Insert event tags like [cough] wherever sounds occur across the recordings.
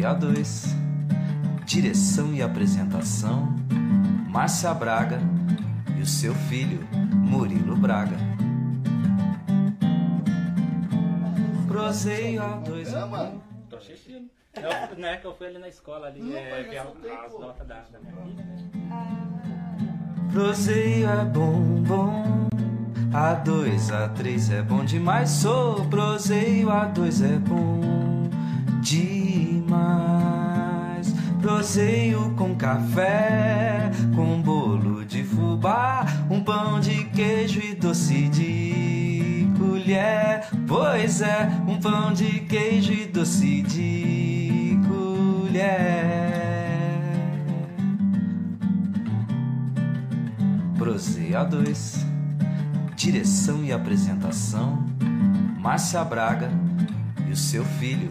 Proseia 2. Direção e apresentação: Márcia Braga e o seu filho, Murilo Braga. Proseia 2. Tô assistindo. Eu, né, que eu fui ali na escola ali, é, ver as notas da, da minha filha, né? Proseio é bom, bom. A2, A3 é bom demais. Sou proseio, A2 é bom demais. Proseio com café, com bolo de fubá, um pão de queijo e doce de colher. Pois é, um pão de queijo e doce de colher. Proseia 2. Direção e apresentação: Márcia Braga e o seu filho,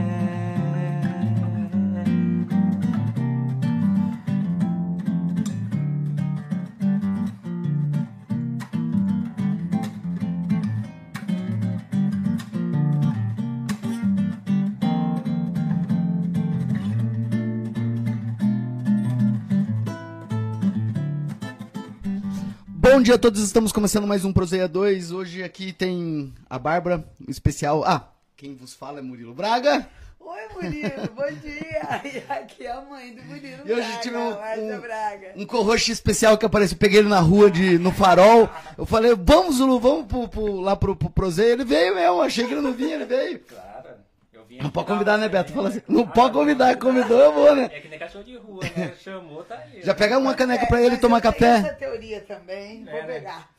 Bom dia a todos, estamos começando mais um Proseia 2. Hoje aqui tem a Bárbara, um especial. Ah, quem vos fala é Murilo Braga. Oi, Murilo, bom dia! [laughs] E aqui é a mãe do Murilo E hoje Braga, tive um, um, Braga. um especial que apareceu. Peguei ele na rua, de, no farol. Eu falei, vamos, Zulu, vamos pro, pro- lá pro, pro Proseia. Ele veio mesmo, achei que ele não vinha, ele veio. Claro. Eu vim Não pode dar convidar, né, Beto? Fala assim, não né? pode convidar, convidou, eu vou, né? É que nem cachorro de rua, né? Chamou, tá aí. Já pega uma caneca pra ele tomar café. essa teoria também, vou É, né? pegar.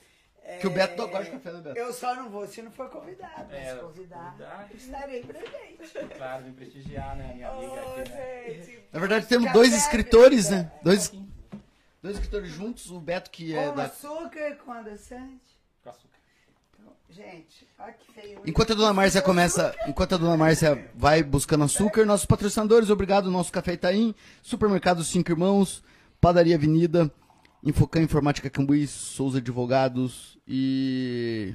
Que o Beto não gosta de café, né, Beto? Eu só não vou se não for convidado, É, se convidar, convidar. estarei presente. Claro, vim prestigiar, né, minha amiga Ô, aqui, né? gente, Na verdade, temos café, dois escritores, bebida. né? Dois, dois escritores juntos, o Beto que é Com da... açúcar, com adoçante. Com açúcar. Gente, olha que feio. Enquanto a dona Márcia começa, enquanto a dona Márcia vai buscando açúcar, nossos patrocinadores, obrigado, nosso Café Itaim, Supermercado Cinco Irmãos, Padaria Avenida, Infocan Informática Cambuí, Souza Advogados e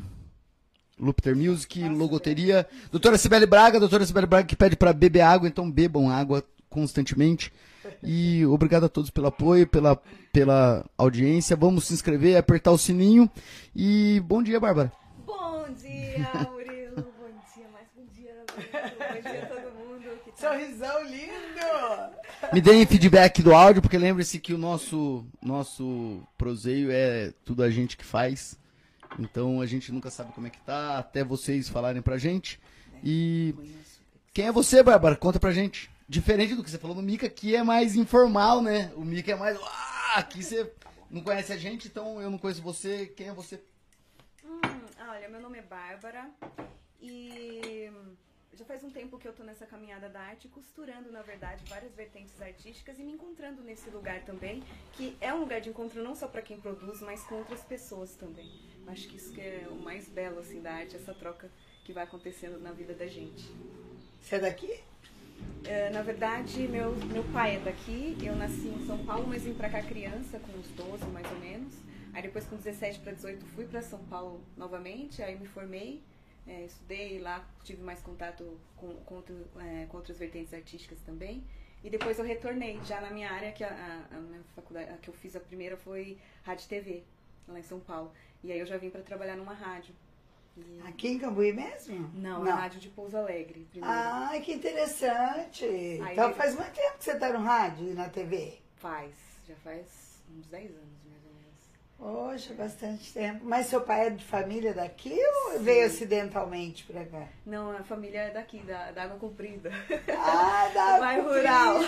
Lupiter Music, Logoteria, Doutora Sibeli Braga, Doutora Sibeli Braga que pede para beber água, então bebam água constantemente. E obrigado a todos pelo apoio, pela, pela audiência. Vamos se inscrever, apertar o sininho. E bom dia, Bárbara. Bom dia, Murilo. Bom dia, mais bom dia. Bom dia a todo mundo que tá Sorrisão lindo! Me deem feedback do áudio, porque lembre-se que o nosso, nosso proseio é tudo a gente que faz. Então a gente nunca sabe como é que tá, até vocês falarem pra gente. E quem é você, Bárbara? Conta pra gente. Diferente do que você falou no Mica, que é mais informal, né? O Mica é mais. Ah, aqui você não conhece a gente, então eu não conheço você. Quem é você? Olha, meu nome é Bárbara e já faz um tempo que eu tô nessa caminhada da arte, costurando, na verdade, várias vertentes artísticas e me encontrando nesse lugar também, que é um lugar de encontro não só para quem produz, mas com outras pessoas também. Acho que isso que é o mais belo assim da arte, essa troca que vai acontecendo na vida da gente. Você é daqui? É, na verdade, meu, meu pai é daqui. Eu nasci em São Paulo, mas vim pra cá criança, com uns 12 mais ou menos. Aí depois, com 17 para 18, fui pra São Paulo novamente. Aí me formei, é, estudei lá, tive mais contato com, com, outro- é, com outras vertentes artísticas também. E depois eu retornei, já na minha área, que a, a- a minha faculdade, a que eu fiz a primeira foi Rádio e TV, lá em São Paulo. E aí eu já vim pra trabalhar numa rádio. E- Aqui em Cambuí mesmo? Não, a rádio de Pouso Alegre, primeiro. Ai, que interessante. então eu- faz muito tempo que você tá no rádio e na TV. Faz, já faz uns 10 anos Poxa, bastante tempo. Mas seu pai é de família daqui ou veio acidentalmente pra cá? Não, a família é daqui, da, da Água Comprida. Ah, da [laughs] Vai rural.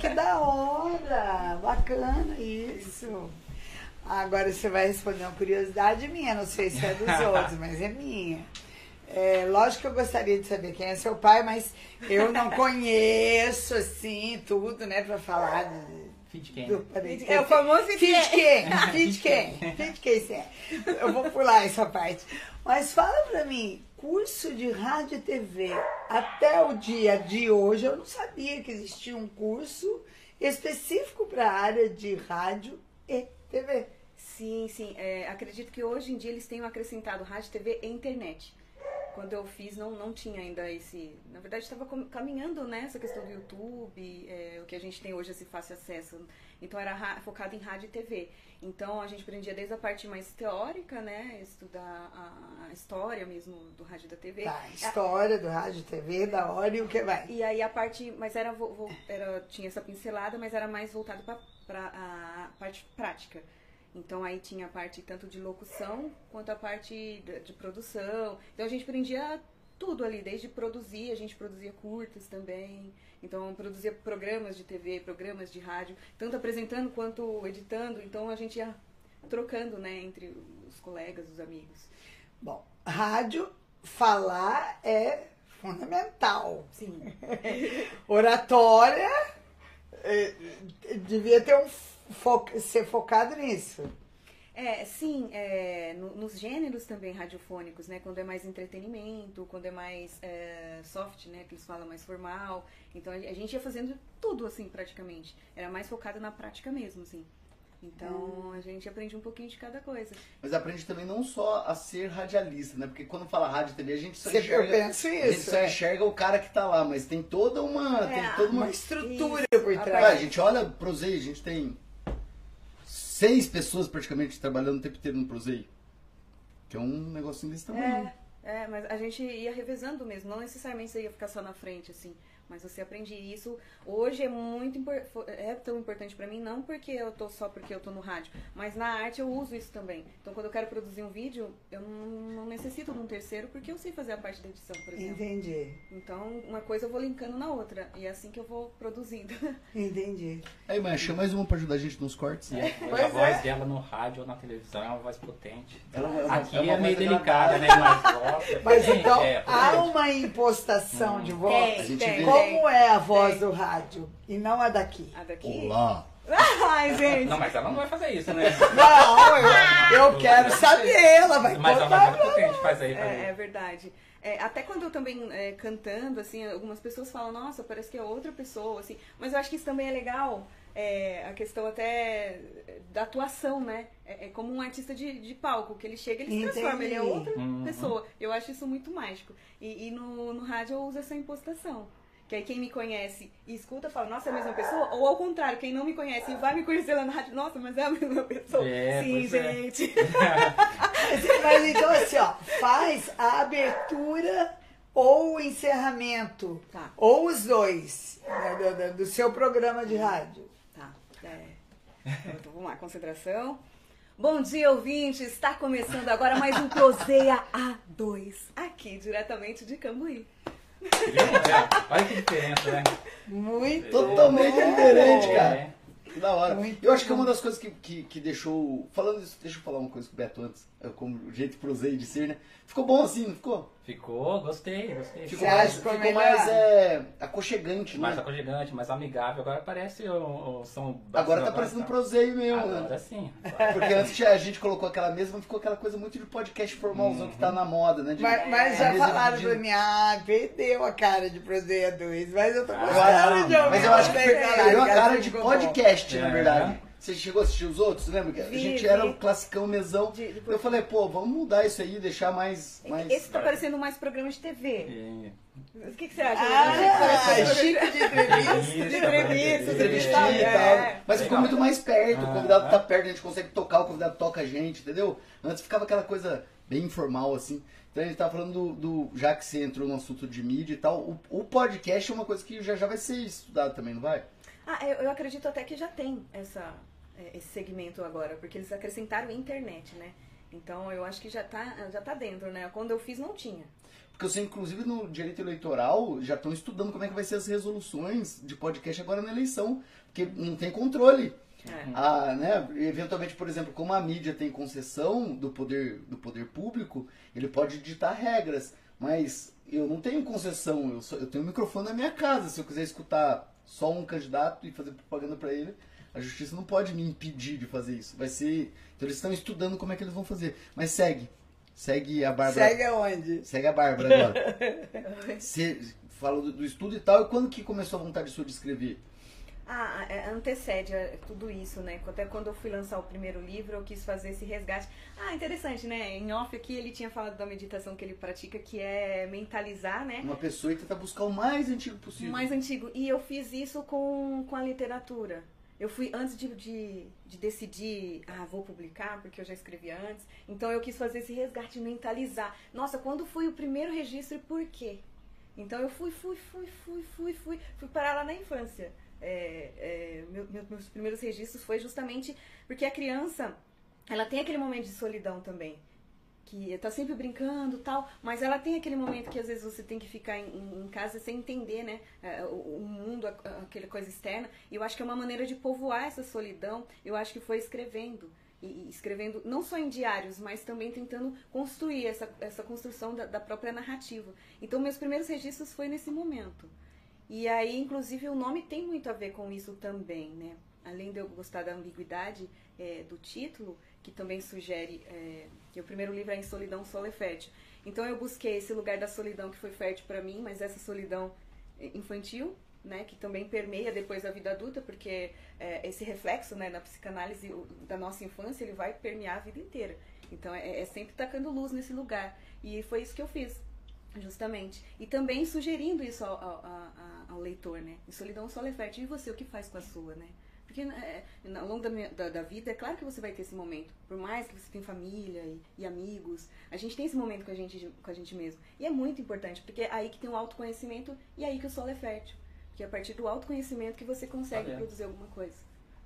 Que da [laughs] hora. Bacana isso. Agora você vai responder uma curiosidade minha, não sei se é dos [laughs] outros, mas é minha. É, lógico que eu gostaria de saber quem é seu pai, mas eu não conheço, assim, tudo, né, pra falar de, De quem? do. É o famoso de quem? De quem? De quem você é? Eu vou pular essa parte. Mas fala pra mim, curso de rádio e TV. Até o dia de hoje eu não sabia que existia um curso específico para a área de rádio e TV. Sim, sim. É, acredito que hoje em dia eles tenham acrescentado rádio, TV e internet. Quando eu fiz, não, não tinha ainda esse. Na verdade, estava caminhando né, essa questão do YouTube, é, o que a gente tem hoje, esse fácil acesso. Então, era ra- focado em rádio e TV. Então, a gente aprendia desde a parte mais teórica, né? Estudar a, a história mesmo do rádio e da TV. Tá, história do rádio e TV, da hora e o que vai. E aí a parte, mas era, vo- vo- era tinha essa pincelada, mas era mais voltado para a parte prática. Então aí tinha a parte tanto de locução quanto a parte de, produção. Então a gente aprendia tudo ali, desde produzir, a gente produzia curtas também. Então produzia programas de TV, programas de rádio, tanto apresentando quanto editando. Então a gente ia trocando, né, entre os colegas, os amigos. Bom, rádio, falar é fundamental. Sim. [laughs] Oratória eh, devia ter um fo ser focado nisso. É, sim, é, no- nos gêneros também radiofônicos, né? Quando é mais entretenimento, quando é mais é, soft, né? Que eles falam mais formal. Então a gente ia fazendo tudo assim, praticamente. Era mais focado na prática mesmo, assim. Então a gente aprende um pouquinho de cada coisa. Mas aprende também não só a ser radialista, né? Porque quando fala rádio e TV, a gente só eu enxerga, penso a gente isso. só É. enxerga o cara que tá lá, mas tem toda uma. tem É, toda uma. Uma estrutura Isso, por Ah, trás. a gente olha Prozei, a gente tem seis pessoas praticamente trabalhando o tempo inteiro no Prozei. Que é um negocinho desse tamanho. É, é, mas a gente ia revezando mesmo, não necessariamente você ia ficar só na frente, assim. Mas você aprende isso. Hoje é muito é tão importante pra mim, não porque eu tô só porque eu tô no rádio, mas na arte eu uso isso também. Então quando eu quero produzir um vídeo, eu não, não necessito de um terceiro porque eu sei fazer a parte da edição, por exemplo. Entendi, Então uma coisa eu vou linkando na outra e é assim que eu vou produzindo. [laughs] entendi. Aí, mas chama mais uma pra ajudar a gente nos cortes. A, Pois a voz é. dela no rádio ou na televisão é uma voz potente. Ela é uma- Aqui é é, uma meio delicada, né? Mas é Mas então é, há uma impostação de voz. Tem, A gente tem, vê- Como é a voz Tem. do rádio e não a daqui? A daqui? Olá. Ai, gente. Não, mas ela não vai fazer isso, né? Não, eu, eu quero saber, ela vai Mas a contar. voz é potente, faz aí, faz É, é aí. verdade. É, até quando eu também é, cantando, assim, algumas pessoas falam, nossa, parece que é outra pessoa, assim. Mas eu acho que isso também é legal, é, a questão até da atuação, né? É, é como um artista de, de palco, que ele chega, ele se Entendi. transforma, ele é outra Uhum. pessoa. Eu acho isso muito mágico. E, e no, no rádio eu uso essa impostação. Que aí quem me conhece e escuta fala, nossa, é a mesma pessoa? Ou ao contrário, quem não me conhece e vai me conhecer lá na rádio, nossa, mas é a mesma pessoa. É, Sim, é. gente. [laughs] Mas então assim, ó, faz a abertura ou o encerramento. Tá. Ou os dois né, do, do- do seu programa de rádio. Tá. É. Então vamos lá, concentração. Bom dia, ouvinte! Está começando agora mais um Proseia A2, aqui diretamente de Cambuí. Olha que diferença, né? Muito Totalmente bom. diferente, cara. É. Que da hora. Muito eu acho que é uma das coisas que, que, que deixou. Falando isso, deixa eu falar uma coisa com o Beto antes. Eu, Como o jeito prosei de ser, né? Ficou bom assim, não ficou? Ficou, gostei, gostei. Ficou Você mais, ficou melhor? mais é, aconchegante, mais né? aconchegante, mais amigável. Agora parece o, o som. Agora tá parecendo proseio mesmo, Agora né? sim. Porque antes a gente colocou aquela mesa, mas ficou aquela coisa muito de podcast formalzão que tá na moda, né? De- Mas, mas já falaram dividida. pra mim, ah, perdeu a cara de Proseia 2, mas eu tô Ah, gostando de ouvir. Mas eu acho que perdeu a cara de podcast, na É. verdade. Você chegou a assistir os outros? Lembra? que a Vi, gente vi. era o classicão mesão. De- de- Eu falei, pô, vamos mudar isso aí, deixar mais. mais... Esse tá parecendo mais programa de TV. E- O que, que você acha? Ah, chique de entrevista. de Entrevista, entrevista, entrevistinha e é. tal. Mas ficou muito mais perto, o Ah. convidado tá perto, a gente consegue tocar, o convidado toca a gente, entendeu? Antes ficava aquela coisa bem informal, assim. Então a gente tava falando do, do- Já que você entrou no assunto de mídia e tal, o, o podcast é uma coisa que já, já vai ser estudado também, não vai? Ah, eu, eu acredito até que já tem essa, é, esse segmento agora, porque eles acrescentaram internet, né? Então eu acho que já tá, já tá dentro, né? Quando eu fiz não tinha. Porque eu sei, inclusive, no direito eleitoral, já estão estudando como é que vai ser as resoluções de podcast agora na eleição. Porque não tem controle. É. Ah, né, eventualmente, por exemplo, como a mídia tem concessão do poder, do poder público, ele pode ditar regras Mas eu não tenho concessão, eu, só, eu tenho um microfone na minha casa. Se eu quiser escutar só um candidato e fazer propaganda para ele, a justiça não pode me impedir de fazer isso. Vai ser. Então eles estão estudando como é que eles vão fazer. Mas segue. Segue a Bárbara. Segue aonde? Segue a Bárbara agora. [laughs] Você falou do, do estudo e tal, e quando que começou a vontade sua de escrever? Ah, é, antecede tudo isso, né? Até quando eu fui lançar o primeiro livro, eu quis fazer esse resgate. Ah, interessante, né? Em off aqui ele tinha falado da meditação que ele pratica, que é mentalizar, né? Uma pessoa que tenta buscar o mais antigo possível. O mais antigo. E eu fiz isso com, com a literatura. Eu fui, antes de, de, de, decidir, ah, vou publicar, porque eu já escrevia antes, então eu quis fazer esse resgate, mentalizar. Nossa, quando foi o primeiro registro e por quê? Então eu fui, fui, fui, fui, fui, fui, fui parar lá na infância é, é, meu, meus primeiros registros foi justamente porque a criança ela tem aquele momento de solidão também que tá sempre brincando tal, mas ela tem aquele momento que às vezes você tem que ficar em, em casa sem entender, né, é, o, mundo, aquela coisa externa. E eu acho que é uma maneira de povoar essa solidão. Eu acho que foi escrevendo e escrevendo não só em diários, mas também tentando construir essa, essa construção da, da própria narrativa. Então meus primeiros registros foi nesse momento. E aí, inclusive, o nome tem muito a ver com isso também, né? Além de eu gostar da ambiguidade é, do título, que também sugere é, que o primeiro livro é Em Solidão, Solo é Fértil. Então eu busquei esse lugar da solidão que foi fértil para mim, mas essa solidão infantil, né, que também permeia depois a vida adulta, porque é, esse reflexo né, na psicanálise da nossa infância, ele vai permear a vida inteira. Então é, é sempre tacando luz nesse lugar. E foi isso que eu fiz. Justamente. E também sugerindo isso ao, ao, ao, ao leitor, né? Em solidão só é fértil. E você, o que faz com a sua, né? Porque é, ao longo da, da, da, vida, é claro que você vai ter esse momento. Por mais que você tenha família e, e, amigos, a gente tem esse momento com a, gente, com a gente mesmo. E é muito importante, porque é aí que tem o autoconhecimento e é aí que o solo é fértil. Porque é a partir do autoconhecimento que você consegue tá produzir alguma coisa.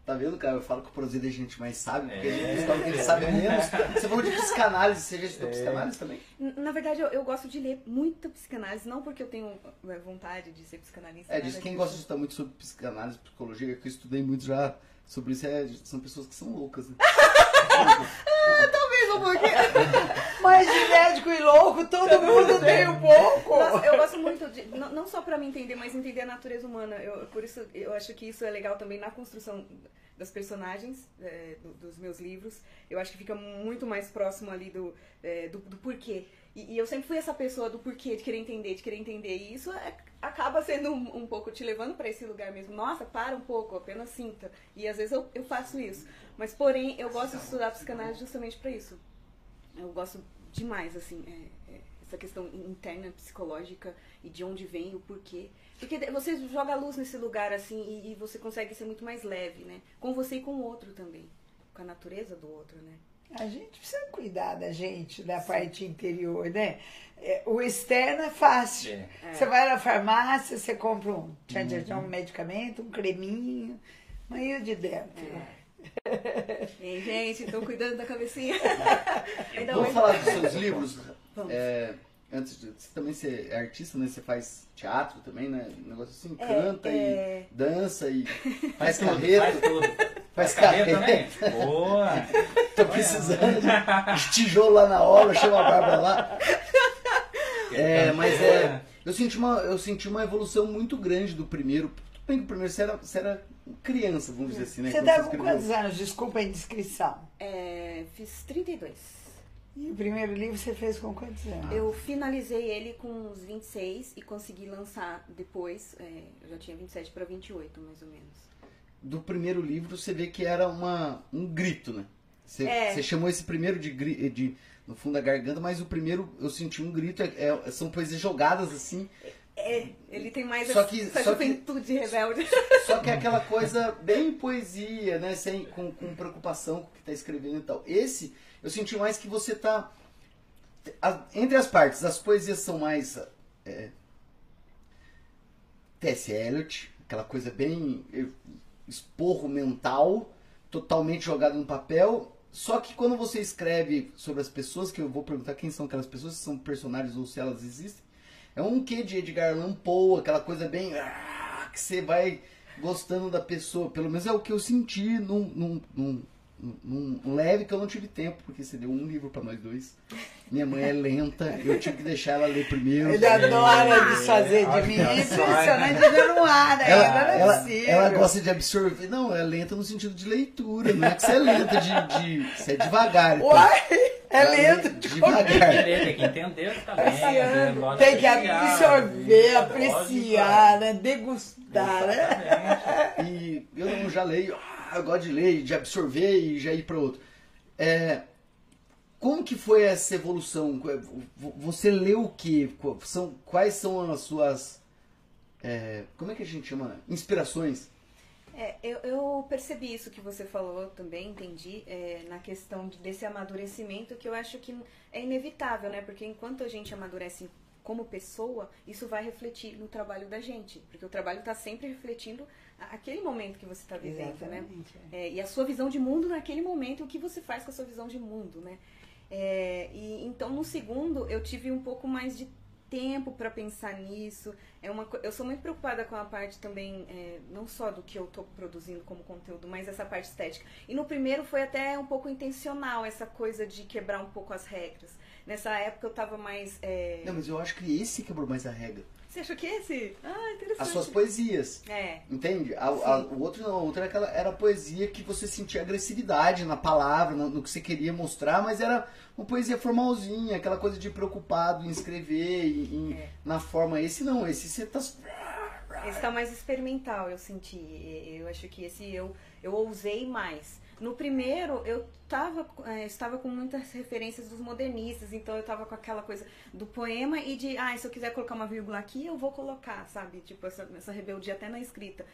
Tá vendo, cara? Eu falo que o Prozida a gente mais sabe, porque é. a gente descobre que ele sabe menos. Você falou de psicanálise, você já estudou é. psicanálise também? Na verdade, eu, eu, gosto de ler muita psicanálise, não porque eu tenho é, vontade de ser psicanalista. É, diz quem gosta de estudar muito sobre psicanálise, psicologia, que eu estudei muito já sobre isso, é, são pessoas que são loucas, né? [laughs] ah, talvez um pouquinho. Mas de médico e louco, todo mundo tem um pouco. Nossa, eu gosto muito de. Não, não só para me entender, mas entender a natureza humana. Eu, por isso eu acho que isso é legal também na construção das personagens é, do, dos meus livros. Eu acho que fica muito mais próximo ali do, é, do, do, porquê. E, e, eu sempre fui essa pessoa do porquê, de querer entender, de querer entender. E isso é, acaba sendo um, um, pouco te levando para esse lugar mesmo. Nossa, para um pouco, apenas sinta. E às vezes eu, eu faço isso. Mas, porém, eu gosto de estudar psicanálise justamente para isso. Eu gosto demais, assim, é, é, essa questão interna, psicológica e de onde vem, o porquê. Porque você joga luz nesse lugar, assim, e, e, você consegue ser muito mais leve, né? Com você e com o outro também. Com a natureza do outro, né? A gente precisa cuidar da gente, da Sim. parte interior, né? É, o externo é fácil. É. Você vai na farmácia, você compra um, tchan, tchan, tchan, um medicamento, um creminho, mas e o de dentro? É. Ei, gente, estou cuidando da cabecinha. [laughs] Vamos falar dos seus livros? Vamos. É, antes de você também ser artista, né? Você faz teatro também, né? Um negócio assim, é, canta é... e dança e [laughs] faz carreira. Faz tudo. Faz, faz carreira também? Boa! [laughs] Tô precisando de tijolo lá na obra, chama a Bárbara lá. É, mas é. Eu senti, uma, eu senti uma evolução muito grande do primeiro. Bem que primeiro você era, você era criança, vamos dizer assim, né? Você tá com quantos anos? Desculpa a indiscrição. É, fiz 32. E o primeiro livro você fez com quantos anos? Eu finalizei ele com uns 26 e consegui lançar depois, é, eu já tinha 27 para 28, mais ou menos. Do primeiro livro você vê que era uma, um grito, né? Você, é. você chamou esse primeiro de, de no fundo da garganta, mas o primeiro eu senti um grito, é, é, são poesias jogadas assim. É, ele tem mais só que, essa só juventude que, rebelde. [laughs] Só que é aquela coisa bem poesia, né? Sem, com, com preocupação com o que está escrevendo e tal. Esse eu senti mais que você tá. Entre as partes, as poesias são mais. É, T.S. Eliot, aquela coisa bem é, esporro mental, totalmente jogado no papel. Só que quando você escreve sobre as pessoas, que eu vou perguntar quem são aquelas pessoas, se são personagens ou se elas existem, é um quê de Edgar Allan Poe, aquela coisa bem. Ah, que você vai gostando da pessoa. Pelo menos é o que eu senti num, num, num num, leve que eu não tive tempo, porque você deu um livro pra nós dois. Minha mãe é lenta, eu tive que deixar ela ler primeiro. Ele adora desfazer de mim. É impressionante, ele não ar, né? Ela, Não é ela, ela gosta de absorver. Não, é lenta no sentido de leitura. Não é que você é lenta de. de você é devagar. então. Uai, é lê lento. de Devagar. Tem que entender também. né? Pode Tem que absorver, lógico, apreciar, né? degustar, né? Exatamente. E eu não já leio, ah, eu gosto de ler, de absorver e já ir para outro. É, como que foi essa evolução? Você leu o que? São, quais são as suas. é, como é que a gente chama? Inspirações? É, eu, eu percebi isso que você falou também, entendi, é, na questão de- desse amadurecimento, que eu acho que é inevitável, né? Porque enquanto a gente amadurece como pessoa, isso vai refletir no trabalho da gente. Porque o trabalho está sempre refletindo aquele momento que você está vivendo, né? Exatamente. é. É, e a sua visão de mundo naquele momento, o que você faz com a sua visão de mundo, né? É, e então no segundo eu tive um pouco mais de tempo para pensar nisso. É uma, eu sou muito preocupada com a parte também, é, não só do que eu tô produzindo como conteúdo, mas essa parte estética. E no primeiro foi até um pouco intencional essa coisa de quebrar um pouco as regras. Nessa época eu tava mais. é, Não, mas eu acho que esse quebrou mais a regra. Você achou que esse? Ah, interessante. As suas poesias. É. Entende? A- a- o outro não, o outro era, aquela, era a poesia que você sentia agressividade na palavra, no, no que você queria mostrar, mas era uma poesia formalzinha, aquela coisa de preocupado em escrever, em- É. na forma. Esse não, esse você tá. Esse tá mais experimental, eu senti. Eu acho que esse eu, eu ousei mais. No primeiro, eu tava, eh, estava com muitas referências dos modernistas, então eu tava com aquela coisa do poema e de, ah, se eu quiser colocar uma vírgula aqui, eu vou colocar, sabe? Tipo, essa, essa rebeldia até na escrita.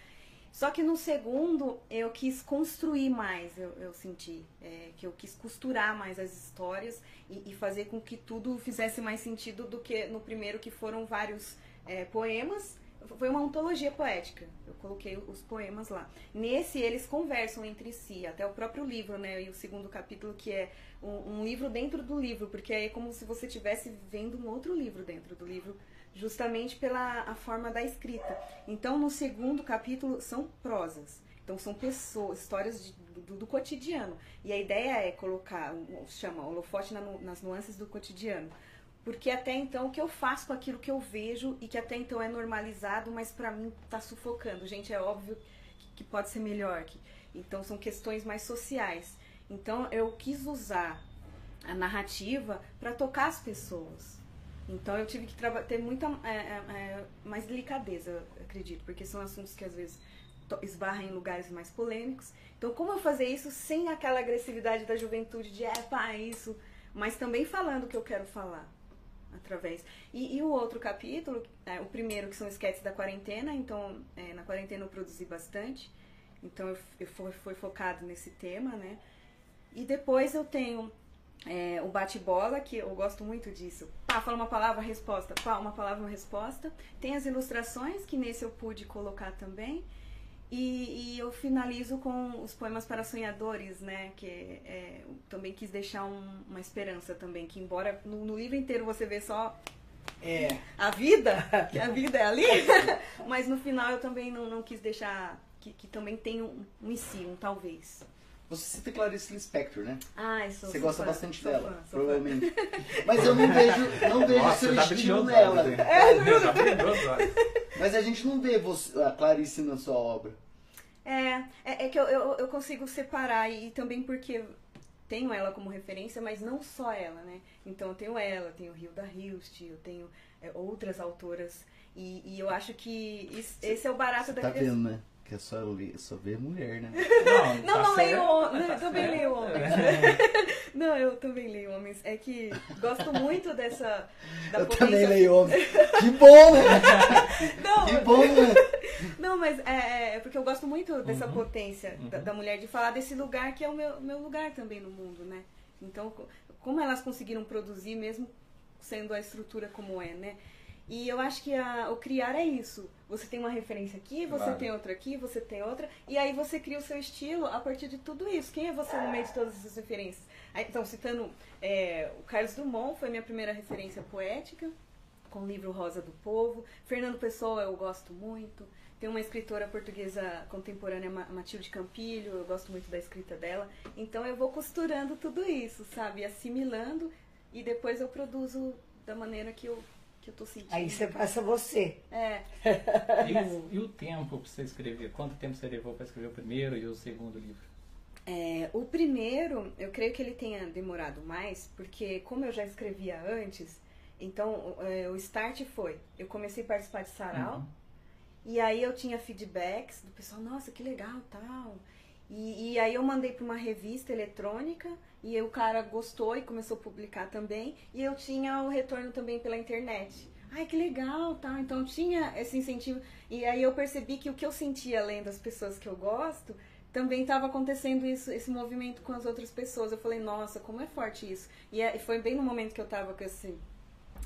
Só que no segundo, eu quis construir mais, eu, eu senti. eh, que eu quis costurar mais as histórias e, e fazer com que tudo fizesse mais sentido do que no primeiro, que foram vários eh, poemas foi uma antologia poética. Eu coloquei os poemas lá. Nesse, eles conversam entre si, até o próprio livro, né? E o segundo capítulo, que é um, um livro dentro do livro, porque é como se você estivesse vendo um outro livro dentro do livro, justamente pela a forma da escrita. Então, no segundo capítulo, são prosas. Então, são pessoas, histórias de- do, do cotidiano. E a ideia é colocar, chama holofote na nas nuances do cotidiano. Porque até então o que eu faço com aquilo que eu vejo e que até então é normalizado, mas pra mim tá sufocando. Gente, é óbvio que, pode ser melhor. Que, então são questões mais sociais. Então eu quis usar a narrativa para tocar as pessoas. Então eu tive que ter muita é, é, é, mais delicadeza, acredito, porque são assuntos que às vezes esbarram em lugares mais polêmicos. Então como eu fazer isso sem aquela agressividade da juventude de é pá, isso, mas também falando o que eu quero falar através. E, e o outro capítulo, é, o primeiro que são esquetes da quarentena, então é, na quarentena eu produzi bastante, então eu, eu fui, fui focado nesse tema, né? E depois eu tenho é, o bate-bola, que eu gosto muito disso. Pá, fala uma palavra, resposta. Pá, uma palavra, uma resposta. Tem as ilustrações, que nesse eu pude colocar também. E, e eu finalizo com os poemas para sonhadores, né? Que é, eu também quis deixar um- uma esperança também, que embora no, no livro inteiro você vê só É. a vida, que [laughs] a vida é ali, [laughs] mas no final eu também não, não quis deixar que, que também tem um, um e se, um talvez. Você cita Clarice Lispector, né? Ah, eu sou Você gosta fã, bastante dela, fã, sou fã. provavelmente. [laughs] Mas eu não vejo, não vejo Nossa, seu tá estilo nela. né? Tá brilhoso, olha. Mas a gente não vê você, a Clarice na sua obra. É, é, é que eu, eu, eu consigo separar e, também porque tenho ela como referência, mas não só ela, né? Então eu tenho ela, tenho Hilda Hilst, eu tenho é, outras autoras e, e eu acho que is- esse é o barato Você da tá criação. vendo, né? Que é só, ler, só ver mulher, né? Não, Não, tá não leio certo, hom- tá também certo. leio homens. [laughs] Não, eu também leio homens. É que gosto muito dessa. Da eu potência. também leio homem. Que bom, né? [laughs] Não, Que bom, né? Não, mas é, é porque eu gosto muito dessa Uhum. potência da, Uhum. da mulher de falar desse lugar que é o meu, meu lugar também no mundo, né? Então, co- como elas conseguiram produzir, mesmo sendo a estrutura como é, né? E eu acho que a- o criar é isso. Você tem uma referência aqui, você Claro. tem outra aqui, você tem outra, e aí você cria o seu estilo a partir de tudo isso. Quem é você no meio de todas essas referências? Aí, então, citando é, o Carlos Drummond, foi minha primeira referência poética, com o livro Rosa do Povo. Fernando Pessoa eu gosto muito. Tem uma escritora portuguesa contemporânea, Matilde Campilho, eu gosto muito da escrita dela. Então eu vou costurando tudo isso, sabe? Assimilando e depois eu produzo da maneira que eu, que eu tô sentindo. Aí você passa você. É. e, o, e o tempo para você escrever? Quanto tempo você levou para escrever o primeiro e o segundo livro? É, o primeiro, eu creio que ele tenha demorado mais, porque como eu já escrevia antes, então é, o start foi, eu comecei a participar de sarau, uhum. E aí eu tinha feedbacks do pessoal, nossa, que legal, tal. E, e aí eu mandei para uma revista eletrônica e o cara gostou e começou a publicar também. E eu tinha o retorno também pela internet. Ai, que legal, tá? Então tinha esse incentivo. E aí eu percebi que o que eu sentia além das pessoas que eu gosto, também estava acontecendo isso, esse movimento com as outras pessoas. Eu falei, nossa, como é forte isso. E é, foi bem no momento que eu estava com esse.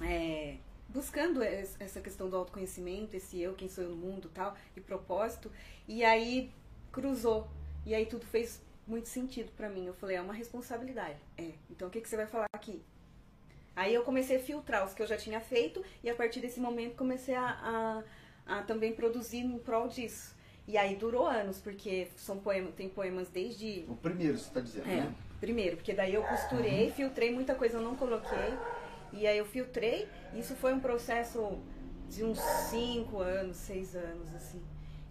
É, buscando essa questão do autoconhecimento, esse eu, quem sou eu no mundo tal, e propósito. E aí cruzou. E aí tudo fez muito sentido para mim. Eu falei, é uma responsabilidade. É. Então o que, que você vai falar aqui? Aí eu comecei a filtrar os que eu já tinha feito e a partir desse momento comecei a, a, a também produzir em prol disso. E aí durou anos, porque são poemas, tem poemas desde. O primeiro, você está dizendo, é, né? Primeiro, porque daí eu costurei, filtrei, muita coisa eu não coloquei. E aí eu filtrei. Isso foi um processo de uns 5 anos, 6 anos, assim.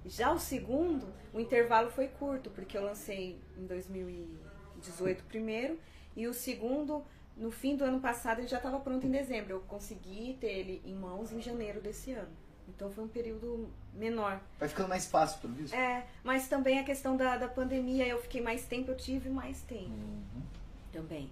Já o segundo, o intervalo foi curto, porque eu lancei em 2018 primeiro, e o segundo, no fim do ano passado, ele já estava pronto em dezembro. Eu consegui ter ele em mãos em janeiro desse ano. Então foi um período menor. Vai ficando mais fácil, pelo visto. É, mas também a questão da, da pandemia, eu fiquei mais tempo, eu tive mais tempo. Uhum. Também.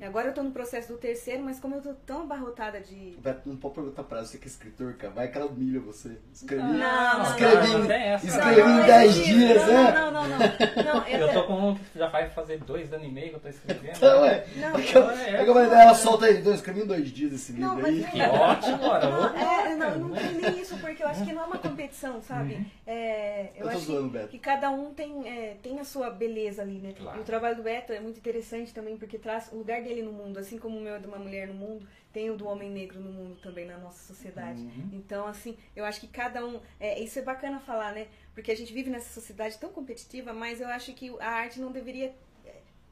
Agora eu tô no processo do terceiro, mas como eu tô tão abarrotada de. Beto, não pode perguntar pra você que é escritor, cara. Vai que ela humilha você. Escrevi. Não, não, escrevi, não, não, escrevi não, em 10 dias, não, né? Não, não, não. não eu, eu tô com um que já vai fazer dois anos e meio que eu tô escrevendo. Então, é. Não, é, é, é, ela solta aí, então, eu escrevi em dois dias esse livro não, aí. Que ótimo, cara. Não, é, não, não tem nem isso, porque eu acho que não é uma competição, sabe? Uhum. É, eu, Eu tô acho zoando, que, Beto. que cada um tem, é, tem a sua beleza ali, né? Claro. E o trabalho do Beto é muito interessante também, porque traz o lugar dele no mundo, assim como o meu é de uma mulher no mundo, tem o do homem negro no mundo também na nossa sociedade. Uhum. Então, assim, eu acho que cada um. É, isso é bacana falar, né? Porque a gente vive nessa sociedade tão competitiva, mas eu acho que a arte não deveria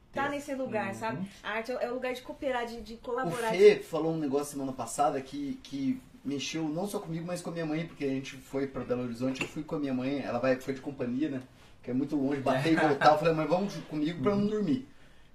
estar tá nesse lugar, Uhum. sabe? A arte é o lugar de cooperar, de, de O colaborar. Fê falou um negócio semana passada que, que mexeu não só comigo, mas com a minha mãe, porque a gente foi pra Belo Horizonte, eu fui com a minha mãe, ela vai, foi de companhia, né? Que é muito longe, bater e [laughs] voltar. Eu falei, mãe, vamos comigo pra eu não dormir.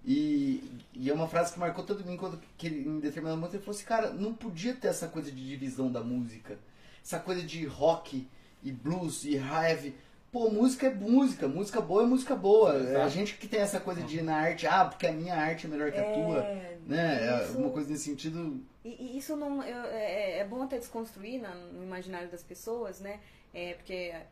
E, e é uma frase que marcou todo mim quando que ele, em determinado momento ele falou assim, cara, não podia ter essa coisa de divisão da música. Essa coisa de rock e blues e heavy. Pô, música é música, música boa é música boa. É a Exato. gente que tem essa coisa de ir na arte, ah, porque a minha arte é melhor que a tua. É, Né? É isso- uma coisa nesse sentido. E, e isso não eu- é, é bom até desconstruir na- no imaginário das pessoas, né? É, porque é,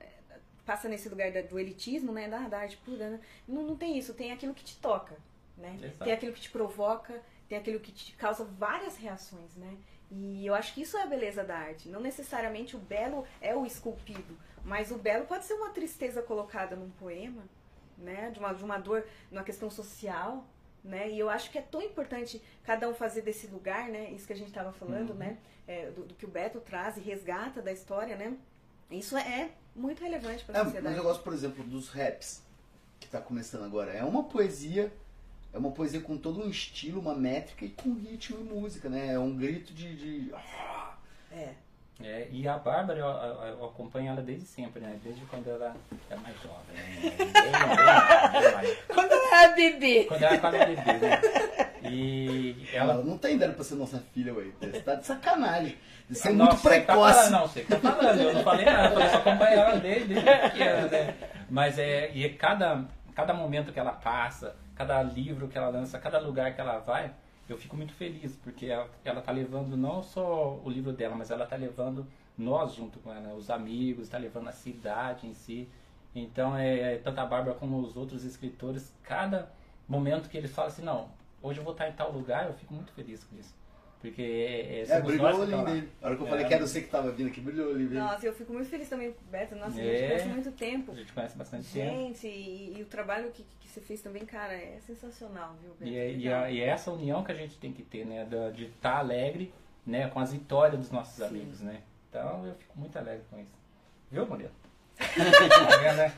passa nesse lugar da- do elitismo, né? Da, da arte pura. Né? Não, não tem isso, tem aquilo que te toca, né? Exato. Tem aquilo que te provoca, tem aquilo que te causa várias reações, né? E eu acho que isso é a beleza da arte. Não necessariamente o belo é o esculpido, mas o belo pode ser uma tristeza colocada num poema, né? De uma, de uma dor, numa questão social, né? E eu acho que é tão importante cada um fazer desse lugar, né? Isso que a gente estava falando, né? É, do, do que o Beto traz e resgata da história, né? Isso é muito relevante para É, a mas sociedade. eu gosto, por exemplo, dos raps que tá começando agora. É uma poesia, é uma poesia com todo um estilo, uma métrica e com ritmo e música, né? É um grito de. de- É. É, e a Bárbara, eu, eu- eu acompanho ela desde sempre, né? Desde quando ela é mais jovem. Né? Mais. Quando eu era bebê. Quando ela estava bebê, né? E Ela ela... não tem ideia pra ser nossa filha, ué. Você tá de sacanagem. Você é Nossa, muito você que tá precoce. falando, não, você que tá falando, eu não falei nada, eu só acompanhar ela desde, desde pequena, né? Mas é, e cada, cada momento que ela passa, cada livro que ela lança, cada lugar que ela vai, eu fico muito feliz, porque ela, ela tá levando não só o livro dela, mas ela tá levando nós junto com ela, os amigos, tá levando a cidade em si. Então, é, tanto a Bárbara como os outros escritores, cada momento que eles falam assim, não, hoje eu vou estar em tal lugar, eu fico muito feliz com isso. Porque é, é, É, brilhou nós o que tá olhinho dele. A hora que eu É. falei que era você que tava vindo aqui, brilhou o olhinho dele. Nossa, eu fico muito feliz também, Beto. Nossa, a gente É. conhece muito tempo. A gente conhece bastante tempo. Gente, e, e o trabalho que, que você fez também, cara, é sensacional, viu, Beto? E é, e, é, e é essa união que a gente tem que ter, né? De estar alegre né? com as vitórias dos nossos amigos, né? Então eu fico muito alegre com isso. Viu, Murilo? Tá vendo, né?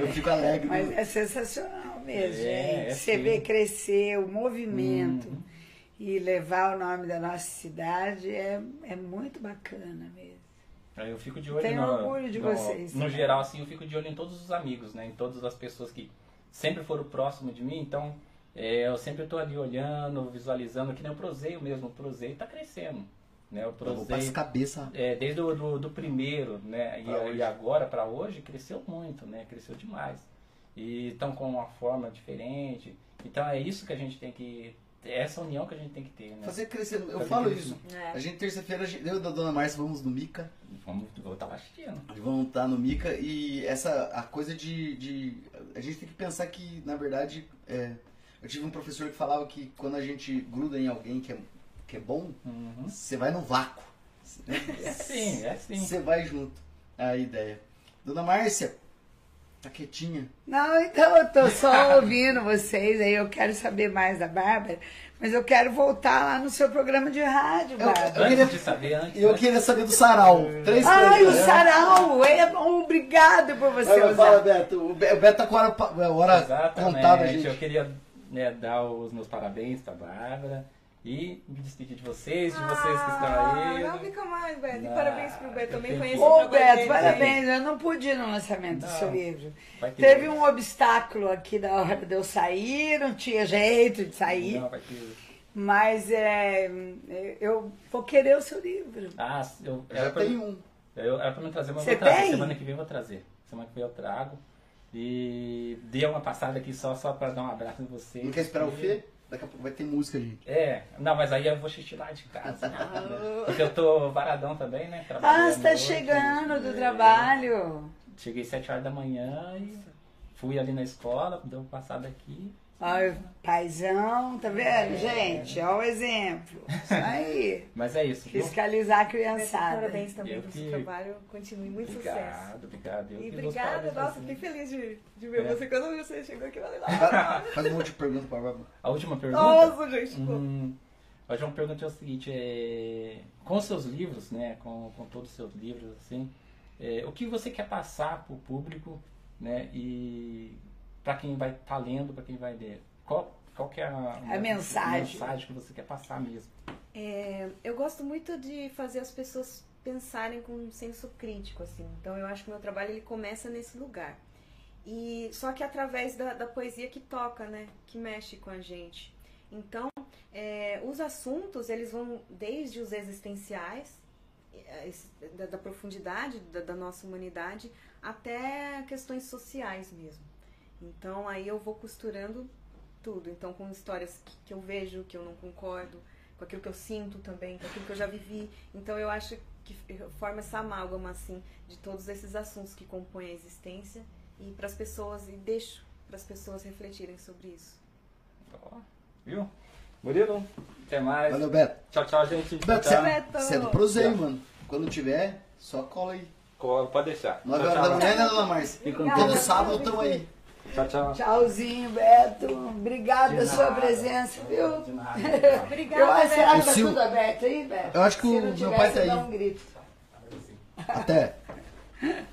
Eu fico alegre. Mas é sensacional mesmo, É, gente. é Você sim. vê crescer o movimento Uhum. E levar o nome da nossa cidade é, é muito bacana mesmo. Aí Eu fico de olho Tenho no, orgulho de no- vocês No também. geral, assim, eu fico de olho em todos os amigos, né? Em todas as pessoas que sempre foram próximo de mim. Então, é, eu sempre estou ali olhando, visualizando, que nem o Proseio mesmo. O Proseio está crescendo, né? O Proseio, cabeça. é, desde o do, do primeiro, né? Pra E, e agora para hoje, cresceu muito, né? Cresceu demais. E estão com uma forma diferente. Então, é isso que a gente tem que... É essa união que a gente tem que ter, né? Fazer crescer. Eu Fazer falo crescer. isso. É. A gente, terça-feira, eu e a dona Márcia vamos no Mica. Vamos voltar lá assistindo. Vão estar no Mica e essa a coisa de, de a gente tem que pensar que na verdade é, eu tive um professor que falava que quando a gente gruda em alguém que é, que é bom Uhum. você vai no vácuo É [laughs] sim, é sim. você vai junto é a ideia dona Márcia tá quietinha Não, então eu tô só [laughs] ouvindo vocês aí, eu quero saber mais da Bárbara, mas eu quero voltar lá no seu programa de rádio, Eu- Bárbara. eu Antes queria- de saber, antes, eu né? queria saber do sarau três Ai, o coisas, né? sarau! É, obrigado por você Fala, usar. Beto. O Be- o Beto tá com a hora, hora Exatamente. contada, gente. Eu queria né, dar os meus parabéns pra Bárbara e me despedir de vocês, de vocês que estão aí. Ah, Não fica mais, Beto. E Ah, parabéns pro Beto. eu Também tenho conheço que- o Ô, trabalho Beto, parabéns. Eu não pude ir no lançamento do Não. seu livro. Vai ter- Teve um obstáculo aqui da hora de eu sair, não tinha jeito de sair, Não, vai ter- mas é, eu vou querer o seu livro. Ah, eu, Já pra, tem um. eu, era pra me trazer, mas Você eu vou trazer. tem? Semana que vem eu vou trazer. Semana que vem eu trago. E dei uma passada aqui só, só pra dar um abraço em vocês. Não quer esperar o Fê? Daqui a pouco vai ter música, gente. É, não, mas aí eu vou lá de casa. né? [laughs] [laughs] Porque eu tô varadão também, né? Ah, você tá chegando do É. trabalho. Cheguei 7 horas da manhã e fui ali na escola, deu uma passada aqui. Olha, paizão, tá vendo, gente? Olha o exemplo. Isso aí. [laughs] Mas é isso? Fiscalizar a criançada. Parabéns também Eu pelo que- seu trabalho. Continue muito sucesso. Obrigado, obrigado. Eu E obrigada, nossa, fiquei feliz de, de ver É. você quando você chegou aqui. Eu falei, [laughs] Faz- Faz um monte de pergunta pra Bárbara. A última pergunta. nossa, gente. Hum, a última pergunta é o seguinte, é, com os seus livros, né, com, com todos os seus livros, assim, é, o que você quer passar para o público, né, e para quem vai estar lendo, para quem vai ler, qual, qual que é a, uma- mensagem. mensagem que você quer passar mesmo? É, eu gosto muito de fazer as pessoas pensarem com um senso crítico, assim. Então eu acho que o meu trabalho ele começa nesse lugar. E só que através da, da poesia que toca, né? Que mexe com a gente. Então, é, os assuntos, eles vão desde os existenciais, é, da, da profundidade da, da nossa humanidade, até questões sociais mesmo. Então, aí eu vou costurando tudo. Então, com histórias que, que eu vejo, que eu não concordo, com aquilo que eu sinto também, com aquilo que eu já vivi. Então, eu acho que forma essa amálgama, assim, de todos esses assuntos que compõem a existência e para as pessoas, e deixo para as pessoas refletirem sobre isso. Ó, viu? Murilo, até mais. Valeu, Beto. Tchau, tchau, gente. Beto, Tchau. Beto. você é do mano. Quando tiver, só cola aí. Cola, Pode deixar. 9 Tchau, horas da manhã, né, dona Márcia? Todo sábado estamos aí. Tchau, tchau. Tchauzinho, Beto. Obrigada pela sua preço, viu? De nada. Obrigada, [laughs] Eu acho será que tá tudo aberto aí, Beto? Eu acho que Se o não meu tiver, pai você tá aí. dá um grito. Até.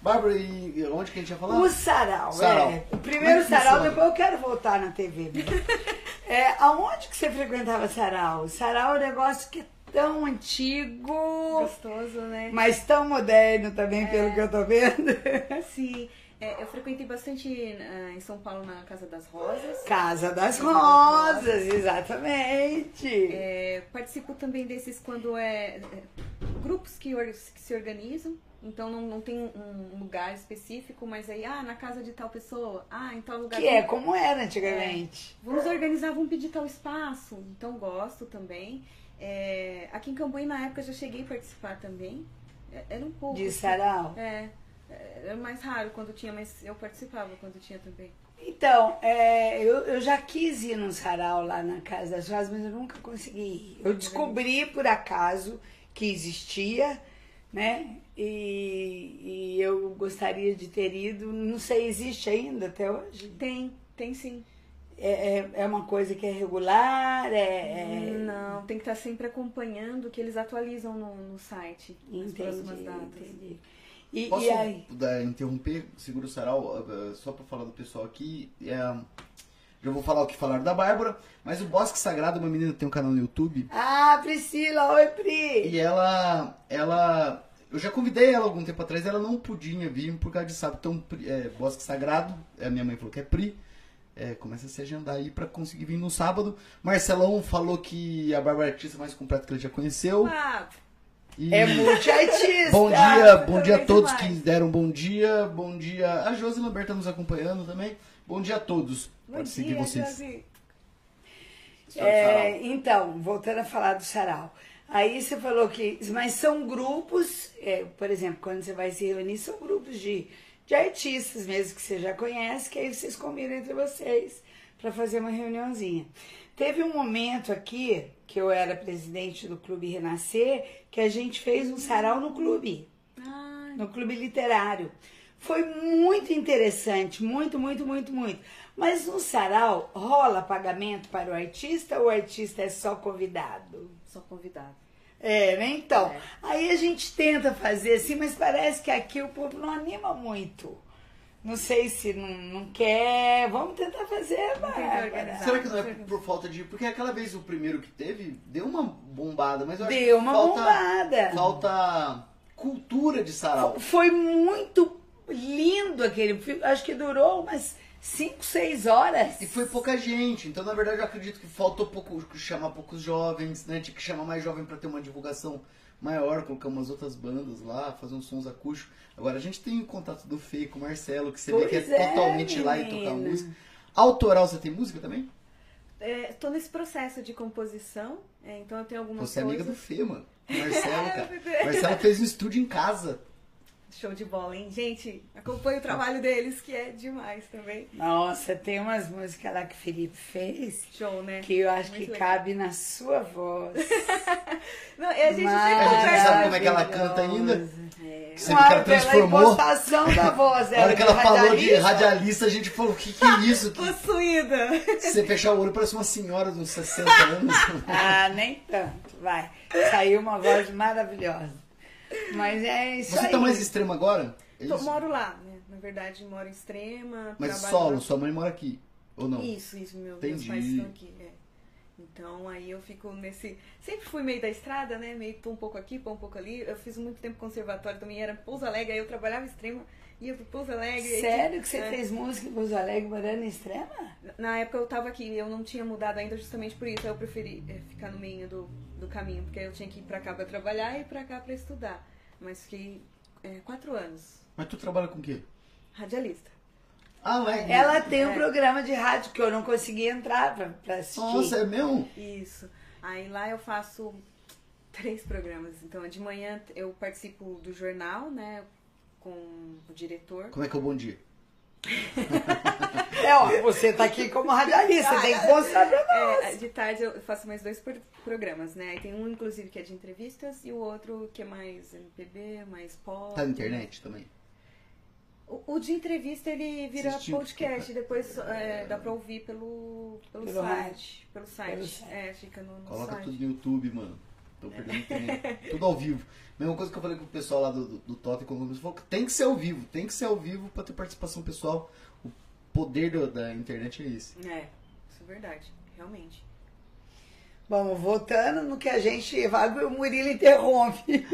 Bárbara, e onde que a gente ia falar? O sarau, Sarau. é. O primeiro é que sarau, funciona? depois eu quero voltar na TV. [laughs] é, aonde que você frequentava sarau? Sarau é um negócio que é tão antigo, Gostoso, né? mas tão moderno também, pelo que eu tô vendo. Sim, é, eu frequentei bastante ah, em São Paulo na Casa das Rosas. Casa das Rosas, exatamente. É, participo também desses quando é, é, grupos que, que se organizam. Então não, não tem um lugar específico, mas aí, ah, na casa de tal pessoa, ah, em tal lugar. que é como era antigamente. Vamos organizar, vamos pedir tal espaço. Então gosto também. É, aqui em Cambuí, na época, já cheguei a participar também. É, Era um pouco. De sarau. É, era mais raro quando tinha, mas eu participava quando tinha também. Então, é, eu, eu já quis ir num sarau lá na Casa das Rosas, mas eu nunca consegui ir. Eu descobri por acaso que existia, né? E, e eu gostaria de ter ido. Não sei, existe ainda até hoje? Tem, tem sim. É, é, é uma coisa que é regular, é. é- Não, tem que estar sempre acompanhando que eles atualizam no, no site Entendi, próximas datas. entendi. E, Posso e aí? da- interromper? Segura o sarau, uh, uh, só pra falar do pessoal aqui. É, já vou falar o que falaram da Bárbara, mas o Bosque Sagrado, uma menina que tem um canal no YouTube, Ah, Priscila, oi Pri. e ela. ela eu já convidei ela algum tempo atrás, ela não podia vir por causa de sábado. Então, é, Bosque Sagrado, a minha mãe falou que é Pri. É, começa a se agendar aí pra conseguir vir no sábado. Marcelão falou que a Bárbara é a artista mais completa que ele já conheceu. Ah, E- É multiartista. Bom dia, bom dia a todos demais. que deram bom dia. Bom dia. A Josi Lambert tá nos acompanhando também. Bom dia a todos. bom Pode seguir dia, vocês. Josi. É, então, voltando a falar do sarau. Aí você falou que. Mas são grupos, é, por exemplo, quando você vai se reunir, são grupos de, de artistas mesmo que você já conhece, que aí vocês combinam entre vocês para fazer uma reuniãozinha. Teve um momento aqui, que eu era presidente do Clube Renascer, que a gente fez um sarau no clube Ah, no clube literário. Foi muito interessante, muito, muito, muito, muito. Mas no sarau rola pagamento para o artista ou o artista é só convidado? sou convidado. É, né? Então, É. aí a gente tenta fazer assim, mas parece que aqui o povo não anima muito. Não sei se não, não quer. Vamos tentar fazer, organizar. Será que não é por falta de. Porque aquela vez o primeiro que teve deu uma bombada, mas eu acho Deu que uma falta, bombada. falta cultura de sarau. Foi muito lindo aquele. filme. Acho que durou umas 5, 6 horas. E foi pouca gente, então na verdade eu acredito que faltou pouco, chamar poucos jovens, né? Tinha que chamar mais jovem pra ter uma divulgação maior, colocar umas outras bandas lá, fazer uns sons acústicos. Agora a gente tem o contato do Fê com o Marcelo, que você vê que é, Pois é, totalmente lá e tocar menina. música. Autoral, você tem música também? É, tô nesse processo de composição, é, então eu tenho algumas Você é amiga do coisas. Fê, mano. [laughs] Marcelo, cara. É, Marcelo fez um estúdio em casa. Show de bola, hein? Gente, acompanho o trabalho deles, que é demais também. Nossa, tem umas músicas lá que o Felipe fez Show, né? que eu acho Muito que legal. cabe na sua voz. [laughs] Não, e a gente A sempre conversa. sabe como é que ela canta ainda. É, Você viu que ela pela transformou. impostação da voz A dela. hora que ela de falou de radialista. a gente falou, o que, que é isso? Possuída. Se você fechar o olho, parece uma senhora de uns 60 anos. Ah, nem tanto, vai. Saiu uma voz maravilhosa. Mas é isso Você aí. tá mais extremo agora? É Tô- isso? moro lá, né? Na verdade, moro em Extrema. Mas solo, lá. sua mãe mora aqui. Ou não? Isso, isso, meu, meus Entendi. pais estão aqui, é. Então aí eu fico nesse. Sempre fui meio da estrada, né? Meio tô um pouco aqui, um pouco ali. Eu fiz muito tempo conservatório também, era Pouso Alegre, aí eu trabalhava em extrema, ia pro Pouso Alegre. aí Sério que você é. fez música em Pouso Alegre morando em Extrema? Na época eu tava aqui, eu não tinha mudado ainda justamente por isso, aí eu preferi é, ficar no meio do, do caminho, porque eu tinha que ir pra cá pra trabalhar e pra cá pra estudar. Mas fiquei é, quatro anos, Mas tu trabalha com o quê? radialista. Ah, é? Ela tem um É. programa de rádio que eu não consegui entrar pra, pra assistir. Nossa, é mesmo? Isso. Aí lá eu faço três programas. Então, de manhã eu participo do jornal, né? Com o diretor. Como é que é o bom dia? [laughs] É, ó, você tá aqui como radialista, você tem que mostrar pra nós. É, de tarde eu faço mais dois pro- programas, né? Aí tem um, inclusive, que é de entrevistas e o outro que é mais MPB, mais pop. Tá na internet também? O, o de entrevista ele vira Assistiu? podcast, depois é, dá pra ouvir pelo, pelo, Pelo site. rádio. Pelo site. Pelo site. É, fica no, no Coloca site. tudo no YouTube, mano. Tô perdendo [laughs] tempo. tudo ao vivo. Mesma coisa que eu falei com o pessoal lá do, do, do Totem, eles falou que tem que ser ao vivo. Tem que ser ao vivo pra ter participação pessoal. O poder do- da internet é esse. É, isso é verdade, realmente. Bom, voltando no que a gente o Murilo interrompe. [laughs]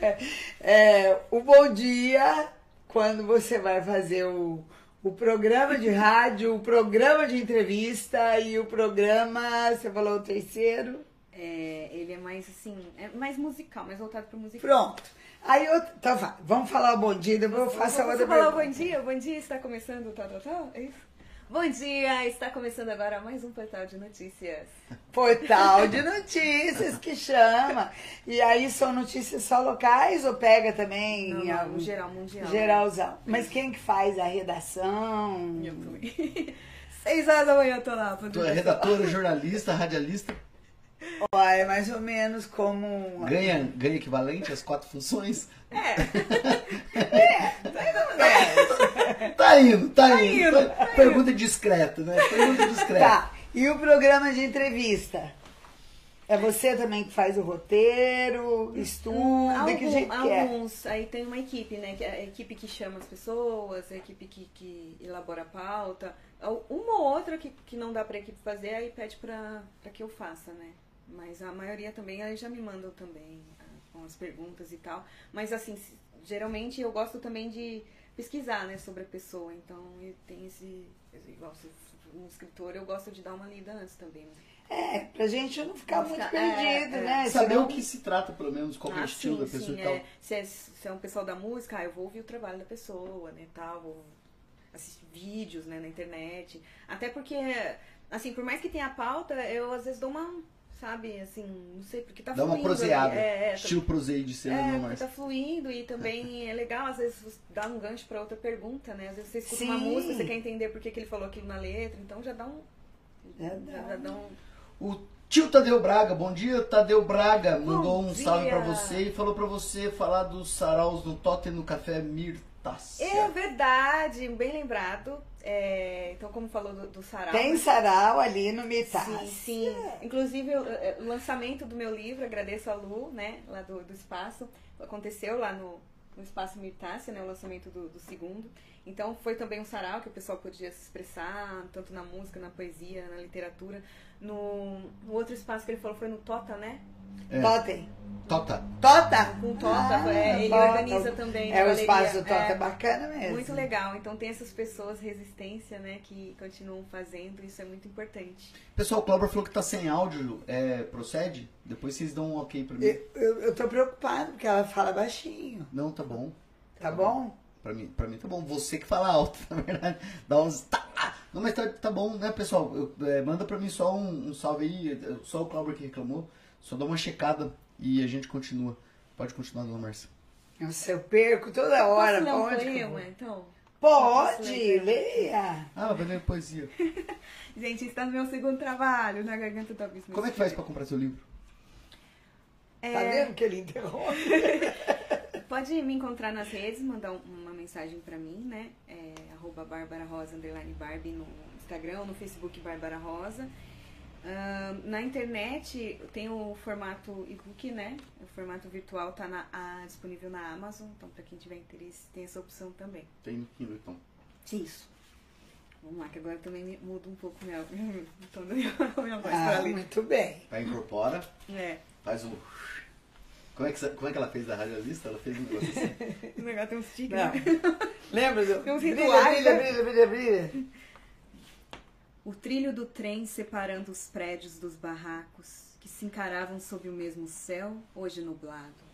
É, é, o bom dia, quando você vai fazer o, o programa de rádio, o programa de entrevista e o programa, você falou o terceiro? É, ele é mais assim, é mais musical, mais voltado pro musical. Pronto. Aí eu, vai, vamos falar o bom dia, depois eu faço a Você outra falou pergunta. bom dia, bom dia, está começando, tal, tal, tal, é isso? Bom dia, está começando agora mais um portal de notícias. Portal de notícias que chama. E aí são notícias só locais ou pega também Não, não, algum- geral, mundial. Geralzão. Mas quem que faz a redação? Eu também. [laughs] Seis horas da manhã eu tô lá. Tu é redatora, jornalista, radialista. Ó, é mais ou menos como. Ganha, ganha equivalente às quatro funções? [laughs] Tá indo, tá, indo. indo, tá Pergunta discreta, né? Pergunta discreta. Tá. E o programa de entrevista? É você também que faz o roteiro, estuda, Algum- que jeito que é? alguns, aí tem uma equipe, né? que é A equipe que chama as pessoas, a equipe que, que elabora a pauta. Uma ou outra que, que não dá pra equipe fazer, aí pede pra, pra que eu faça, né? Mas a maioria também, aí já me mandam também ah, com as perguntas e tal. Mas assim, geralmente eu gosto também de pesquisar, né, sobre a pessoa. Então, eu tenho esse, igual se um escritor, eu gosto de dar uma lida antes também, né? É, pra gente não ficar Não muito ficar- é, perdido, é. né? Saber Senão- o que se trata, pelo menos, qual que é o Ah, estilo sim, da pessoa sim, e tal. é. Se, é, se é um pessoal da música, ah, eu vou ouvir o trabalho da pessoa, né, tal, vou assistir vídeos, né, na internet. Até porque, assim, por mais que tenha a pauta, eu às vezes dou uma, sabe, assim, não sei, porque tá Dá uma fluindo ali. proseada. É, é, tá- Estilo prosei de cena, é, mais. tá fluindo e também [laughs] é legal, às vezes, dá um gancho pra outra pergunta, né? Às vezes você escuta uma Sim. música, você quer entender por que, que ele falou aquilo na letra, então já dá um... Já Já, dá. já dá um... O tio Tadeu Braga, bom dia, Tadeu Braga, mandou um dia. salve pra você e falou pra você falar dos saraus no Totem no Café Mirtácia. É verdade, bem lembrado. É, então, como falou do, do sarau... Tem né? sarau ali no Mitas. Sim, sim. Inclusive, o eh, o lançamento do meu livro, agradeço a Lu, né, lá do, do Espaço, aconteceu lá no, no Espaço Mirtácia, né, o lançamento do, do segundo. Então, foi também um sarau que o pessoal podia se expressar, tanto na música, na poesia, na literatura. No, no outro espaço que ele falou foi no Tota, né? É. Totem. Tota. Tota? Com o Tota, Ah, é, ele Tota. organiza também. na É, o galeria. espaço do Tota é, É, bacana mesmo. Muito legal. Então, tem essas pessoas, resistência, né, que continuam fazendo, isso é muito importante. Pessoal, o Cláudio falou que tá sem áudio, é, procede? Depois vocês dão um ok pra mim. Eu, eu, eu tô preocupada porque ela fala baixinho. Não, tá bom. Tá bom? Pra mim, pra mim tá bom. Você que fala alto, [laughs] na verdade. Dá uns. Tá, não, mas tá, tá bom, né, pessoal? Eu- é, manda pra mim só um, um salve aí. Só o Cláudio que reclamou. Só dá uma checada e a gente continua. Pode continuar, dona Márcia. Nossa, eu perco toda hora. Posso ler pra um poema, então? Pode, ler? leia. Ah, vai ler poesia. [laughs] Gente, está no meu segundo trabalho, na Garganta do Abismo. Como é que faz pra comprar seu livro? É, Tá vendo que ele interrompe? [laughs] Pode me encontrar nas redes, mandar um- uma mensagem pra mim, né? É, arroba Bárbara Rosa, underline Barbie no Instagram, ou no Facebook Bárbara Rosa. Ahn, na internet tem o formato e-book, né? O formato virtual tá na- a- disponível na Amazon, então pra quem tiver interesse tem essa opção também. Tem no Kindle, então. Isso. Vamos lá, que agora também me- muda um pouco minha, o tom da minha, minha voz Ah, muito bem. Aí incorpora, É, faz um. Como é, que, como é que ela fez da radialista? Ela fez um negócio assim. o [laughs] negócio tem uns tigres. Não. Lembra do. Tem uns brilha, rituais, brilha, né? brilha, brilha, brilha. O trilho do trem separando os prédios dos barracos que se encaravam sob o mesmo céu, hoje nublado.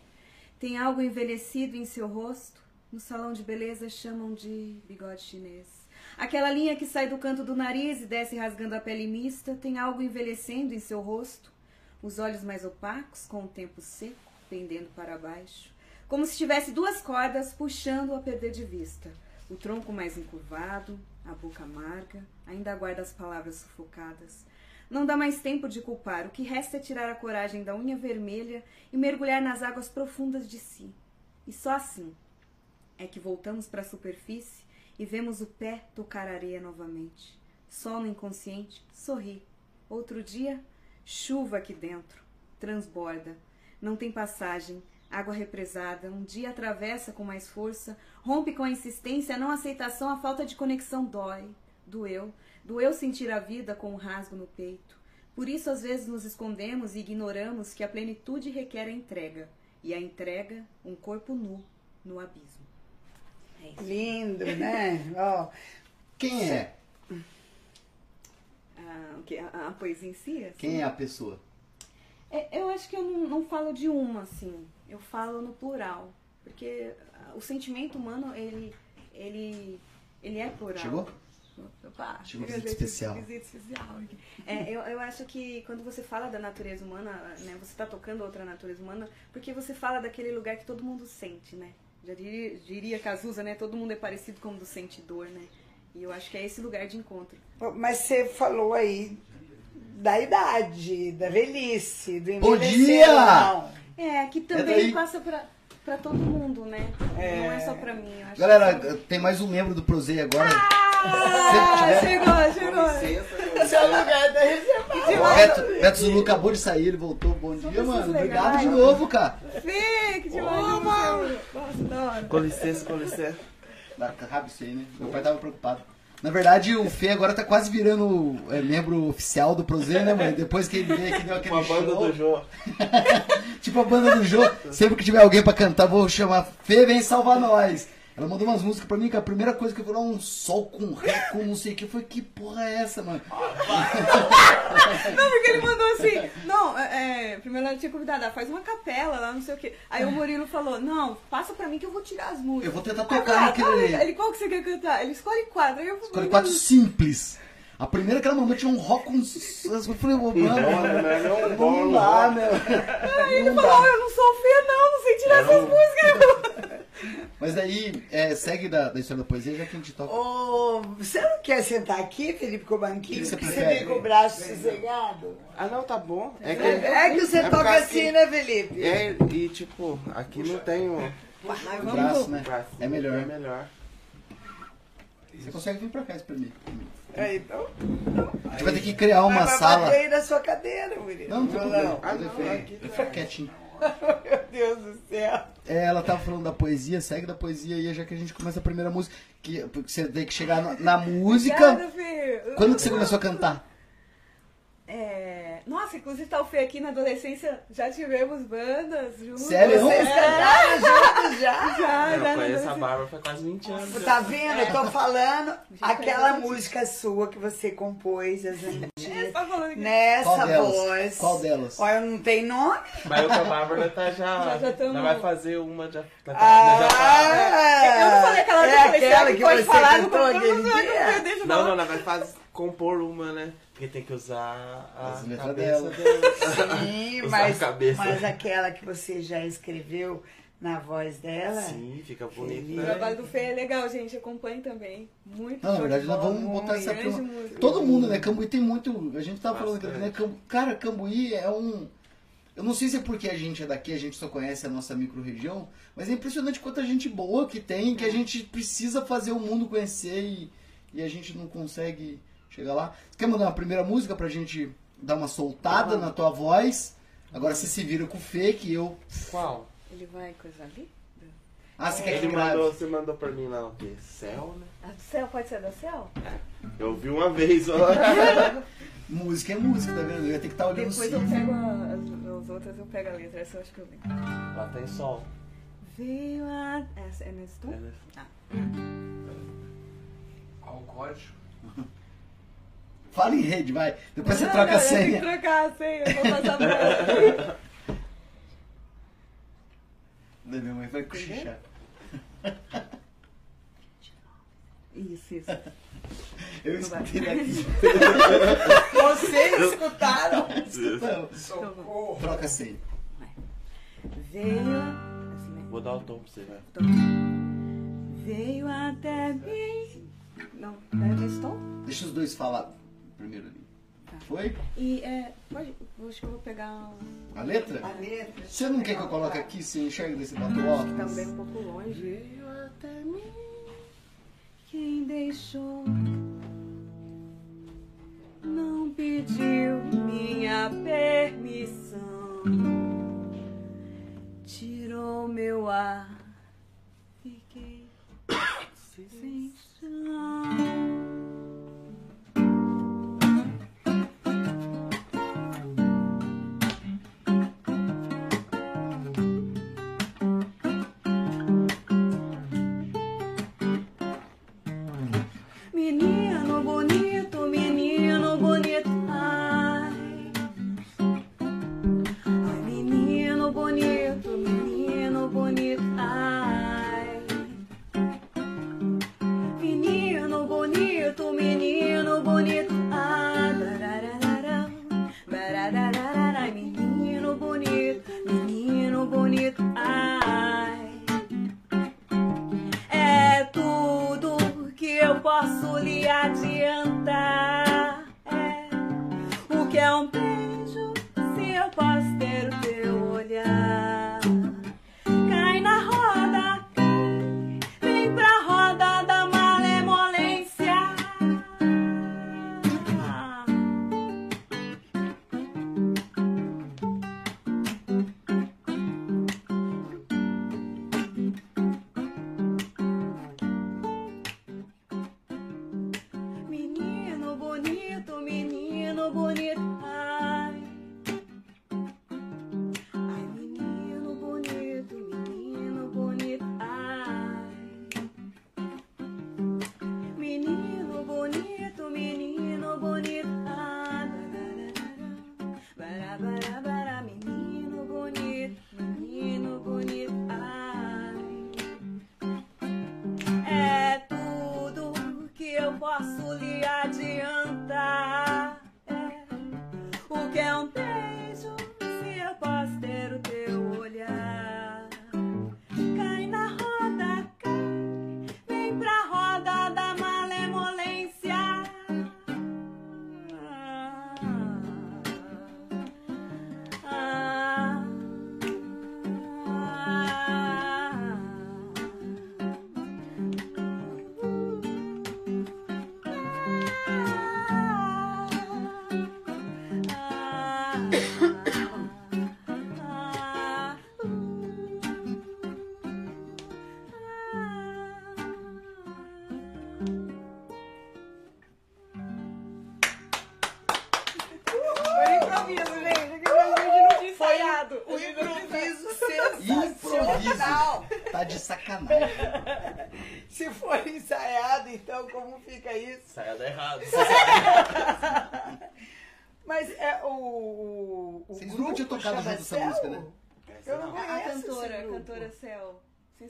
Tem algo envelhecido em seu rosto? No salão de beleza chamam de bigode chinês. Aquela linha que sai do canto do nariz e desce rasgando a pele mista tem algo envelhecendo em seu rosto? Os olhos mais opacos, com o tempo seco, pendendo para baixo. Como se tivesse duas cordas puxando a perder de vista. O tronco mais encurvado, a boca amarga, ainda aguarda as palavras sufocadas. Não dá mais tempo de culpar, o que resta é tirar a coragem da unha vermelha e mergulhar nas águas profundas de si. E só assim é que voltamos para a superfície e vemos o pé tocar areia novamente. Sono inconsciente, sorri. Outro dia, chuva aqui dentro, transborda. Não tem passagem, água represada. Um dia atravessa com mais força, rompe com a insistência, a não aceitação, a falta de conexão dói. Doeu. Doeu sentir a vida com um rasgo no peito. Por isso, às vezes, nos escondemos e ignoramos que a plenitude requer a entrega. E a entrega, um corpo nu no abismo. É isso. Lindo, né? [laughs] Ó, Quem é? Ah? A, a poesia em si? assim? Quem é a pessoa? É, eu acho que eu não, não falo de uma, assim. Eu falo no plural. Porque ah, o sentimento humano, ele, ele, ele é plural. Chegou? Opa, Chegou visita gente, especial. visita especial. É, eu, eu acho que quando você fala da natureza humana, né, você está tocando outra natureza humana, porque você fala daquele lugar que todo mundo sente, né? Já diria, diria Cazuza, né? Todo mundo é parecido como do sentidor, né? E eu acho que é esse lugar de encontro. mas você falou aí da idade, da velhice, do Bom dia! É, que daí. também passa pra, pra todo mundo, né? Não é só pra mim. Eu acho Galera, que... tem mais um membro do Prosei agora. Ah, chegou, chegou. O seu lugar tá reservado. Beto, Beto Zulu acabou de sair, ele voltou. Bom dia, mano. legais. Obrigado de novo, cara. Fê, que demais. Nossa, da hora. Com licença, com licença. Dá rabo isso aí, né? Meu pai tava preocupado. Na verdade, o Fê agora tá quase virando é, membro oficial do Prozer, né, mãe? Depois que ele veio aqui, deu aquele Uma banda show. do Jô. [laughs] tipo a banda do Jô. Sempre que tiver alguém pra cantar, vou chamar Fê, vem salvar nós. Ela mandou umas músicas pra mim, que a primeira coisa que eu lá, um sol com ré, com não sei o que, foi que porra é essa, mano? [laughs] Não, porque ele mandou assim, não, é, é, primeiro ela tinha convidado, ah, faz uma capela lá, não sei o quê. Aí o Murilo falou, não, passa pra mim que eu vou tirar as músicas. Eu vou tentar tocar falei, naquele ah, ali. Ele, qual que você quer cantar? Ele escolhe quatro. Aí eu Escolhe falei, quatro simples. A primeira que ela mandou tinha um rock com. Eu falei, mano, Não, não bom, dá, meu. Aí ele Não falou, dá. eu não sou feia não, não sei tirar essas músicas. [laughs] Mas daí, é, segue da, da história da poesia, já que a gente toca. Ô, você não quer sentar aqui, Felipe, com o banquinho? Você Porque você prefere? vem com o braço sossegado? Ah, não, tá bom. É que, É que você é toca assim, né, Felipe? É, e tipo, aqui não tem o Mas O vamos braço, né? braço. É melhor. É melhor. Você consegue vir pra cá, pra mim. É, então. A gente vai ter que criar uma vai sala. aí na sua cadeira, Murilo. Não, não tem problema. Ah, não, aqui ele foi quietinho. [laughs] Meu Deus do céu. É, ela tava falando da poesia, segue da poesia aí, já que a gente começa a primeira música. Que, você tem que chegar na, na música. Obrigada, Fê. Quando que você começou a cantar? É... Nossa, inclusive tá o Fê aqui na adolescência, já tivemos bandas juntos. Sério? Vocês cantaram juntos já? Já, Eu já conheço a. Bárbara faz quase 20 anos. Tá vendo? Eu tô falando Já aquela música sua que você compôs, as antigas. Tá falando que... Qual Nessa delas? voz. Qual delas? Olha, não tem nome? Mas eu com a Bárbara tá já. [laughs] Já- já já vai fazer uma já. já, Ah, já tá- Eu não falei aquela é eu falei, aquela que que pode você falar? Não não dia? Não, não, não, vai fazer, compor uma, né? Porque tem que usar a As letras cabeça dela. dela. [laughs] Sim, mas, mas aquela que você já escreveu na voz dela. Sim, fica bonito. O né? trabalho do Fê é legal, gente. Acompanhe também. Muito Não, na verdade, de nós vamos botar essa grande turma. música. Todo mundo, né? Cambuí tem muito. A gente tava falando aqui, né? Bastante. Cambu- Cara, Cambuí é um. Eu não sei se é porque a gente é daqui, a gente só conhece a nossa micro-região, mas é impressionante quanta gente boa que tem, que a gente precisa fazer o mundo conhecer e, e a gente não consegue chegar lá. Você quer mandar uma primeira música pra gente dar uma soltada na tua voz? Agora você se vira com o Fê, que eu. Qual? Ele vai coisa ali? Ah, você quer que Ele mandou, você mandou pra mim lá o quê? Céu, né? A do céu pode ser da céu? Eu vi uma vez, ó. [laughs] Música é música, tá vendo? Eu ia ter que estar olhando Depois eu pego a- as, as outras, eu pego a letra. Essa eu acho que eu lembro. Lá tem sol. Veio a. Essa é nesse tom? É, né? [laughs] Fala em rede, vai. Depois você Não, troca não, a eu tenho senha. que trocar a senha. Eu vou passar pra. Daí [laughs] minha mãe vai cochichar. Isso, isso. [laughs] Eu escutei daqui. [laughs] Vocês escutaram? Não, Socorro. troca a senha. Veio. Assim, né? Vou dar o tom pra você, vai. Veio até mim. Não, é nesse tom? Deixa os dois falar primeiro ali. Tá. Foi? E é. Pode. Acho que eu vou pegar. um- A letra? A letra. Você não quer que eu coloque aqui? Você enxerga desse bato Também óculos? um pouco longe. Veio até mim. Quem deixou. Não pediu minha permissão. Tirou meu ar. Fiquei [coughs] sem chão.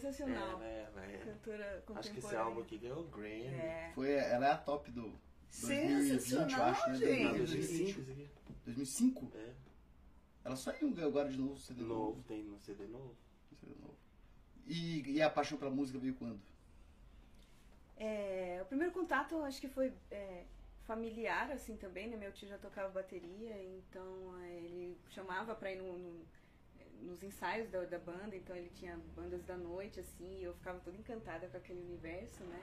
Sensacional. É, né, é. Cantora contemporânea. Acho que esse álbum aqui ganhou o Grammy. É. Foi, ela é a top do 2020, eu acho, né? Sensacional, 2020. 2005 esse aqui. 2005? É. Ela saiu agora de novo, CD novo. Novo, tem no CD novo. CD novo. E, e a paixão pela música veio quando? É, o primeiro contato eu acho que foi é, familiar, assim, também, né? Meu tio já tocava bateria, então é, ele chamava pra ir no, no- nos ensaios da, da banda, então ele tinha bandas da noite, assim, e eu ficava toda encantada com aquele universo, né?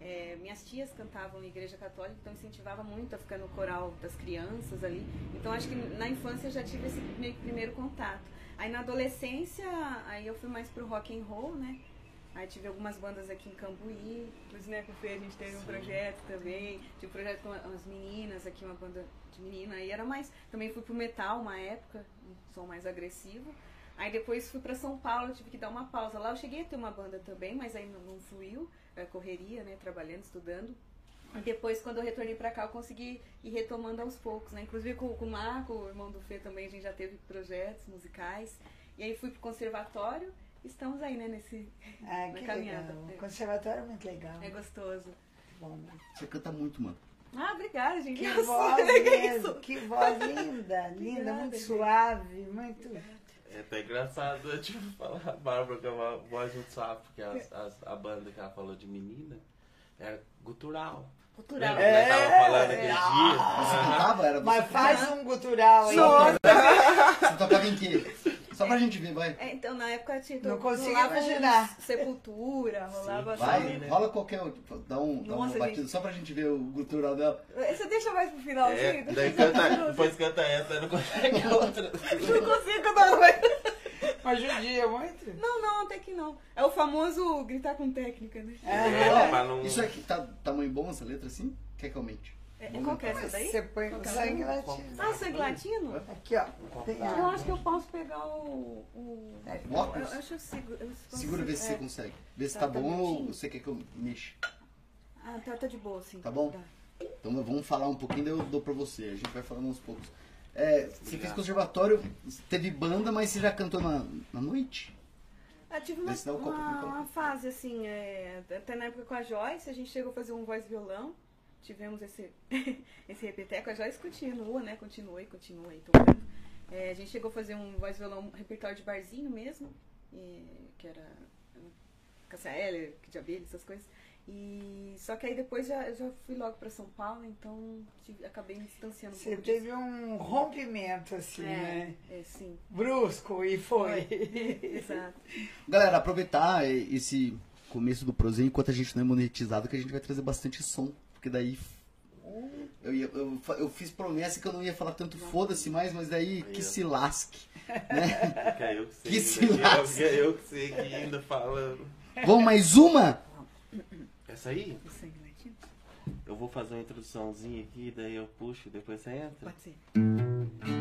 É, minhas tias cantavam em igreja católica, então incentivava muito a ficar no coral das crianças ali. Então acho que na infância eu já tive esse primeiro contato. Aí na adolescência, aí eu fui mais pro rock and roll, né? Aí tive algumas bandas aqui em Cambuí, inclusive né, com o Fê a gente teve um projeto também, tive um projeto com as meninas aqui, uma banda de menina, aí era mais, também fui pro metal uma época, um som mais agressivo. Aí depois fui pra São Paulo, eu tive que dar uma pausa. Lá eu cheguei a ter uma banda também, mas aí não, não fluiu, é, correria, né, trabalhando, estudando. E depois, quando eu retornei pra cá, eu consegui ir retomando aos poucos, né? Inclusive com, com o Marco, o irmão do Fê também, a gente já teve projetos musicais. E aí fui pro conservatório, estamos aí, né, nesse... Ah, Na que caminhada. legal. O conservatório é muito legal. É gostoso. Bom, né? Você canta muito, mano. Ah, obrigada, gente. Que Nossa, [laughs] voz que mesmo, que voz linda, linda, Obrigada, muito gente. suave, muito. É até engraçado, tipo, falar a Bárbara com uma voz muito suave, porque as, as- a banda que ela falou de menina era gutural. Cultural. Lembra que nós tava falando aquele Você dia? cantava? Era Mas você, faz um gutural aí. você tocava em quê? Só pra gente ver, vai. É, então, na época tinha. Não consigo imaginar. Sepultura, rolava Vai, assim. né? rola qualquer. Dá, um, dá uma Nossa, batida gente. só pra gente ver o gutural dela. Você deixa mais pro finalzinho? É, daí canta, depois canta essa, não consegue outra. [laughs] Não consigo cantar mais. Mas judia muito. Não, não, até que não. É o famoso gritar com técnica, né? É, mas não... Isso aqui tá tamanho bom essa letra assim? Quer que aumente? É, é qual que é essa daí? Você põe o Qualquer sangue um? latino. Ah, sangue latino? Aqui, ó. Tem Eu acho que eu posso pegar o. o... O óculos? Eu, eu acho que eu seguro. eu Segura, vê se você é. consegue. Vê se Tá, tá, tá bom ou você quer que eu mexa. Ah, tá, tá de boa, sim. Tá bom? Então vamos falar um pouquinho, daí eu dou pra você. A gente vai falando aos poucos. É, você fez conservatório, teve banda, mas você já cantou na, na noite? Ah, tive uma, o uma, uma fase assim, é, até na época com a Joyce, a gente chegou a fazer um voz violão. Tivemos esse, [laughs] esse repeteco, a Joyce continua, né? Continua e continua aí tocando. É, a gente chegou a fazer um voz violão, um repertório de barzinho mesmo, e- que era Cassia Eller, que de abelha, essas coisas. E, só que aí depois já, eu já fui logo pra São Paulo, então tive- acabei me distanciando um Você pouco disso. teve um rompimento, assim, né? É, é, sim. Brusco e foi. [laughs] Exato. Galera, aproveitar esse começo do Prozinho enquanto a gente não é monetizado, que a gente vai trazer bastante som. Porque daí. Eu, ia- eu, eu fiz promessa que eu não ia falar tanto foda-se mais, mas daí que se lasque. [laughs] Né? Que é eu que sei. Que né? se Que é- lasque. que é eu que sei que ainda fala. Vamos mais uma? Essa aí? Eu vou fazer uma introduçãozinha aqui, daí eu puxo, depois você entra. Pode ser.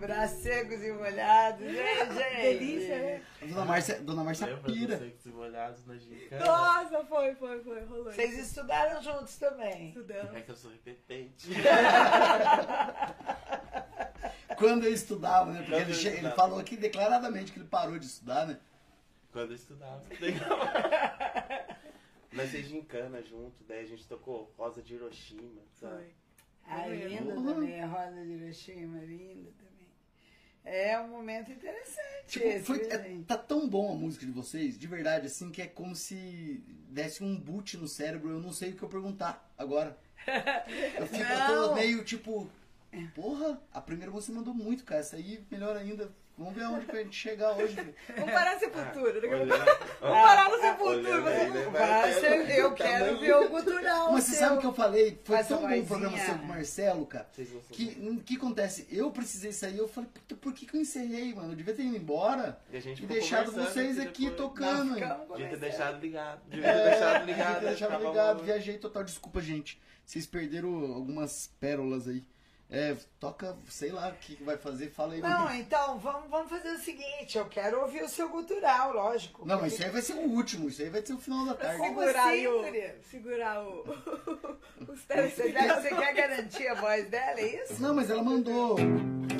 Lembrar secos e molhados, né, [laughs] gente? Delícia, né? Dona Márcia, Dona Márcia Lembra pira. secos e molhados na gincana? Nossa, foi, foi, foi. Rolou. Vocês estudaram juntos também. Estudamos. É que eu sou repetente. [laughs] Quando eu estudava, né? Porque ele, che- ele estudava. falou aqui declaradamente que ele parou de estudar, né? Quando eu estudava. [laughs] Nós fez gincana junto, daí a gente tocou Rosa de Hiroshima, sabe? Foi. Ah, linda Uhum. também, a Roda de Hiroshima, linda também. É um momento interessante Tipo, esse, foi- é- tá tão bom a música de vocês, de verdade, assim, que é como se desse um boot no cérebro, eu não sei o que eu perguntar agora. Eu fico eu meio tipo, porra, a primeira você mandou muito, cara, essa aí melhor ainda. Vamos ver aonde que a gente chegar hoje. filho. Vamos parar a sepultura. Vamos parar no sepultura. vamos- né? Vai, eu quero ver o gutural. Mas você sabe o que eu falei? Foi Faz tão bom o programa seu com o Marcelo, cara. Que o que acontece? Eu precisei sair, eu falei, puta, por que, que eu encerrei, mano? Eu devia ter ido embora E a gente e deixado vocês aqui depois. tocando. Devia ter deixado ligado. Devia ter É, deixado devia ligado. ter deixado ligado, viajei total. Desculpa, gente. Vocês perderam algumas pérolas aí. É, toca, sei lá o que vai fazer, fala aí. Não, então, vamos, vamos fazer o seguinte, eu quero ouvir o seu gutural, lógico. Não, mas isso aí vai ser o último, isso aí vai ser o final da tarde. Segurar, assim, o, segurar o, [laughs] os Você, telespectadores. você quer garantir a voz dela, é isso? Não, mas ela mandou.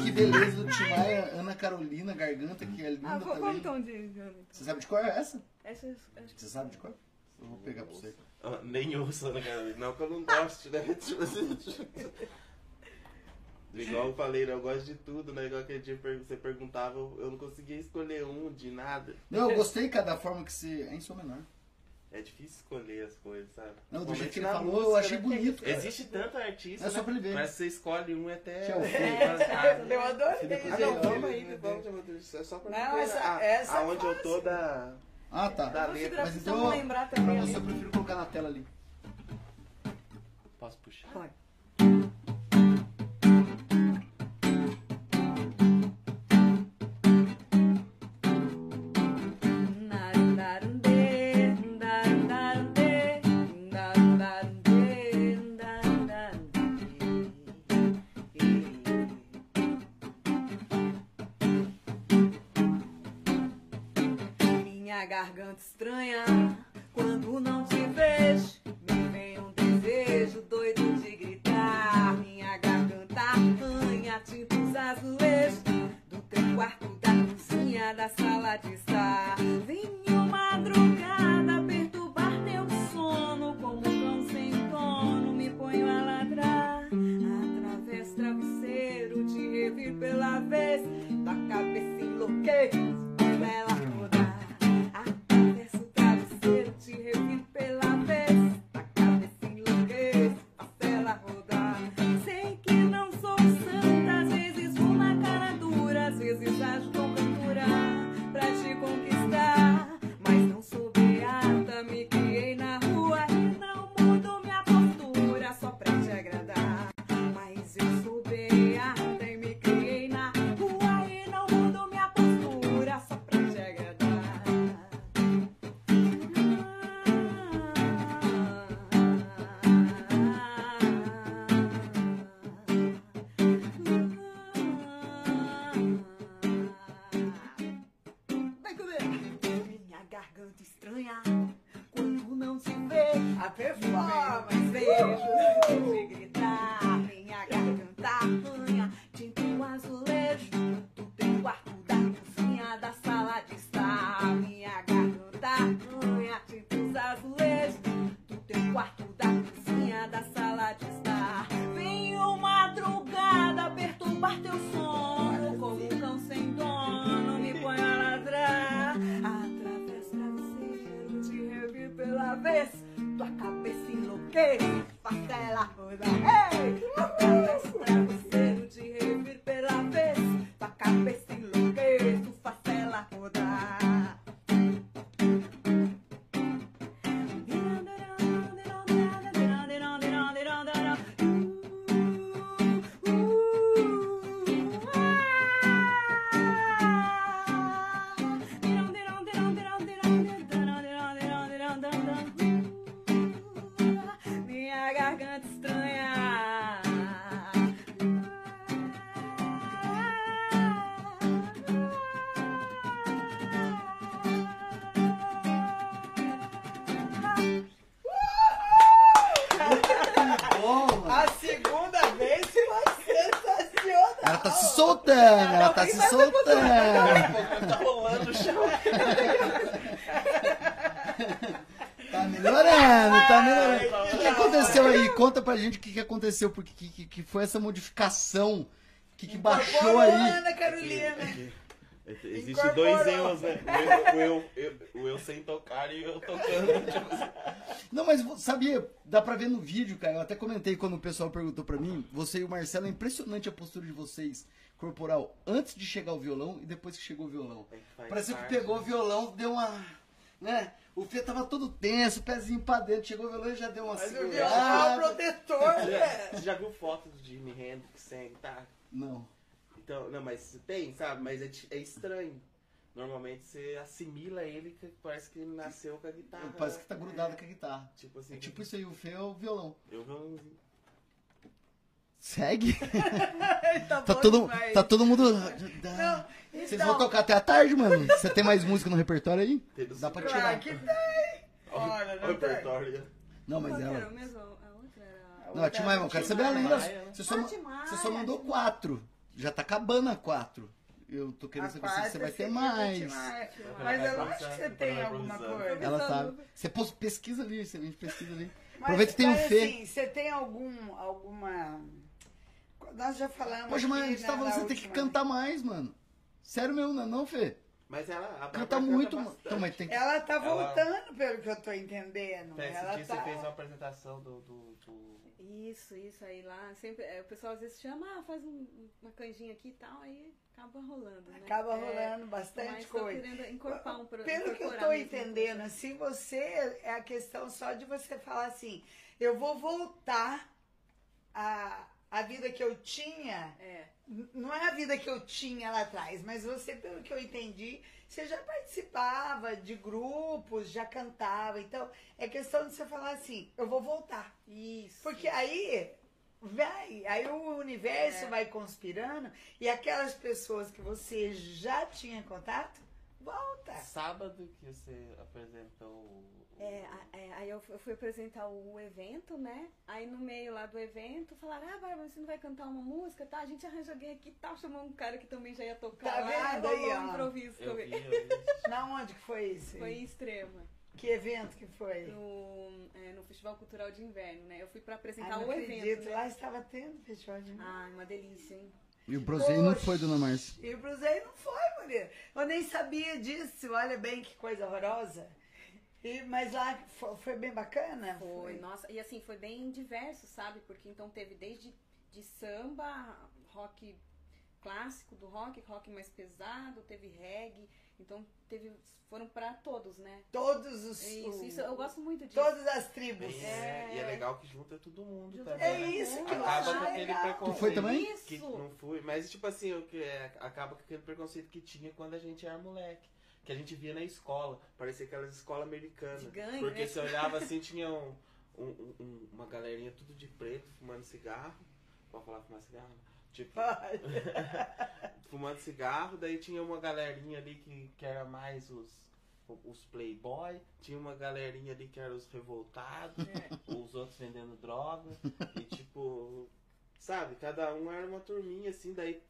Que beleza do Tim Maia, Ana Carolina Garganta, que é linda Ah, vou- também. vamos então de... de- Você sabe de qual é essa? Essa, acho que Você sabe de qual? Eu vou pegar pra você. Ah, Nem ouço, né, cara? Não que eu não goste, né? [laughs] Igual eu falei, né? eu gosto de tudo, né? Igual aquele dia você perguntava, eu não conseguia escolher um de nada. Não, eu gostei cada forma que você. É em som menor. É difícil escolher as coisas, sabe? Não, do jeito que ele falou, eu música, achei né? bonito. cara. Existe tanto artista, É só né? pra ele ver. Mas você escolhe um é até... Que é. [laughs] [laughs] Eu adorei. Ah, não, vamos aí, vamos, é só pra Não, ver essa- a- essa é aonde eu tô da, Ah, tá. da letra. Mas pra então, lembrar pra também. você eu prefiro colocar na tela ali. Posso puxar? Pode. Minha garganta tá se soltando. Tá rolando o chão. Tá melhorando, tá melhorando. O que, que aconteceu aí? Conta pra gente o que, que aconteceu, porque que, que, que foi essa modificação, o que, que baixou aí. Ana Carolina. Existem Incorporou. dois eus, né? O eu, o, eu, o eu sem tocar e o eu tocando. Tipo assim. Não, mas sabia, dá pra ver no vídeo, cara. Eu até comentei quando o pessoal perguntou pra mim. Você e o Marcelo, é impressionante a postura de vocês corporal antes de chegar o violão e depois que chegou o violão. É que Parece que pegou o violão, deu uma. Né? O Fê tava todo tenso, pezinho pra dentro. Chegou o violão e já deu uma Mas o violão é segurada. o protetor, [laughs] né? você já viu fotos do Jimi Hendrix sem guitarra? Não. Então, não, mas tem, sabe? Mas é, é estranho. Normalmente você assimila ele que parece que ele nasceu com a guitarra. Parece que tá grudado com a guitarra. Tipo assim, É tipo isso aí, o Fê é o violão. eu vou. Segue? [laughs] Tá, Tá todo, demais. tá todo mundo. Não, Vocês então, vão tocar até a tarde, mano. Você tem mais música no repertório aí? Dá pra Claro tirar. que tem. Olha, o não tem. repertório. Não, mas era ela. o mesmo? A outra era... Não, Tim Maia, eu quero saber além das. Maia. Você só, Ah, você só mandou quatro. Já tá acabando a quatro. Eu tô querendo A saber se você vai ter mais. Ultimar. Mas Mas eu acho que você tem alguma coisa. Ela Pensando. sabe. Você pesquisa ali, você a gente pesquisa ali. Mas, Aproveita que tem o mas, Fê. Assim, você tem algum, alguma... Nós já falamos Poxa, mas a gente né, tá falando que você tem que cantar mais, mano. Sério mesmo, não, é não Fê? Mas ela. A Bárbara Canta muito, mano. Então, mas tem que. Ela tá Ela- voltando, pelo que eu tô entendendo. Esse Ela dia tá... você fez uma apresentação do. do, do- Isso, isso aí lá. Sempre, é, o pessoal às vezes chama, ah, faz um- uma canjinha aqui e tal, aí acaba rolando, né? Acaba É, rolando bastante coisa. querendo encorpar um pro- Pelo que eu incorporar tô entendendo, se você. É a questão só de você falar assim: eu vou voltar à, à vida que eu tinha. É. Não é a vida que eu tinha lá atrás, mas você, pelo que eu entendi, você já participava de grupos, já cantava. Então, é questão de você falar assim: eu vou voltar. Isso. Porque aí vai, aí o universo É. vai conspirando e aquelas pessoas que você já tinha contato, volta. Sábado que você apresentou. É, é, aí eu fu- eu fui apresentar o evento, né? Aí no meio lá do evento falaram, ah, Bárbara, você não vai cantar uma música, tá? A gente arranja alguém aqui e tal, chamou um cara que também já ia tocar Tá vendo aí, um ó? improviso Eu vi, eu vi. [laughs] Na onde que foi isso? Foi em extrema, Que evento que foi? no, é, no Festival Cultural de Inverno, né? Eu fui pra Ah, apresentar não o acredito, evento. né? lá estava tendo festival de Ai, uma delícia, hein? E o Brosei não foi, dona Márcia. E o Brusei não foi, mulher. Eu nem sabia disso. Olha bem que coisa horrorosa. E, mas lá foi, foi bem bacana? Foi, nossa, e assim, foi bem diverso, sabe? Porque então teve desde de samba, rock clássico do rock, rock mais pesado, teve reggae, então teve foram pra todos, né? Todos os. Isso, isso eu gosto muito disso. Todas as tribos. É, E é legal que junta todo mundo Junta também. É né? isso que eu Acaba com aquele legal. preconceito. Tu foi também? Isso. Que não fui, mas tipo assim, o que é, acaba com aquele preconceito que tinha quando a gente era moleque. Que a gente via na escola. Parecia aquelas escolas americanas. Gangue, Porque né? você [laughs] olhava assim, tinha um- um- um- uma galerinha tudo de preto, fumando cigarro. Pode falar fumar cigarro? Tipo, [laughs] fumando cigarro, daí tinha uma galerinha ali que, que era mais os, os playboy, tinha uma galerinha ali que era os revoltados, É. os outros vendendo droga, e tipo, sabe, cada um era uma turminha, assim, daí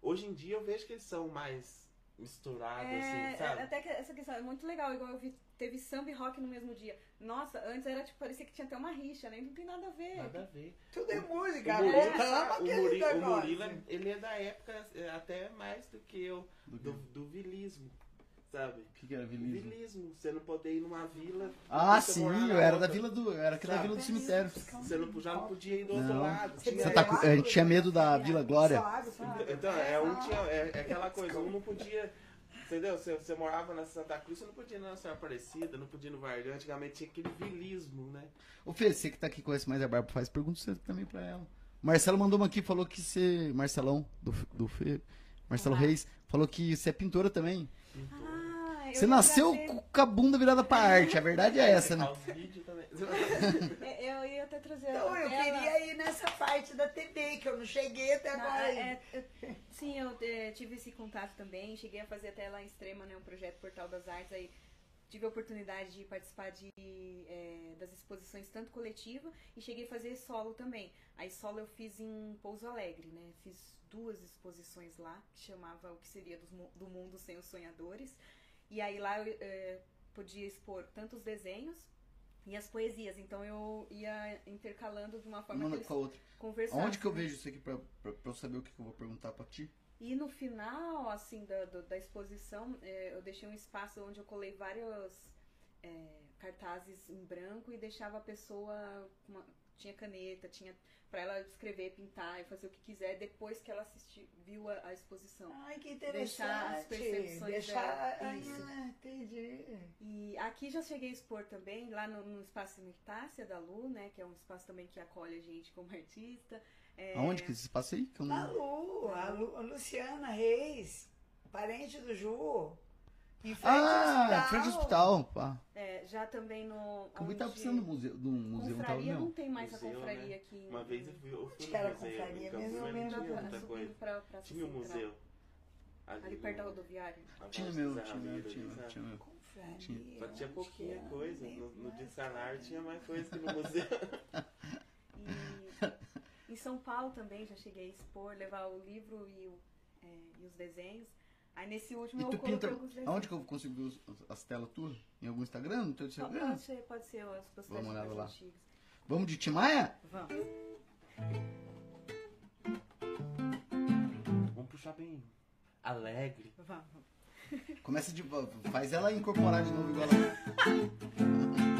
hoje em dia eu vejo que eles são mais misturados, É, assim, sabe? até que essa questão é muito legal, igual eu vi, teve samba e rock no mesmo dia. Nossa, antes era tipo, parecia que tinha até uma rixa, né? Não tem nada a ver. Nada a ver. Tudo é O música. Murilo, Voltamos o, àquele Muri, o. Murilo, ele é da época é, até mais do que eu, do, do vilismo, sabe? O que, que era vilismo? Vilismo, você não poder ir numa vila. Ah, sim, eu era outra. da vila do. Eu era aqui da vila do cemitério. Você não, já não podia ir do outro Não. lado. Você Tinha- tá a gente tinha medo da Vila Glória. Sabe? Então, é, um tinha, é, é aquela coisa, um não podia. Entendeu? Você, você morava na Santa Cruz, você não podia ir na Senhora Aparecida, não podia ir no Vargão. Antigamente tinha aquele vilismo, né? Ô, Fê, você que tá aqui conhece mais a Barba faz, pergunta você também pra ela. Marcelo mandou uma aqui, falou que você. Marcelão, do, do Fê. Marcelo Ah. Reis, falou que você é pintora também. Ah, eu Você nasceu trazer- com a bunda virada pra arte, a verdade é essa, né? [laughs] Eu ia até trazer Então, eu ela- queria ir nessa parte da TV, que eu não cheguei até Não, agora. é, é, sim, eu é, tive esse contato também. Cheguei a fazer até lá em Extrema, né, um projeto Portal das Artes. Aí tive a oportunidade de participar de, é, das exposições tanto coletiva e cheguei a fazer solo também. Aí solo eu fiz em Pouso Alegre, né? Fiz duas exposições lá que chamava o que seria mu- do mundo sem os sonhadores. E aí lá eu é, podia expor tanto os desenhos e as poesias. Então eu ia intercalando de uma forma Uma que com a outra. conversassem. Aonde que eu vejo isso aqui pra eu saber o que, que eu vou perguntar pra ti? E no final, assim, da, da exposição, é, eu deixei um espaço onde eu colei vários é, cartazes em branco e deixava a pessoa uma- tinha caneta, tinha para ela escrever, pintar e fazer o que quiser depois que ela assisti, viu a, a exposição. Ai, que Deixar as interessante. percepções Deixar... dela, Ai, isso. ah, entendi. E aqui já cheguei a expor também, lá no, no Espaço Imitácia da Lu, né, que é um espaço também que acolhe a gente como artista. É, Aonde que esse espaço aí? Que eu A não... Lu, a, Lu, a Luciana Reis, parente do Ju. Em frente Ah, frente ao hospital. Pá. é, já também no. Como tava precisando de um museu, um museu Confraria não não. tem mais Museu, a confraria né? aqui. Uma vez eu fui, eu fui no era museu. confraria mesmo, lembro tinha muita subindo coisa. pra, pra Tinha o Central. museu. Ali perto da rodoviária. Tinha meu, tinha meu, tinha ali, meu, sabe? tinha meu. Confraria, Tinha. Só tinha pouquinha era? coisa. No, dicionário tinha mais coisa que no museu. [laughs] E em São Paulo também já cheguei a expor, levar o livro e, o, é, e os desenhos. Aí nesse último E eu tu coloquei pinta. Aonde que eu consigo ver os- as telas tuas? Em algum Instagram? No teu Pode Instagram? ser, pode ser as Vamos olhar lá. antigas. Vamos de Timaya? Vamos. Vamos puxar bem alegre. Vamos. Começa de. Faz ela incorporar de novo igual ela. [laughs]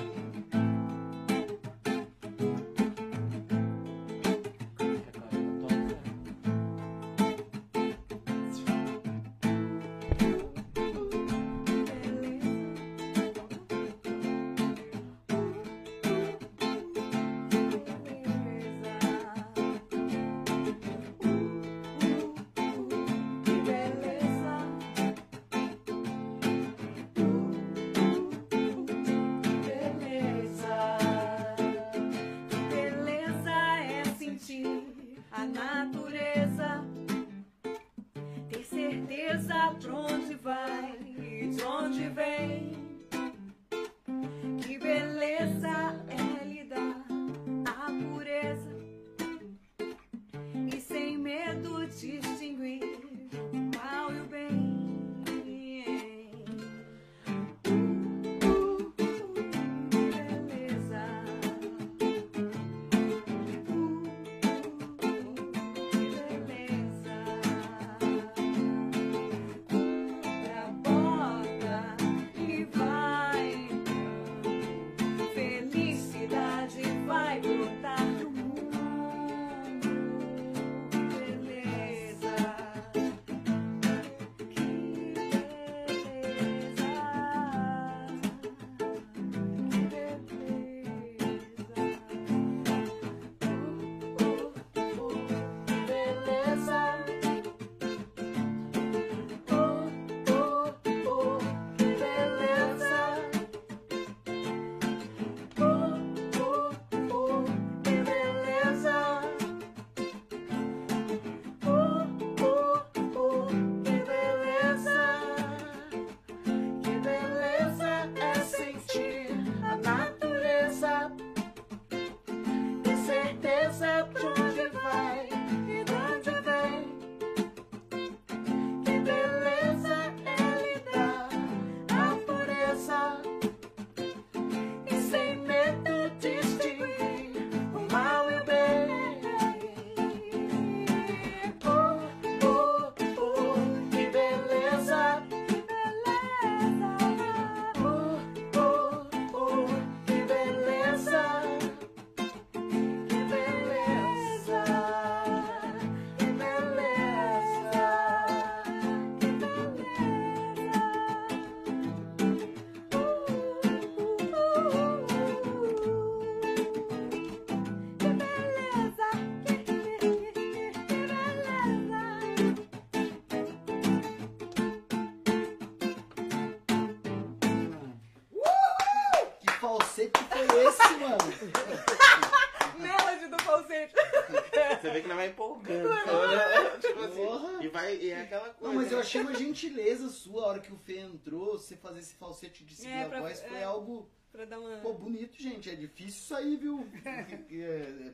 você fazer esse falsete de segunda É, pra- voz, foi é. algo, Pra dar uma. pô, bonito, gente. É difícil isso aí, viu? [laughs] É, é-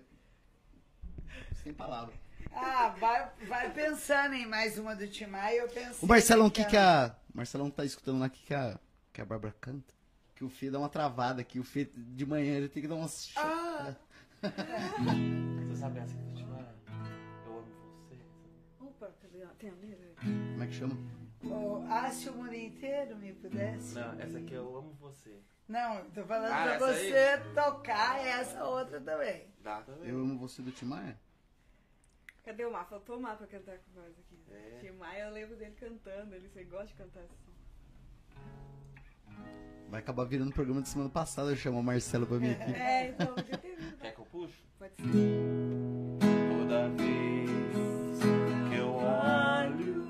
Sem palavras. Ah, vai, vai pensando em mais uma do Tim Maia, eu pensei... O Marcelão, o que que a... O Marcelão tá escutando lá, o que que a, que a Bárbara canta? Que o Fê dá uma travada aqui, o Fê de manhã ele tem que dar umas... Ah. [laughs] Você sabe essa que eu te? Eu amo você. Opa, cadê? Tem a letra? Como é que chama? Oh, ah, se o mundo inteiro me pudesse... Não, essa aqui eu amo você. Não, eu tô falando Ah, pra essa aí? você tocar essa outra também. Dá também. Eu amo você do Timaya? Cadê o Mar? Faltou o Mar pra cantar com nós aqui. É. Tim Maia, eu lembro dele cantando, ele você gosta de cantar esse som. Vai acabar virando o programa de semana passada, eu chamo o Marcelo pra mim aqui. [laughs] É, então, podia ter vindo. Quer que eu puxo? Pode ser. Toda vez que eu olho,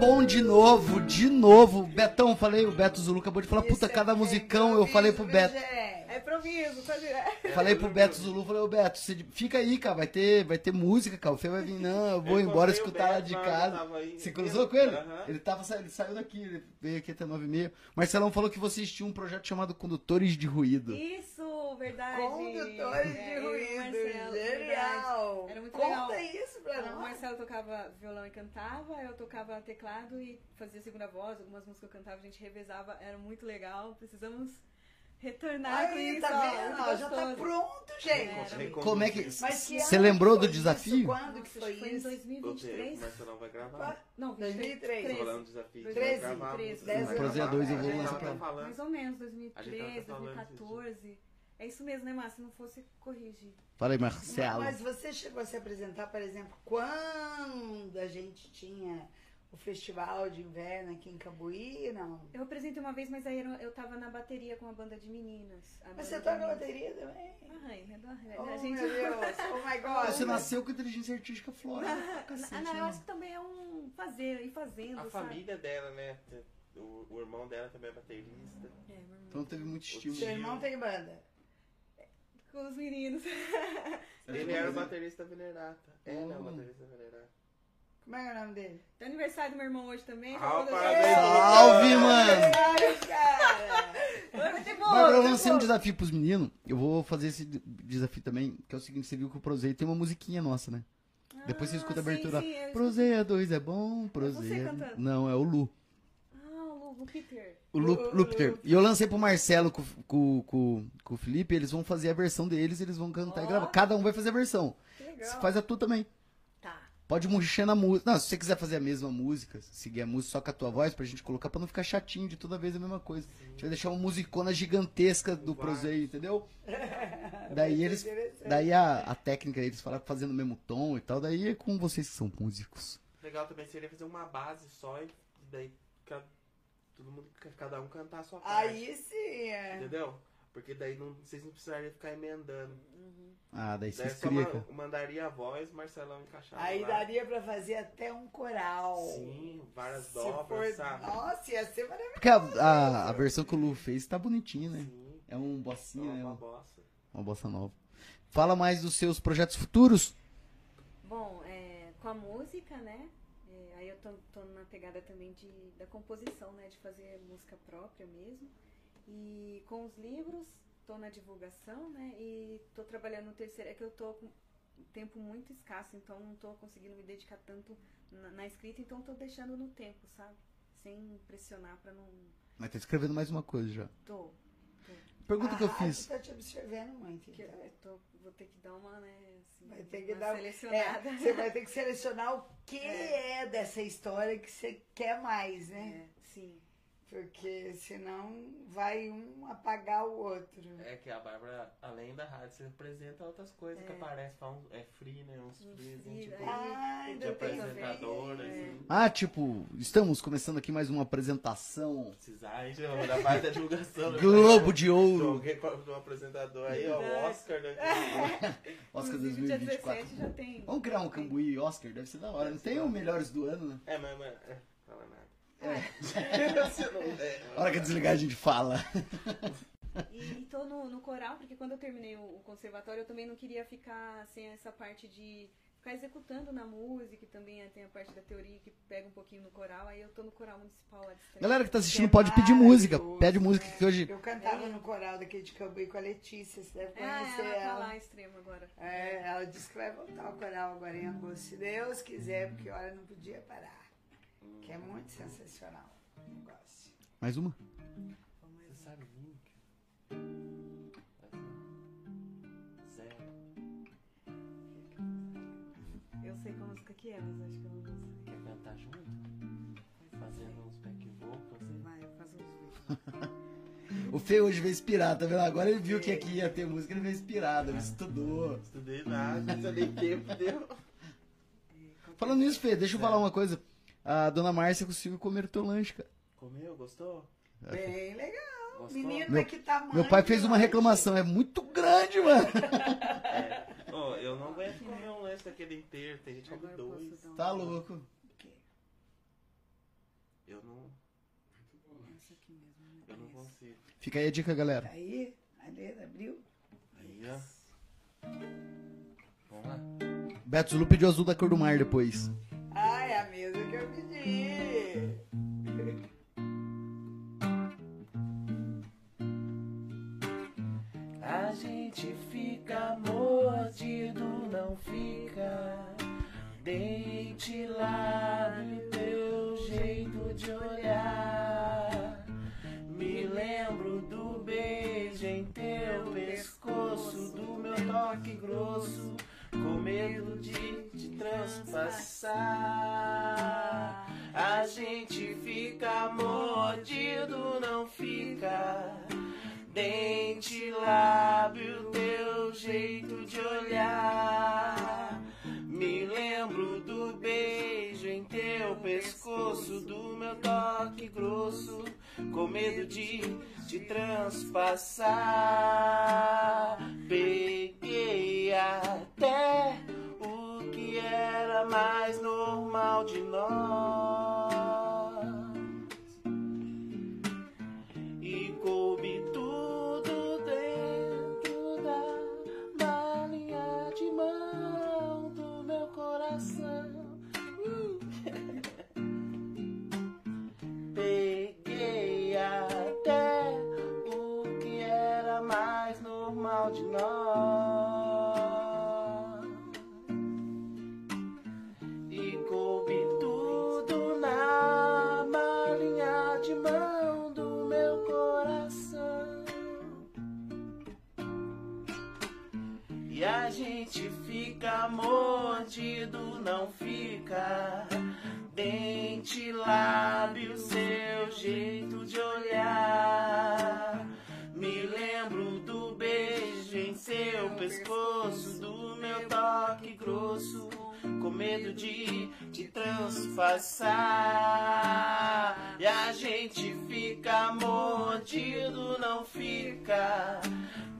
bom de novo, de novo. Betão, falei, o Beto Zulu acabou de falar, puta, Isso cada é musicão, eu falei pro improviso, Beto. É improviso, tá direto. Falei pro Beto Zulu, falei, ô Beto, você fica aí, cara, vai ter, vai ter música, cara. O Fê vai vir, não, eu vou Eu embora escutar lá Beto de hora que casa. eu tava aí. Você cruzou com ele? Aham. Ele, tava, ele saiu daqui, ele veio aqui até nove e meia. Marcelão falou que vocês tinham um projeto chamado Condutores de Ruído. Isso, verdade. Condutores É, de o ruído, Marcelo, genial. verdade. Era muito Conta legal. isso pra O nós. Marcelo tocava violão e cantava, eu tocava teclado e fazia segunda voz, algumas músicas que eu cantava, a gente revezava, era muito legal. Precisamos retornar com Aí, isso. tá vendo? ó, já tá pronto, gente. É, Como é que. Mas que Você lembrou foi do isso? desafio? Quando que Nossa, foi acho que foi em isso? O 2023. Marcelão vai gravar. Não, 2003. Tô 2013. falando do desafio. que 13, vai gravar a 13, música, 10 vai Prozeia gravar. dois, eu vou lançar pra-. Mais ou menos, A gente 2013, tava falando 2014. É isso mesmo, né, Márcio? Se não fosse, corrigir. Fala aí, Marcelo. Mas você chegou a se apresentar, por exemplo, quando a gente tinha o festival de inverno aqui em Cambuí, não? Eu apresentei uma vez, mas aí eu, tava na bateria com uma banda de meninas. A Mas você toca meninas. bateria também? Ai, é da- Oh, a gente... meu Deus, [laughs] oh my God. Você nasceu com inteligência artística flora. Cacete, Ah, não, eu né? acho que também é um fazer, ir fazendo, A sabe? família dela, né? O, o irmão dela também é baterista. É, meu irmão. Então teve muito estímulo. Seu irmão tem banda? Com os meninos. [laughs] Ele era o baterista Venerata. É o Hum. baterista Venerata. Como é que é o nome dele? Tem aniversário do meu irmão hoje também. Ah, vou deixar- parabéns. Salve, mano! Ai, cara! Foi muito bom, Bárbara, eu muito lancei um bom. desafio pros meninos. Eu vou fazer esse de- desafio também, que é o seguinte, você viu que o Prozei tem uma musiquinha nossa, né? Depois você Ah, escuta a sim, abertura. sim, eu escuto. Prozeia 2 é bom, Prozeia. cantando? Não, é o Lu. Ah, o Lu- o Peter. O Lu, O- o- Lupter. E eu lancei pro Marcelo com, com, com, com o Felipe, eles vão fazer a versão deles, eles vão cantar e Ó. gravar. Cada um vai fazer a versão. Você faz a tua também. Tá. Pode mexer na música. Não, se você quiser fazer a mesma música, seguir a música só com a tua voz, pra gente colocar, pra não ficar chatinho de toda vez a mesma coisa. A gente vai deixar uma musicona gigantesca do Prozeio, entendeu? [laughs] Daí eles. Daí a, a técnica, eles falam fazendo o mesmo tom e tal, daí é com vocês que são músicos. Legal também seria fazer uma base só e daí todo mundo, cada um cantar a sua parte. Aí sim, é. Entendeu? Porque daí não, vocês não precisariam ficar emendando. Ah, daí Daí ma- cara. mandaria a voz, Marcelão encaixava Aí lá. daria pra fazer até um coral. Sim, várias Se dobras, for- sabe? Nossa, ia ser maravilhoso. Porque a, a, a versão que o Lu fez tá bonitinha, né? Sim, É um é bossinho, né? uma Um- bossa. Uma bossa nova. Fala mais dos seus projetos futuros. Bom, é, com a música, né? Tô, tô na pegada também de, da composição, né? De fazer música própria mesmo. E com os livros, tô na divulgação, né? E tô trabalhando no terceiro. É que eu tô com tempo muito escasso, então não tô conseguindo me dedicar tanto na, na escrita, então tô deixando no tempo, sabe? Sem pressionar pra não. Mas tá escrevendo mais uma coisa já. Tô. Pergunta que eu A fiz. rádio tá te observando muito, Que eu, então. eu tô, vou ter que dar uma, né? Assim, Vai ter que uma dar selecionada. É, você vai ter que selecionar o que [laughs] é, dessa história que você quer mais, né? É, sim. Porque senão vai um apagar o outro. É que a Bárbara, além da rádio, você apresenta outras coisas que aparecem. Um- é free, né? Uns frees, free, tipo, aí- Ah, de apresentadora, É. assim. Ah, tipo, estamos começando aqui mais uma apresentação. Precisar, hein, João? Da parte da divulgação. né? Globo de Ouro. Alguém do apresentador aí, ó, o. Oscar, né? [laughs] Oscar Inclusive, dia 2024. 17 já tem. Vamos criar um Cambuí Oscar, deve ser da hora. Não tem o melhores do ano, né? É, mas, mas é, fala nada. É. Você não é, A hora que desligar a gente fala. E tô no, no coral, porque quando eu terminei o, o conservatório, eu também não queria ficar sem essa parte de ficar executando na música, e também tem a parte da teoria que pega um pouquinho no coral, aí eu tô no coral municipal lá de Estrela. Galera que tá assistindo Que pode pedir música. Pede música que hoje. Eu cantava no coral daqui de Cambuí com a Letícia, você deve Ah, conhecer ela tá ela. lá extremo agora. É, ela disse que vai voltar ao coral agora em agosto, se Deus quiser, porque olha, não podia parar. Que é muito sensacional o negócio. Mais uma? Você sabe o link? Zero. Eu sei qual música que é, mas acho que eu não vou saber. Quer cantar junto? Fazendo uns back vocals, assim. Vai, eu faço uns O Fê hoje veio inspirado, tá vendo? Agora ele viu que aqui ia ter música, ele veio inspirado, ele estudou. Estudei nada, não nem tempo deu. Falando nisso, Fê, deixa eu falar uma coisa. A dona Márcia conseguiu comer o teu lanche, cara. Comeu? Gostou? Bem legal. Gostou? Menino Meu- é que tá Meu pai fez uma reclamação, é muito grande, mano. É. Ô, eu não aguento comer um lanche daquele inteiro, tem gente que come dois. um- Tá louco. Eu não, Essa aqui mesmo, né? eu não consigo. Fica aí a dica, galera. Aí, a letra abriu. Aí, ó. Vamos lá. Beto Zulu pediu azul da cor do mar depois. Ai, a mesma que eu pedi. A gente fica mordido, não fica. Dente lábio, teu jeito de olhar. Me lembro do beijo em teu pescoço, do meu toque grosso, com medo de te transpassar. A gente fica mordido, não fica. Dente, lábio, teu jeito de olhar. Me lembro do beijo em teu pescoço, do meu toque grosso, com medo de te transpassar. Peguei até o que era mais normal de nós. Mordido, não fica. Dente, lábio, seu jeito de olhar. Me lembro do beijo em seu pescoço, do meu toque grosso, com medo de te transpassar. E a gente fica mordido, não fica.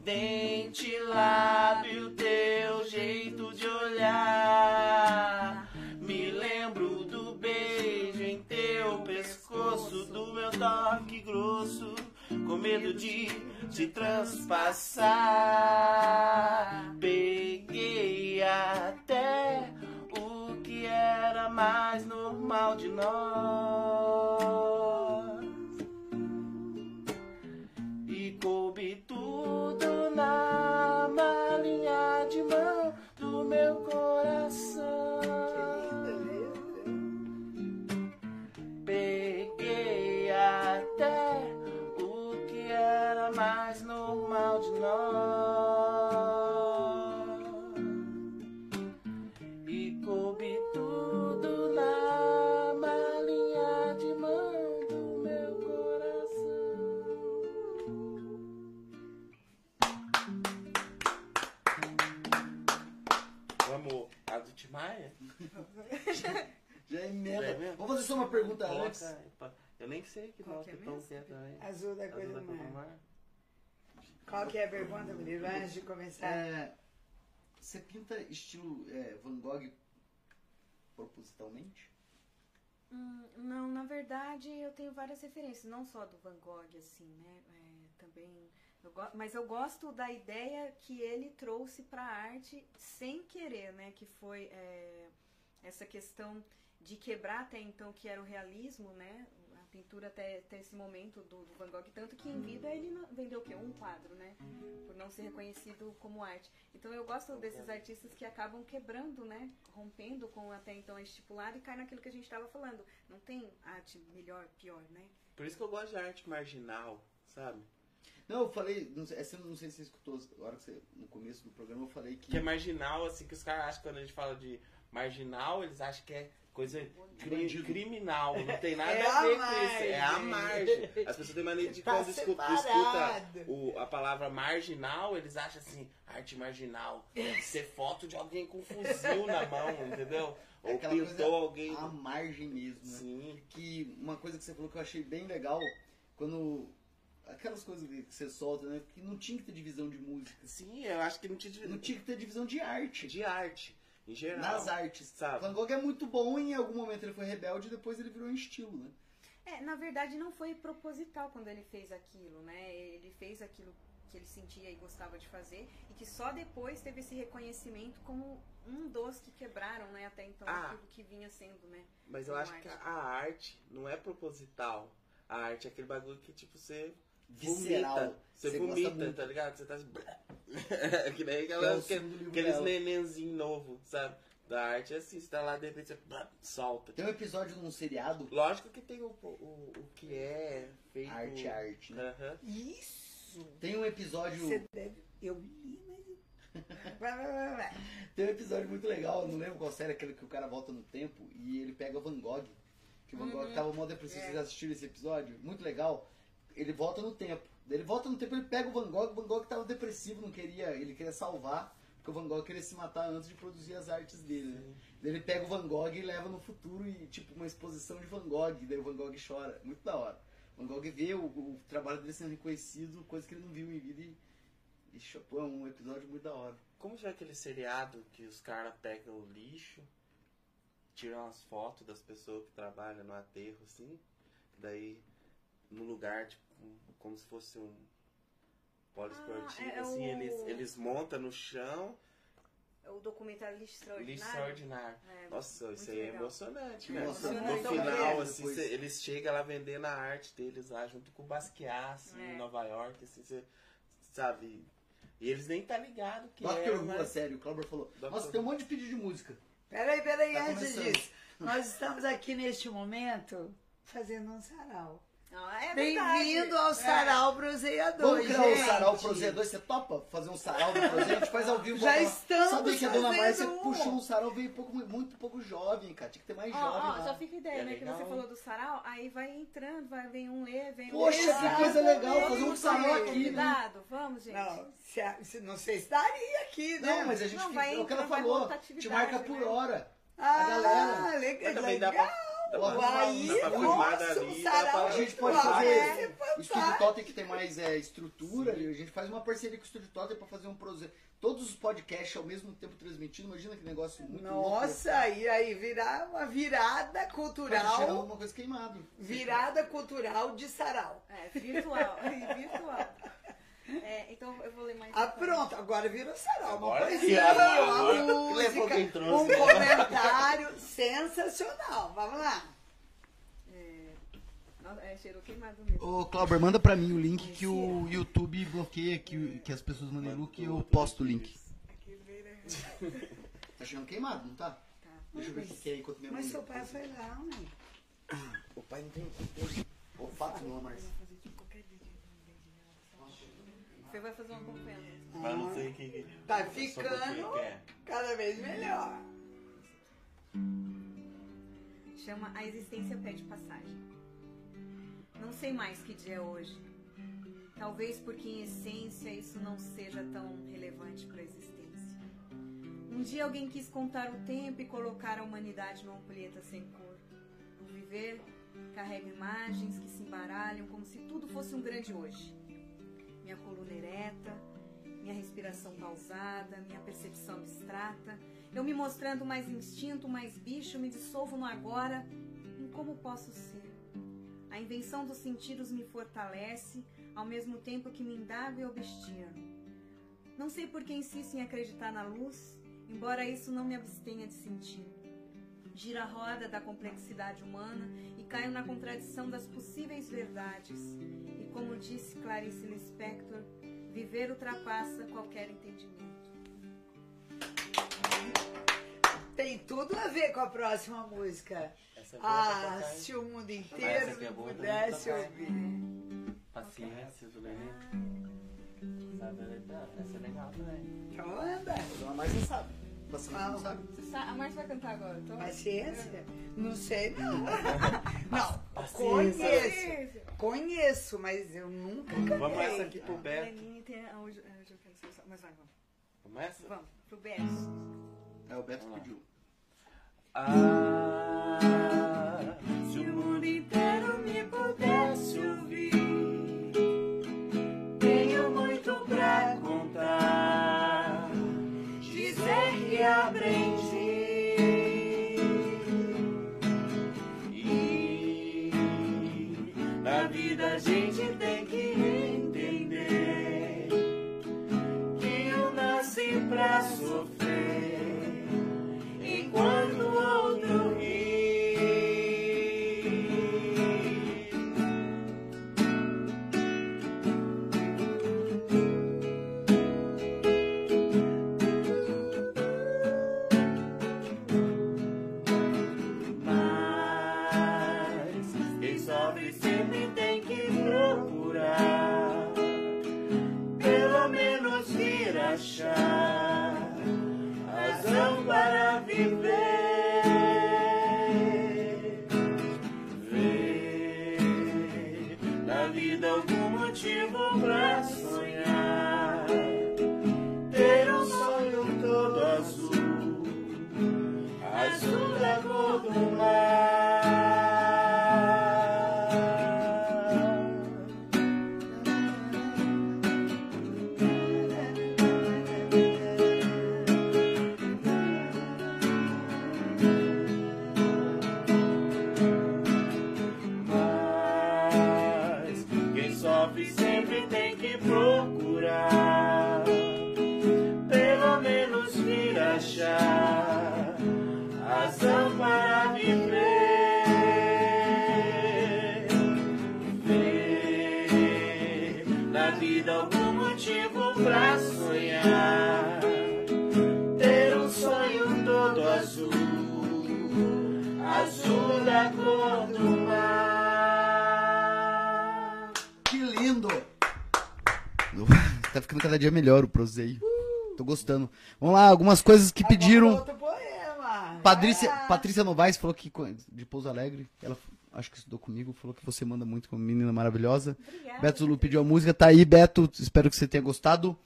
Dente, lábio, teu jeito de olhar. Me lembro do beijo em teu pescoço, do meu toque grosso, com medo de te transpassar. Peguei até o que era mais normal de nós. Tudo na malinha de mão do meu coração. Peguei até o que era mais normal de nós. Emenda. Emenda? Vamos fazer só uma pergunta Coloca antes. Eu nem sei que nota que é tão mesmo? quieto aí. Azul da Azul coisa do mar. mar. Qual que é a pergunta, Murilo, [laughs] antes de começar? É, você pinta estilo é, Van Gogh propositalmente? Hum, não, na verdade eu tenho várias referências, não só do Van Gogh, assim, né? É, também. Eu mas eu gosto da ideia que ele trouxe para a arte sem querer, né? Que foi é, essa questão de quebrar até então que era o realismo, né? A pintura até, até esse momento do, do Van Gogh, tanto que em vida ele não- vendeu o quê? Um quadro, né? Por não ser reconhecido como arte. Então eu gosto desses artistas que acabam quebrando, né? Rompendo com até então a estipulado e cai naquilo que a gente estava falando. Não tem arte melhor, pior, né? Por isso que eu gosto de arte marginal, sabe? Não, eu falei, não sei, não sei se você escutou, a hora que você, no começo do programa eu falei que... Que é marginal, assim, que os caras acham que quando a gente fala de marginal, eles acham que é coisa cri- criminal. Não tem nada É a a ver com isso. É a margem. As pessoas têm maneira de Tá quando escuta, escuta o- a palavra marginal, eles acham assim, arte marginal. Deve ser foto de alguém com um fuzil na mão, entendeu? é Ou aquela pintou coisa alguém. à margem mesmo, né? Sim. que uma coisa que você falou que eu achei bem legal, quando aquelas coisas que você solta, né, que não tinha que ter divisão de música, Sim, eu acho que não tinha não tinha que ter divisão de arte, de arte. Em geral. nas artes. sabe? Van Gogh é muito bom, em algum momento ele foi rebelde e depois ele virou um estilo, né? É, na verdade não foi proposital quando ele fez aquilo, né? Ele fez aquilo que ele sentia e gostava de fazer e que só depois teve esse reconhecimento como um dos que quebraram, né? Até então Ah. aquilo que vinha sendo, né? Mas eu acho que arte. a arte não é proposital. A arte é aquele bagulho que, tipo, você Visceral. vomita. Você, Você vomita, tá ligado? Você tá assim... [laughs] que nem É livro aqueles dela. nenenzinhos novos, sabe? Da arte é assim, você tá lá, de repente você solta. Tem um episódio num seriado, Lógico que tem o, o, o que é feito... arte, arte, né? Isso. Tem um episódio, Você deve. Eu li, mas. [laughs] Vai, vai, vai, vai. tem um episódio muito legal, eu não lembro qual série, aquele que o cara volta no tempo e ele pega o Van Gogh. Que o Van Gogh tava mó depressivo, vocês já assistiram esse episódio? Muito legal. Ele volta no tempo. Ele volta no tempo, ele pega o Van Gogh, o Van Gogh tava depressivo, não queria, ele queria salvar, porque o Van Gogh queria se matar antes de produzir as artes dele, né? Daí Ele pega o Van Gogh e leva no futuro e tipo uma exposição de Van Gogh, daí o Van Gogh chora. Muito da hora. O Van Gogh vê o, o trabalho dele sendo reconhecido, coisa que ele não viu em vida e, e é um episódio muito da hora. Como já é aquele seriado que os caras pegam o lixo, tiram as fotos das pessoas que trabalham no aterro, assim, daí no lugar, tipo, como se fosse um poliesportivo, Ah, é assim, o- eles, eles montam no chão, É o documentário Lixo Extraordinário. lixo extraordinário. É, Nossa, isso aí é legal. emocionante, Nossa, cara. emocionante. No final, é, assim, cê- eles chegam lá vendendo a arte deles lá, junto com o Basquiat, assim, É. em Nova York, assim, cê, sabe? E eles nem tá ligado que Dr. é, mas... série, o Clauber falou. Dr. Nossa, tem um monte de pedido de música. Peraí, peraí, Tá antes começando. disso. [laughs] Nós estamos aqui neste momento fazendo um sarau. Ah, é Bem-vindo ao Sarau Proseador, Vamos criar um gente. sarau Prozeador, você topa fazer um sarau do Prozeador? A gente faz ao vivo. Já lá. estamos Sabia que a dona Márcia um. puxou um sarau, veio pouco, muito pouco jovem, cara. Tinha que ter mais Ó, jovem ó, lá. só fica ideia, É né? Que legal. você falou do sarau, aí vai entrando, vai vem um ler, vem um Poxa, ler. que coisa legal, fazer um sarau aqui, né? Vamos, gente. Não, se, a- se- não sei se estaria aqui, né? Não, mas a gente Não, fica, vai é o que ela falou. Te marca por né? hora. Ah, a galera. legal. Mas também legal. dá pra Aí, dá pra arrumar nossa, um dá pra- A gente pode fazer. é O Estúdio. Totem que tem mais é, estrutura, a gente faz uma parceria com o Estúdio Totem pra fazer um projeto. Todos os podcasts ao mesmo tempo transmitindo. Imagina que negócio muito louco. Nossa, e aí virar uma virada Pode tirar cultural, alguma coisa queimado. virada cultural de sarau. É, virtual, [laughs] virtual. É, então eu vou ler mais. Ah, pronto, agora virou sarau. Uma Agora poesia, que uma que música, um né? comentário sensacional. Vamos lá. É, é, cheirou queimado mesmo. Ô, Clauber, manda pra mim o link que o YouTube bloqueia que, que as pessoas mandem look e eu posto o link. [laughs] Tá chegando queimado, não tá? Deixa eu ver o que que é enquanto minha Mas seu pai foi lá, né? O pai não tem... Olfato não, Márcia. Você vai fazer um acompanhamento. Mas não sei o que... que- Tá ficando quer. cada vez melhor. Chama A Existência Pede Passagem. Não sei mais que dia é hoje. Talvez porque, em essência, isso não seja tão relevante para a existência. Um dia alguém quis contar o tempo e colocar a humanidade numa ampulheta sem cor. O viver carrega imagens que se embaralham como se tudo fosse um grande hoje. Minha coluna ereta, minha respiração pausada, minha percepção abstrata, eu me mostrando mais instinto, mais bicho, me dissolvo no agora em como posso ser. A invenção dos sentidos me fortalece, ao mesmo tempo que me indago e obstino. Não sei por que insisto em acreditar na luz, embora isso não me abstenha de sentir. Gira a roda da complexidade humana e caio na contradição das possíveis verdades. Como disse Clarice Lispector, viver ultrapassa qualquer entendimento. Tem tudo a ver com a próxima música. Essa é Ah, se o mundo inteiro aqui é pudesse ouvir. Paciência, Zulene. Sabe, essa é legal também. Então anda. Dona Márcia sabe. Você Ah, não sabe? Você sabe, a Márcia vai cantar agora, então. Paciência? Não sei, [laughs] não. Não, Paciência. conheço. Conheço, mas eu nunca cantei. Vamos essa aqui pro Beto. Lenine tem a- hoje, é, Mas vai, vamos. Começa? Vamos, pro Beto. É o Beto Vamos pediu. Ah, se o mundo inteiro me pudesse ouvir, tenho muito pra aprendi. E na vida a gente ficando cada dia melhor o proseio. Tô gostando. Vamos lá, algumas coisas que pediram. Patrícia. Patrícia Novaes falou que de Pouso Alegre, ela acho que estudou comigo, falou que você manda muito como menina maravilhosa. Obrigada. Beto Zulu pediu a música, tá aí, Beto, espero que você tenha gostado.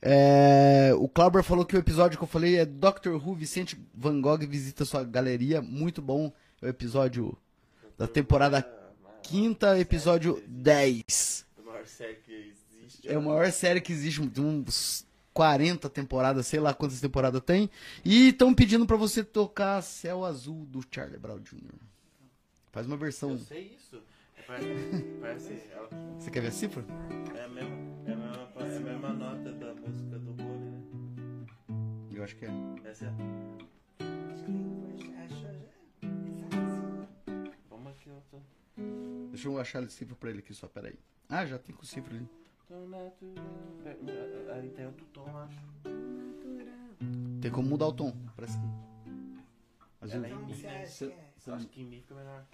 É, o Clauber falou que o episódio que eu falei é Dr. Who Vicente Van Gogh visita sua galeria, muito bom. É o episódio da temporada quinta, episódio 10. A maior série que existe. É a maior série que existe, tem uns 40 temporadas, sei lá quantas temporadas tem. E estão pedindo pra você tocar Céu Azul do Charlie Brown Jr. Faz uma versão. Eu sei isso. É, parece, [laughs] parece ela- Você quer ver a cifra? é, a mesma, é, a mesma, é a mesma nota da música do Bole, né? Eu acho que é. Essa é. Vamos aqui, eu tô. Deixa eu achar a cifra pra ele aqui só, peraí. Ah, já tem com cifra ali. Natural. Aí tem outro tom, acho. Tem como mudar o tom, parece que. Azul. Ela é em mi, Você acha que? Você, Acho que em mi fica melhor.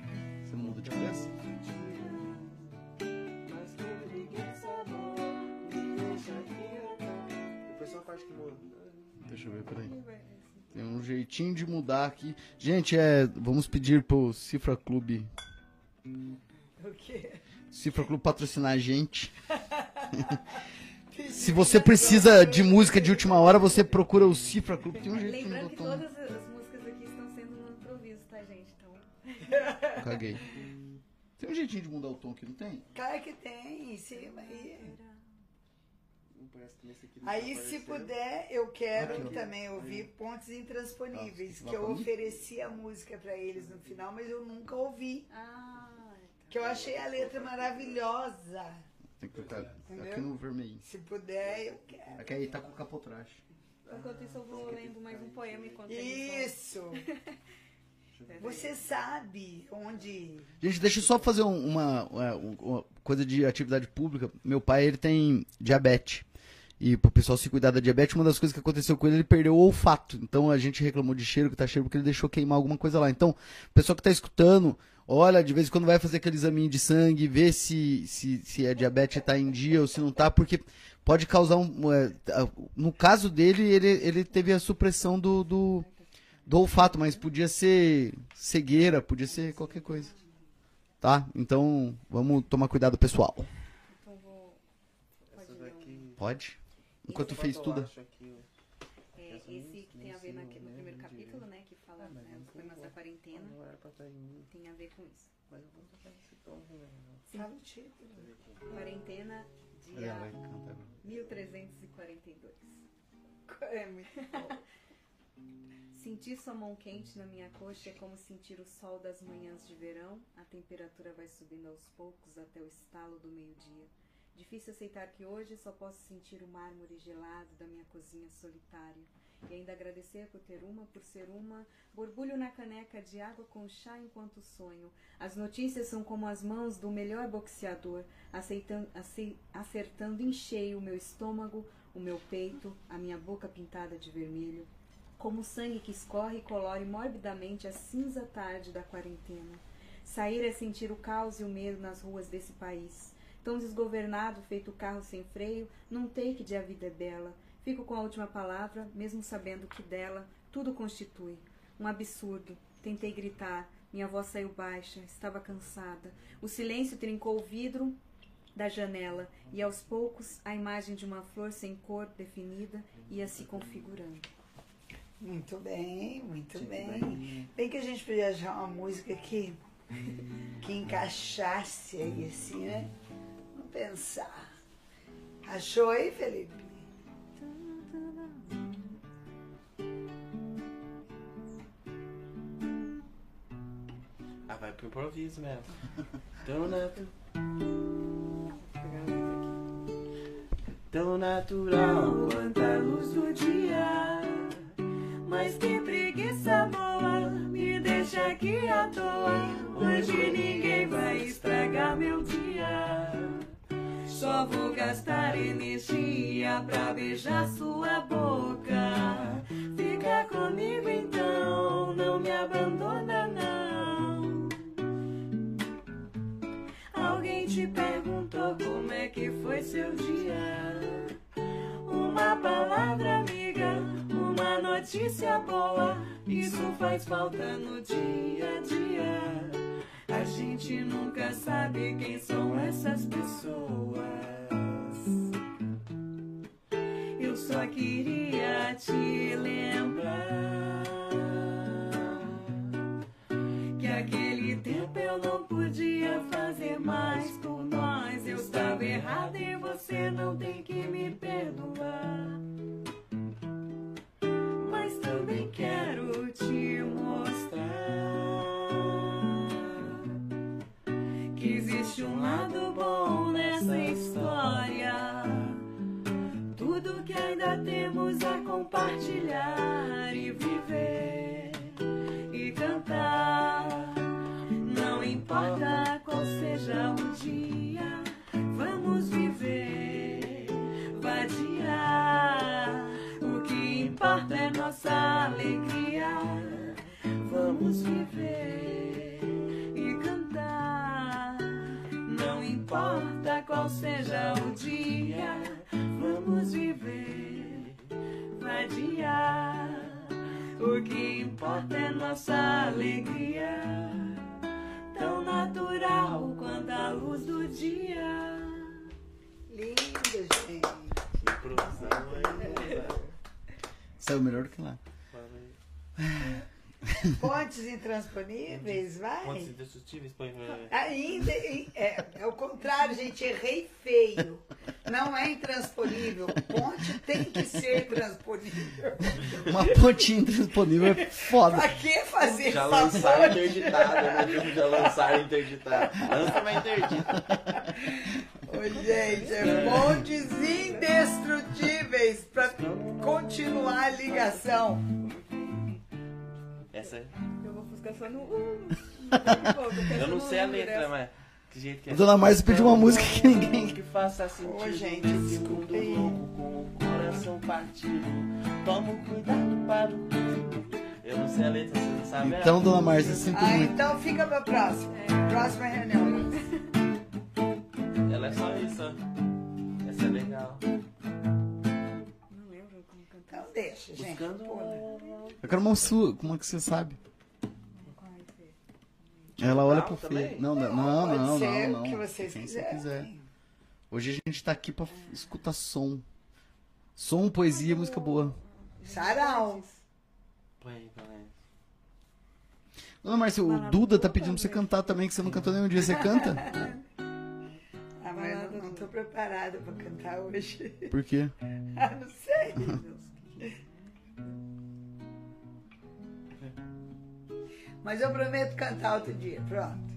você muda de peça? Mas. Depois só que muda. Deixa eu ver, peraí. Tem um jeitinho de mudar aqui. Gente, é. Vamos pedir pro Cifra Clube. O quê? Cifra Clube patrocinar a gente. [laughs] [laughs] Se você precisa de música de última hora, você procura o Cifra Clube. Tem um jeitinho Lembrando do que todas as músicas aqui estão sendo no improviso, tá, gente? Então, [laughs] Caguei. Tem um jeitinho de mudar o tom aqui, não tem? Claro que tem, em cima aí. Tá Aí, se puder, eu quero Aqui, ó. também ouvir Pontes Intransponíveis, Ah, que eu ofereci a música pra eles no final, mas eu nunca ouvi. ah, Que eu achei a letra maravilhosa. Tem que tocar Entendeu? aqui no vermelho. Se puder, eu quero. Aqui aí tá com capotraste. enquanto isso eu vou lendo mais um poema enquanto Isso! [laughs] Você sabe onde. Gente, deixa eu só fazer um- uma, uma- uma coisa de atividade pública. Meu pai, ele tem diabetes. E pro pessoal se cuidar da diabetes, uma das coisas que aconteceu com ele, ele perdeu o olfato. Então a gente reclamou de cheiro, que tá cheiro, porque ele deixou queimar alguma coisa lá. Então, o pessoal que tá escutando, olha, de vez em quando vai fazer aquele exame de sangue, vê se, se, se a diabetes tá em dia ou se não tá, porque pode causar um. é, no caso dele, ele, ele teve a supressão do, do, do olfato, mas podia ser cegueira, podia ser qualquer coisa. Tá? Então, vamos tomar cuidado, pessoal. Então vou. Pode? Enquanto fez tudo. aqui, É, Essa esse música que tem a ver em na- cima, no né, primeiro de- capítulo, né? Que fala Ah, mas né, não os problemas foi da bom. quarentena. não era pra estar em mim, Tem a ver com isso. mas eu vou tocar esse tom. Fala o título. Quarentena, dia vai cantar. 1342. É muito bom. Sentir sua mão quente na minha coxa é como sentir o sol das manhãs de verão. A temperatura vai subindo aos poucos até o estalo do meio-dia. Difícil aceitar que hoje só posso sentir o mármore gelado da minha cozinha solitária. E ainda agradecer por ter uma, por ser uma, borbulho na caneca de água com chá enquanto sonho. As notícias são como as mãos do melhor boxeador, aceitando, acei- acertando em cheio o meu estômago, o meu peito, a minha boca pintada de vermelho. Como o sangue que escorre e colore morbidamente a cinza tarde da quarentena. Sair é sentir o caos e o medo nas ruas desse país. Tão desgovernado, feito carro sem freio, num take de A Vida é Bela. Fico com a última palavra, mesmo sabendo que dela tudo constitui. Um absurdo. Tentei gritar, minha voz saiu baixa, estava cansada. O silêncio trincou o vidro da janela e aos poucos a imagem de uma flor sem cor definida ia se configurando. Muito bem, muito bem. Bem que a gente podia achar uma música que, que encaixasse aí, assim, né? Vamos pensar. Achou aí, Felipe? Ah, vai pro improviso mesmo. [laughs] Tão, natu... Tão natural quanto a luz do dia. Mas que preguiça boa, me deixa aqui à toa. Hoje ninguém vai estragar meu dia. Só vou gastar energia pra beijar sua boca. Fica comigo então, não me abandona não. Te perguntou como é que foi seu dia? Uma palavra amiga, uma notícia boa. Isso faz falta no dia a dia. A gente nunca sabe quem são essas pessoas. Eu só queria te lembrar tempo eu não podia fazer mais por nós. Eu estava errada e você não tem que me perdoar. Mas também quero te mostrar que existe um lado bom nessa história. Tudo que ainda temos a compartilhar e viver qual seja o dia, vamos viver, vadiar. O que importa é nossa alegria. Vamos viver e cantar. Não importa qual seja o dia, vamos viver, vadiar. O que importa é nossa alegria, tão natural quanto a luz do dia. Lindo, gente. Improvisão aí. [laughs] Saiu melhor do que lá. [laughs] [laughs] Pontes intransponíveis, vai. Pontos indestrutíveis, põe. Ainda, é, é o contrário, gente, errei feio. Não é intransponível. Ponte tem que ser transponível. Uma pontinha intransponível é foda. Pra que fazer Já lançaram ponte? interditado, né? Já lançaram interditado. Lança, mas interdita. Ô, gente, é pontes indestrutíveis pra continuar a ligação. Essa é. Eu vou buscar só no. Uh, Eu não sei a letra, mas. Que jeito que é? Dona Márcia pediu uma música que ninguém. Que faça sentido Ô, gente, desculpe aí. louco com o coração partido. Toma cuidado para o Eu não sei a letra, você não sabe? Então, Dona Márcia, sinto Ah, muito. então fica pra próxima. Próxima reunião. Ela é só isso, ó. Essa é legal. Então deixa, gente. Buscando Pula. Eu quero uma sua. Como é que você sabe? Ela olha Não, pro Fê. Não, não, não, Pode não, ser não. o que vocês Quem você quiserem. quiser. Hoje a gente tá aqui pra escutar som. Som, poesia, música boa. Sarau. Põe aí, põe aí. Dona Márcia, o Duda tá pedindo pra você cantar também, que você não cantou nenhum dia. Você canta? Ah, mas eu não, não tô preparada pra cantar hoje. Por quê? [laughs] Ah, não sei. Mas eu prometo cantar outro dia. Pronto.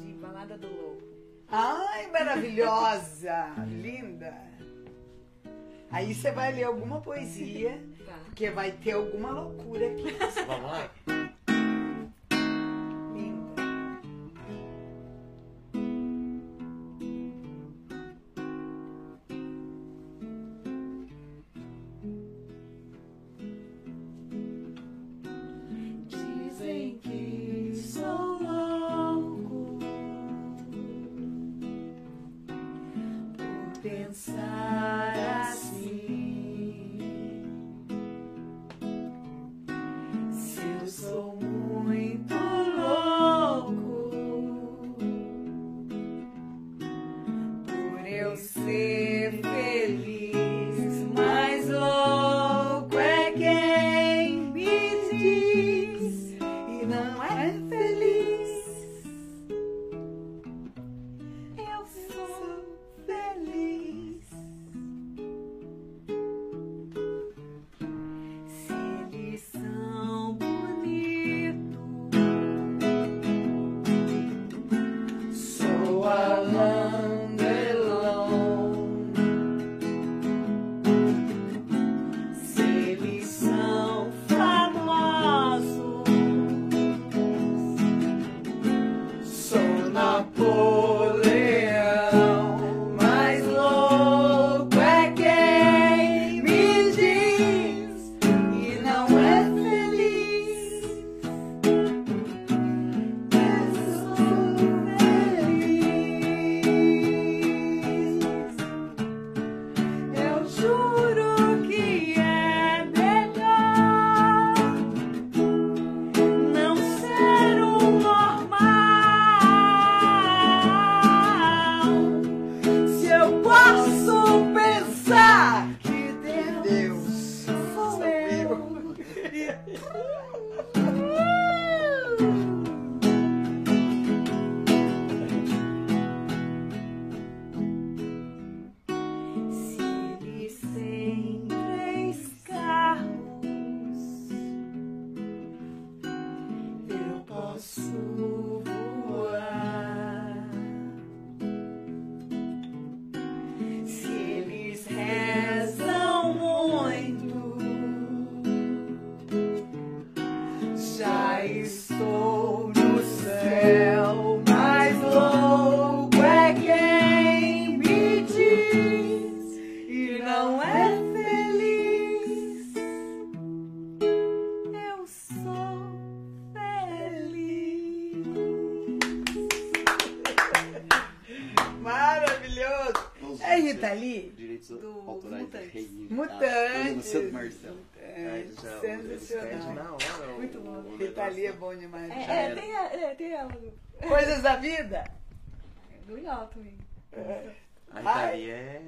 De balada do louco. Ai, maravilhosa! linda! Aí você vai ler alguma poesia, tá. porque vai ter alguma loucura aqui. Vamos lá? Lee é bom demais. É, é, era. tem, a- é, tem ela Coisas da vida? do Ial também. A Rita Lee é.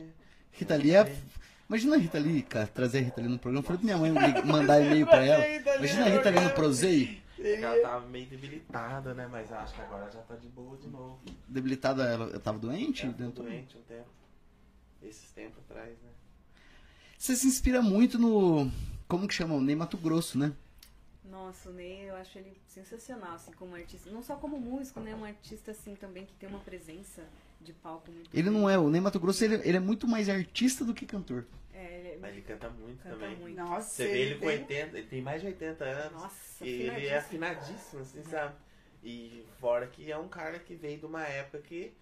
Rita Lee é... Imagina a Rita Lee, cara, trazer a Rita Lee no programa. Eu falei pra minha mãe mandar e-mail pra ela. Imagina a Rita Lee no Prozei. É ela tava meio debilitada, né? Mas acho que agora já tá de boa de novo. Debilitada, ela eu tava doente? Ela dentro- doente um tempo. Esses tempos atrás, né? Você se inspira muito no... Como que chama? O Ney Mato Grosso, né? Nossa, o Ney, eu acho ele sensacional, assim, como artista. Não só como músico, né? Um artista, assim, também que tem uma presença de palco muito Ele não é, o Ney Mato Grosso, ele, ele é muito mais artista do que cantor. É, ele Mas ele canta muito canta também. muito. Nossa, Você vê ele com tem- 80, ele tem mais de 80 anos. Nossa, e ele é afinadíssimo. assim, sabe? E fora que é um cara que veio de uma época que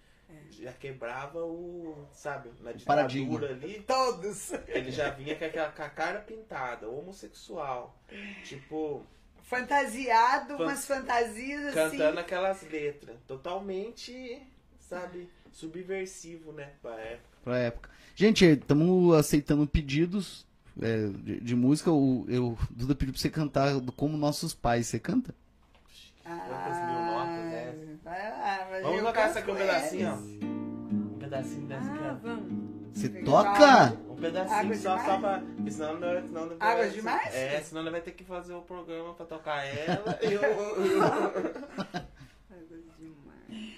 já quebrava o, sabe, na paradigma. ditadura ali. Todos. Ele já vinha com, aquela, com a cara pintada, homossexual. [laughs] Tipo, Fantasiado, Fan- umas fantasias assim. cantando aquelas letras. Totalmente, sabe, subversivo, né? Pra época. Pra época. Gente, estamos aceitando pedidos é, de, de música. O, eu, Duda pediu pra você cantar Como Nossos Pais. Você canta? Quantas mil notas é essa? Ah, Vai lá, mas Vamos tocar essa aqui um pedacinho, ó. Um pedacinho dessa Ah. Você Legal. toca? Um pedacinho Água só, demais? só pra. porque Senão não, senão não Água demais? É, senão ele vai ter que fazer o programa pra tocar ela e eu. [laughs] Águas demais.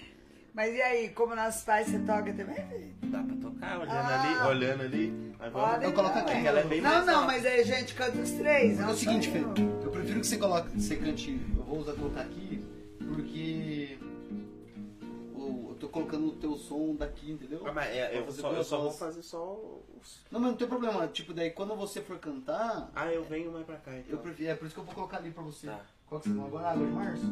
Mas e aí, como nossos pais, você toca também, filho? Dá pra tocar, olhando Ah. ali, olhando ali. Mas vamos. Olha, Eu coloco aqui. Ela é bem Não, mais não, mas aí a gente canta os três. É o seguinte, Fê, um. eu prefiro que você coloque, você cante. Eu vou usar colocar aqui, porque eu tô colocando o teu som daqui, entendeu? Ah, mas é, eu, só, eu só vou fazer só os. Não, mas não tem problema. Tipo, daí quando você for cantar, Ah, eu venho mais pra cá então. eu prefiro, é por isso que eu vou colocar ali pra você. Tá. Qual que você falou agora? Água de março?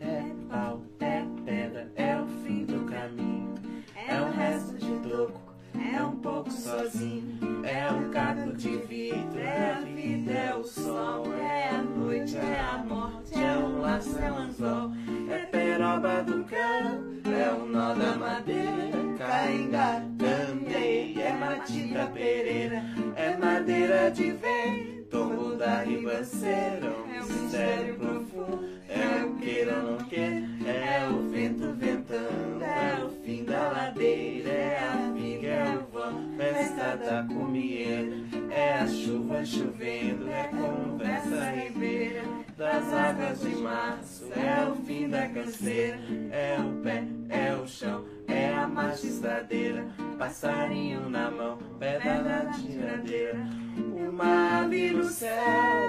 É pau, é pedra, é pouco sozinho. É um caco de vidro, é a vida, é o sol. É a noite, é a morte, é um laço, é um anzol. É peroba do cão, é o nó da madeira. Cainga, também, é matita pereira. É madeira de vento, tombo da ribanceira. É um mistério profundo. É o queira ou não quer, é o vento ventando, é o fim da ladeira, é a festa da comieira, é a chuva chovendo, é conversa ribeira, das águas de março, é o fim da canseira, é o pé, é o chão, é a marcha estradeira, passarinho na mão, pedra na tiradeira. Uma ave no céu,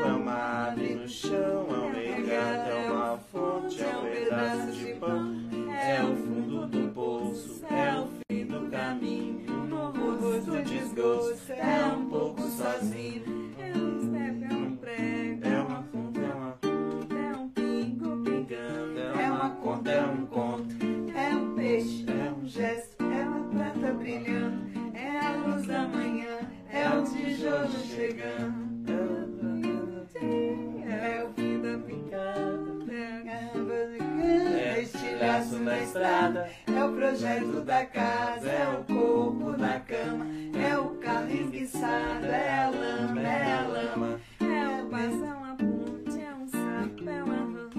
é uma ave no chão, é um legado, é uma fonte, é um pedaço de pão, é o fundo do poço, é o fim do caminho, é um pouco sozinho, É um step, é um prego, é uma fonte, é uma é um pingo, pingando, é uma conta, é um conto, É um peixe, é um gesto, é uma prata brilhando, é a luz da manhã, é o tijolo chegando. É o fim da picada, é é estilhaço na estrada, É o projeto da casa, é o corpo da cama, é o carro esguiçado, é lama, é lama. é o passão, a ponte, é um sapo, é uma rã,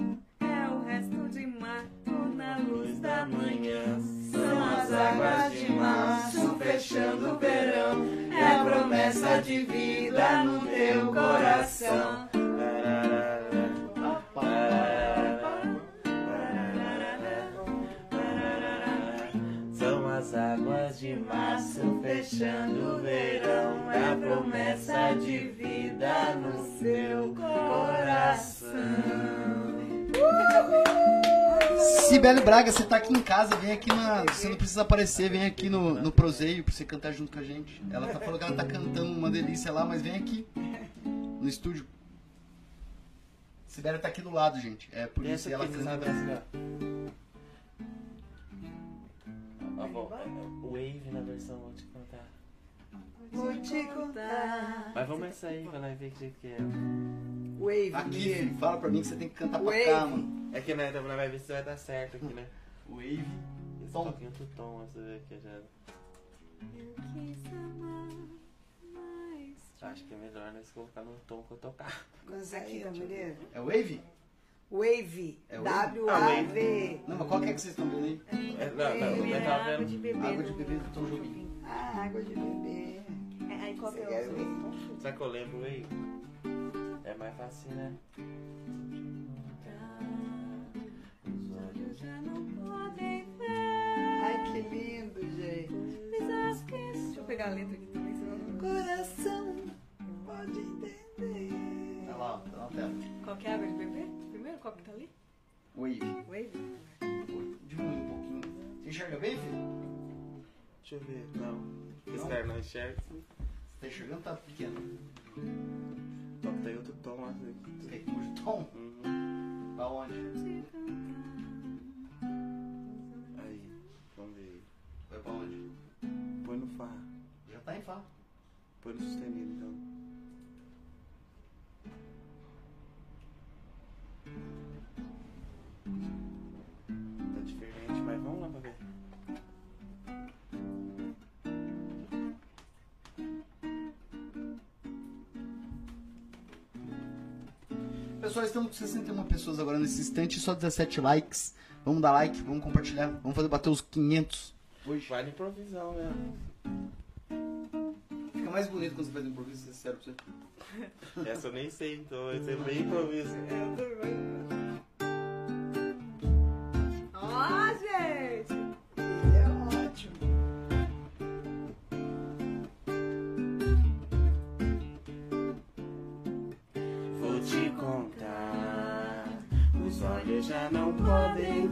é o resto de mato na luz da manhã. São as águas de março fechando o verão, é a promessa de vida no teu coração. As águas de março fechando o verão, é a promessa de vida no seu coração. Sibeli Braga, você tá aqui em casa, vem aqui na. Você não precisa aparecer, vem aqui no, no Proseio pra você cantar junto com a gente. Ela tá falando que ela tá cantando uma delícia lá, mas vem aqui no estúdio. Sibeli tá aqui do lado, gente. É por isso que ela canta. Ó, vou- Wave na versão, vou te contar. Vou te contar. Mas vamos essa aí pra nós ver que jeito que é. Wave, Aqui, filho, fala pra mim que você tem que cantar pra Wave. cá, mano. É que nós nós vai ver se vai dar certo aqui, né? Wave. Esse Tom. toquinho outro tom, você vê que já. Eu quis amar mais. Acho que é melhor nós colocar no tom que eu tocar. Consegue, mulher? É Wave? Wave. É wave? W-A-V. Não, mas qual que é que vocês estão vendo aí? É, não, não, eu tava água de vendo. beber. Água de no- beber do Tom Jobim. Ah, água de beber. É, aí qual que é o? Sabe que eu lembro aí? É mais fácil, né? Os olhos já não podem ver. Ai, que lindo, gente. Que- Deixa eu pegar a letra aqui também, senão... Coração pode entender. Olha lá, tá na tela. Qual que é a água de beber? Primeiro, qual que tá ali? Wave. Wave? Diminui um pouquinho. Você enxerga bem, filho? Deixa eu ver. Não. Esse Não? cara não enxerga. Você tá enxergando? Tá pequeno. Só tem outro tom lá. Você quer que mude o tom? Uhum. Pra onde? Aí, vamos ver. Vai pra onde? Põe no Fá. Já tá em Fá. Põe no sustenido então. Tá diferente, mas vamos lá pra ver. Pessoal, estamos com 61 pessoas agora nesse instante, só 17 likes. Vamos dar like, vamos compartilhar, vamos fazer bater os 500 hoje. Vai na improvisão mesmo fica mais bonito quando você faz improviso, ser é sincero pra você. [laughs] Essa eu nem sei, então. [laughs] é sempre improviso. Eu também. Ó, gente! Ele é ótimo. Vou te contar. Os olhos já não podem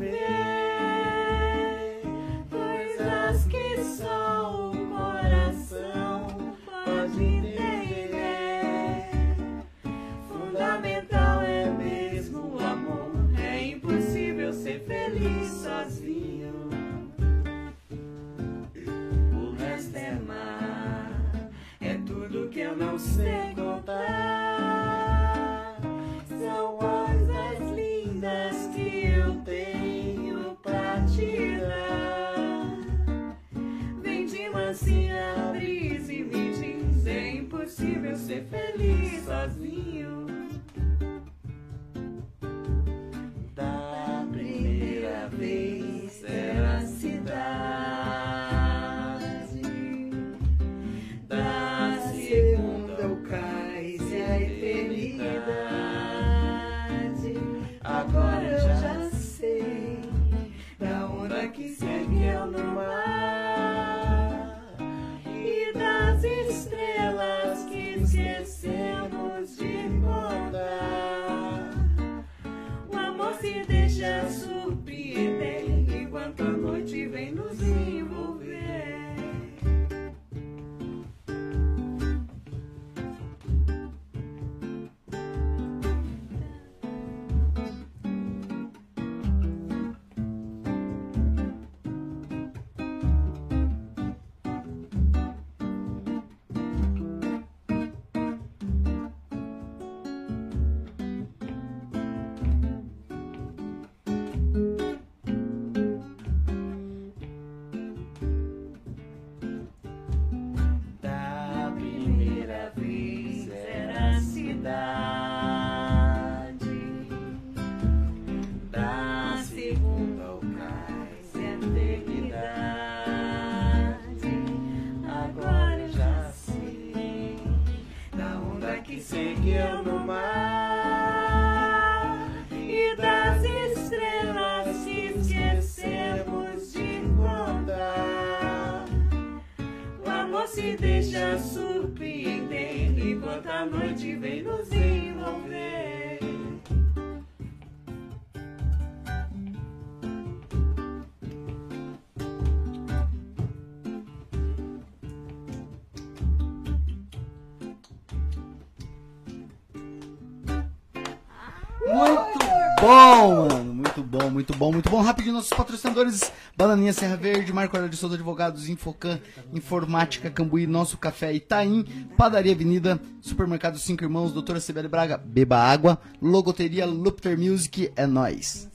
bom, muito bom. Rapidinho, nossos patrocinadores: Bananinha Serra Verde, Marco Aurélio de Souza Advogados, Infocan, Informática Cambuí, Nosso Café Itaim, Padaria Avenida, Supermercado Cinco Irmãos, Doutora Cibele Braga, Beba Água, Logoteria Lupter Music, é aqui.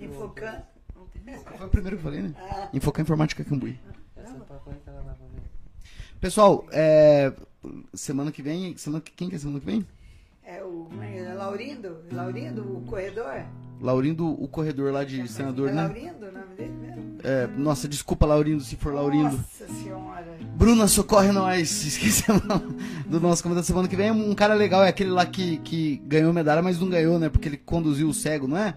Infocan. Foi o primeiro que eu falei, né? Infocan Informática Cambuí. Pessoal, é, semana que vem, semana, que- quem que é semana que vem? É o é é? Laurindo? Laurindo, o corredor? Laurindo, o corredor lá de senador, é né? Laurindo o nome dele mesmo? É, nossa, desculpa, Laurindo, se for Laurindo. Nossa senhora. Bruna, socorre nós. [laughs] Esquecemos do nosso convidado semana que vem. Um cara legal é aquele lá que, que ganhou medalha, mas não ganhou, né? Porque ele conduziu o cego, não é?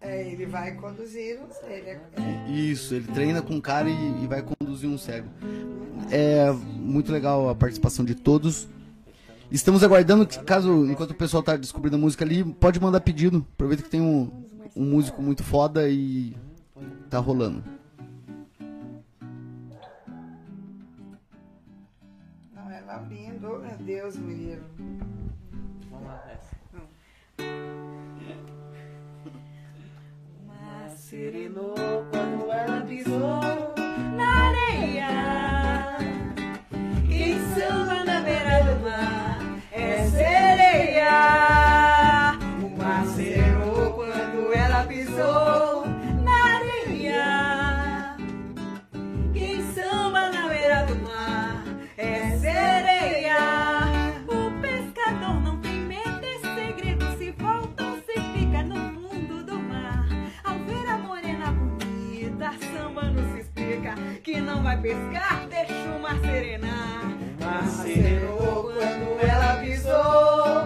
É, ele vai conduzir, ele é, é, Isso, ele treina com um cara e, e vai conduzir um cego. É muito legal a participação de todos. Estamos aguardando que, caso, enquanto o pessoal tá descobrindo a música ali, pode mandar pedido. Aproveita que tem um, um músico muito foda e tá rolando. não é Laurindo, oh, meu Deus, me livre. Vamos lá, essa. Mas serenou quando ela pisou na areia. Quem samba na beira do mar é O mar serenou quando ela pisou na areia. Quem samba na beira do mar é sereia. O pescador não tem medo de segredo. Se volta ou se fica no fundo do mar. Ao ver a morena bonita, samba não se explica. Que não vai pescar, deixa o mar serenar. O mar serenou quando ela pisou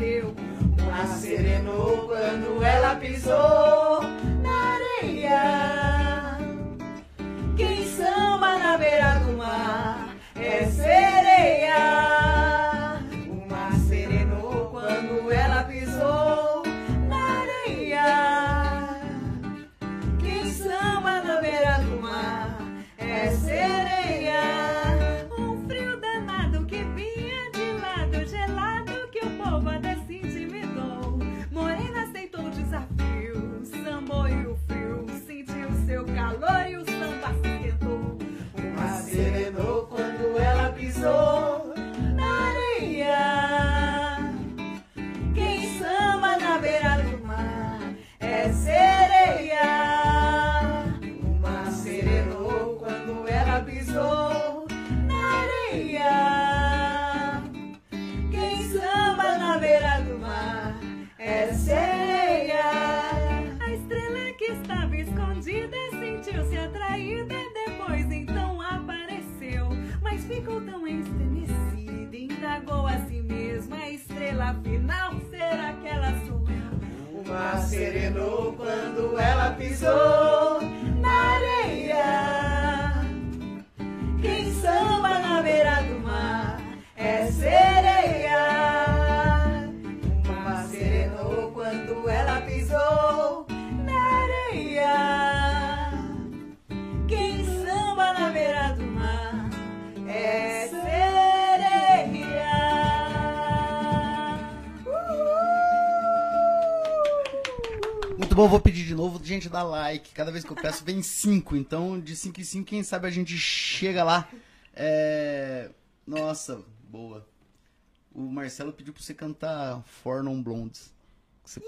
apareceu. Lua serenou quando ela pisou na areia. Estrela final será que ela? O mar serenou quando ela pisou vou pedir de novo, gente, dá like. Cada vez que eu peço, vem 5. Então, de 5 em 5, quem sabe a gente chega lá. É... Nossa, boa. O Marcelo pediu pra você cantar For Non Blondes. Você-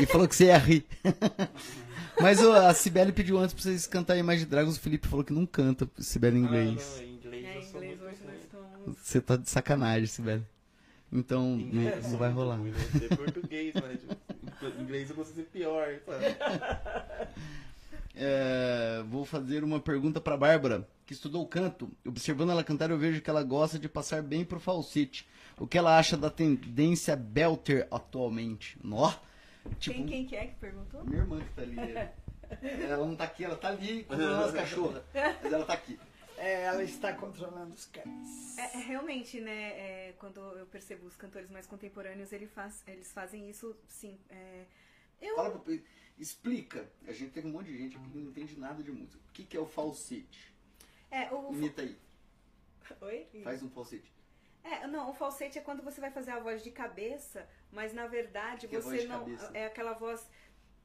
E falou que você ia rir. [laughs] Mas ó, a Cibele pediu antes pra vocês cantarem mais de Dragons. O Felipe falou que não canta Cibele em inglês. Ah, não, em inglês É, eu em sou inglês muito hoje nós ruim. estamos. Você tá de sacanagem, Cibele. Então, inglês não, não vai rolar. ruim, né? Português, mas tipo, em inglês eu consigo ser pior. sabe? [laughs] É, vou fazer uma pergunta pra Bárbara, que estudou canto. Observando ela cantar, eu vejo que ela gosta de passar bem pro falsete. O que ela acha da tendência belter atualmente? Nó! Tipo, Quem, quem que é que perguntou? minha irmã que tá ali. [laughs] Ela não tá aqui, ela tá ali controlando as cachorras. Mas ela tá aqui. É, ela está controlando os cães. É, é, realmente, né, é, quando eu percebo os cantores mais contemporâneos, ele faz, eles fazem isso, sim. é, eu, Fala pra, explica. A gente tem um monte de gente aqui que não entende nada de música. O que, que é o falsete? é, o, Imita aí. Oi? Faz um falsete. É, não, o falsete é quando você vai fazer a voz de cabeça, mas na verdade Que é você não. cabeça? É aquela voz.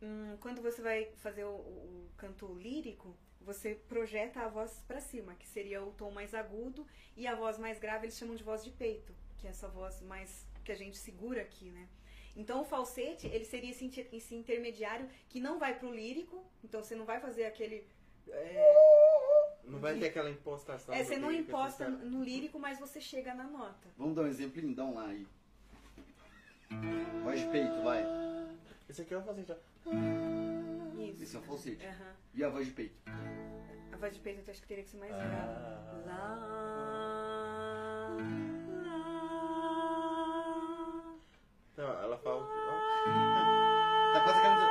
hum, quando você vai fazer o- o canto lírico, você projeta a voz pra cima, que seria o tom mais agudo, e a voz mais grave eles chamam de voz de peito, que é essa voz mais que a gente segura aqui, né? Então o falsete, ele seria esse, esse intermediário que não vai pro lírico, então você não vai fazer aquele. é, Não vai ter aquela impostação. é, você não lírico, imposta sabe? no lírico, mas você chega na nota. Vamos dar um exemplinho? Dá um lá aí. Voz de peito, vai. Esse aqui eu vou fazer já. Isso. Esse é o falsete. E a voz de peito? A voz de peito eu acho que teria que ser mais Ah. Lá. Não, ela fala. Tá quase querendo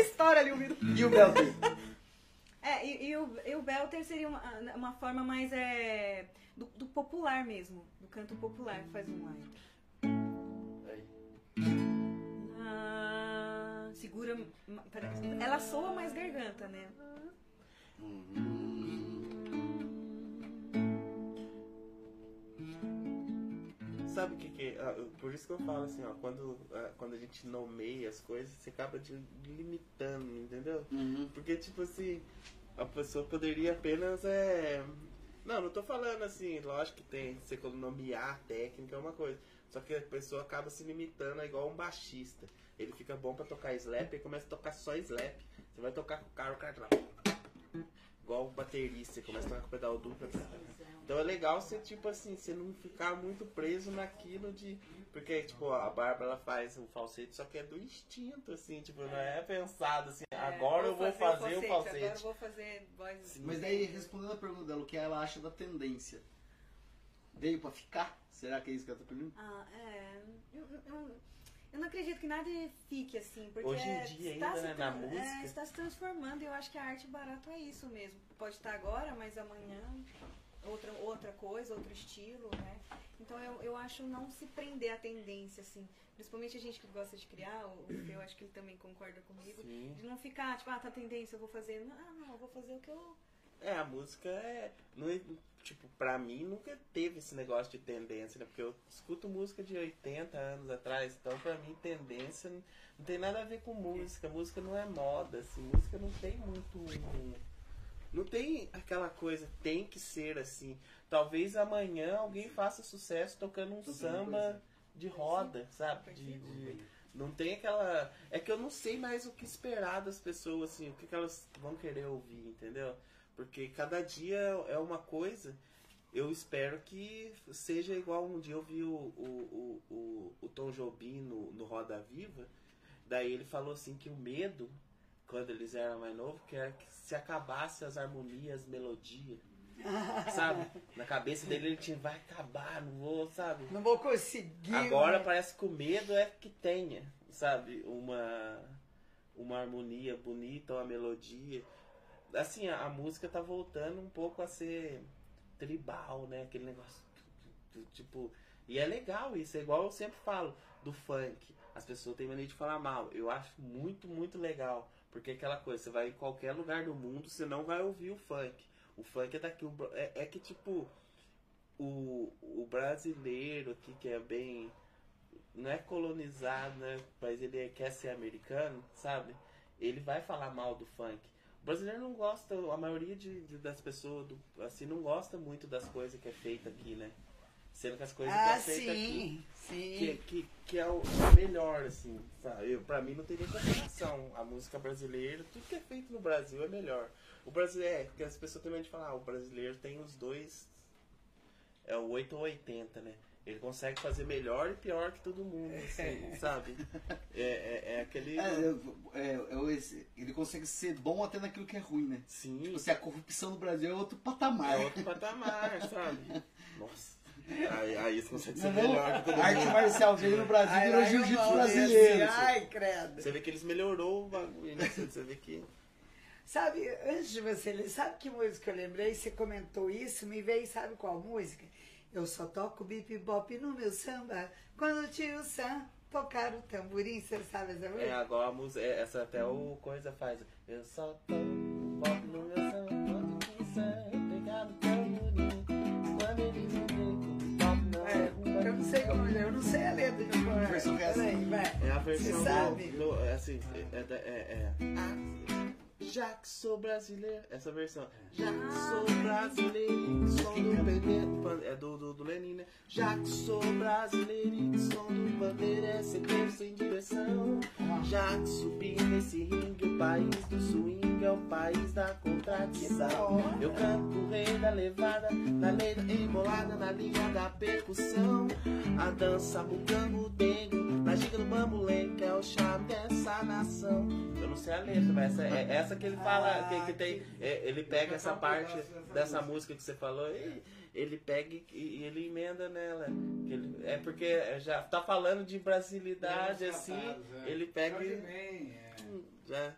Estoura ali o vidro. dizer. E o belter? É, e, e o, e o Belter seria uma, uma forma mais é, do, do popular mesmo, do canto popular. Faz um lá. Aí. Lá. Segura. Ela soa mais garganta, né? Sabe o que que. ah, por isso que eu falo assim, ó, quando, ah, quando a gente nomeia as coisas, você acaba de limitando, entendeu? Uhum. Porque, tipo assim, a pessoa poderia apenas. É... Não, não tô falando assim, lógico que tem, você nomear técnica é uma coisa. Só que a pessoa acaba se limitando, é igual um baixista. Ele fica bom pra tocar slap e começa a tocar só slap. Você vai tocar com o cara, o cara lá. Igual o baterista, você começa a tocar com o pedal duplo. Então é legal você, tipo assim, você não ficar muito preso naquilo de. Porque, tipo, a Bárbara ela faz o falsete, só que é do instinto, assim, tipo, não é pensado assim, agora eu vou fazer, o Agora eu falsete. vou fazer voz. Mas daí, respondendo a pergunta dela, o que ela acha da tendência? veio pra ficar? Será que é isso que eu tô perguntando? Ah, é. Eu, eu- eu não acredito que nada fique assim, porque Hoje em é- dia está ainda, se né, na tran- música. É, está se transformando e eu acho que a arte barato é isso mesmo. Pode estar agora, mas amanhã outra, outra coisa, outro estilo, né? Então eu, eu acho não se prender à tendência, assim. Principalmente a gente que gosta de criar, o eu acho que ele também concorda comigo. Sim. De não ficar, tipo, ah, tá tendência, eu vou fazer. Não, ah, não, eu vou fazer o que eu. É, a música é. Não, é- tipo, pra mim nunca teve esse negócio de tendência, né? Porque eu escuto música de 80 anos atrás, então pra mim tendência não, tem nada a ver com música. Música não é moda, assim, música não tem muito. Não tem aquela coisa, tem que ser assim. Talvez amanhã alguém faça sucesso tocando um samba de roda, sabe? De, de- não tem aquela. É que eu não sei mais o que esperar das pessoas, assim, o que, que elas vão querer ouvir, entendeu? Porque cada dia é uma coisa. Eu espero que seja igual um dia eu vi o, o, o, o, Tom Jobim no, no Roda Viva. Daí ele falou assim que o medo, quando eles eram mais novos, que era que se acabasse as harmonias, melodia. [laughs] Sabe? Na cabeça dele ele tinha, vai acabar, não vou, sabe? Não vou conseguir. Agora né? parece que o medo é que tenha, sabe, uma uma harmonia bonita, uma melodia. Assim, a, a música tá voltando um pouco a ser tribal, né? Aquele negócio tipo, e é legal isso, é igual eu sempre falo do funk. As pessoas têm mania de falar mal. Eu acho muito, muito legal, porque é aquela coisa, você vai em qualquer lugar do mundo, você não vai ouvir o funk. O funk é daqui, é, é que tipo o, o brasileiro aqui que é bem não é colonizado, né? Mas ele é- quer ser americano, sabe? Ele vai falar mal do funk. O brasileiro não gosta, a maioria de, de- das pessoas do, assim não gosta muito das coisas que é feita aqui, né? Sendo que as coisas que Ah, é feita aqui sim, sim. que, que, que é o melhor, assim, sabe? Eu, pra mim não teria comparação. A música brasileira, tudo que é feito no Brasil é melhor. O brasileiro, é, porque as pessoas também de falar, ah, o brasileiro tem os dois. É o 8 ou 80, né? Ele consegue fazer melhor e pior que todo mundo, assim, [laughs] sabe? É, é, é aquele. É, é, é, ele consegue ser bom até naquilo que é ruim, né? Sim, Tipo assim, a corrupção no Brasil é outro patamar. é outro patamar, [laughs] sabe? Nossa. Aí, aí você consegue ser não? melhor que todo A arte mundo. marcial veio no Brasil e virou jiu-jitsu brasileiro. assim, Ai, credo. Você vê que eles melhorou o bagulho, né? Você vê que. Sabe, antes de você ler, sabe que música eu lembrei? Você comentou isso, me veio, sabe qual música? Eu só toco bip bop no meu samba quando o tio Sam tocar o tamborim, você sabe essa música? É, agora a música, é, essa até o Coisa faz. Eu só tô pop no meu som, quando quiser pegar no tamborim. Quando ele não vem, pop não É, eu não sei como, eu não sei a letra do versão que é assim. É a versão Você do- sabe? do- é assim, é, é, é, é. Ah, já que sou brasileiro, essa versão. Já que sou brasileiro, som do bandeira, é do, do, do Lenin, né? Já que sou brasileiro, som do bandeira é tempo, sem direção. Já que subi nesse ringue, o país do swing é o país da contradição. Eu canto o rei da levada, na lei da embolada, na linha da percussão. A dança bucango dengo, na giga do bambolê, que é o charme dessa nação. Eu não sei a letra, mas essa, é essa que ele fala, que, que tem. é, ele pega essa parte dessa música que você falou e ele pega e, e ele emenda nela. Que ele- é porque já tá falando de brasilidade, assim, ele pega Jorge e. Ben, é. Já.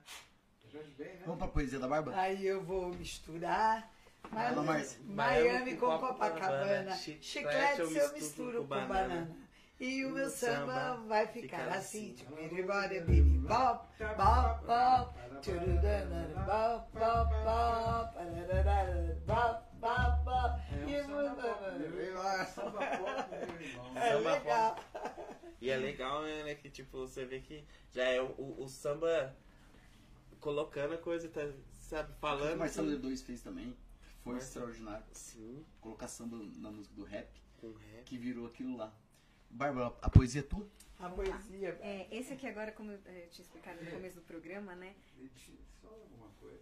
Ben, né? Vamos pra poesia da barba? Aí eu vou misturar. Mas- Fala, Márcia. Miami com Copacabana, Copacabana. chiclete Chiclete eu eu misturo misturo com com banana. banana. E o O meu samba samba vai ficar fica assim. assim. Tipo, everybody, baby, bop, bop, bop. tururana, Bop, bop, bop. pararara, Bop, bop, bop. E É, um né? É legal. E é legal, né, né, que tipo, você vê que já é o, o- o samba colocando a coisa, tá, sabe, O falando. Marcelo assim. D2 fez também. Foi Marcelo. extraordinário. Sim, Colocar samba na música do rap, rap. que virou aquilo lá. Bárbara, a poesia é tua? A poesia. É, esse aqui agora, como eu eh, tinha explicado no começo do programa, né? Só alguma coisa.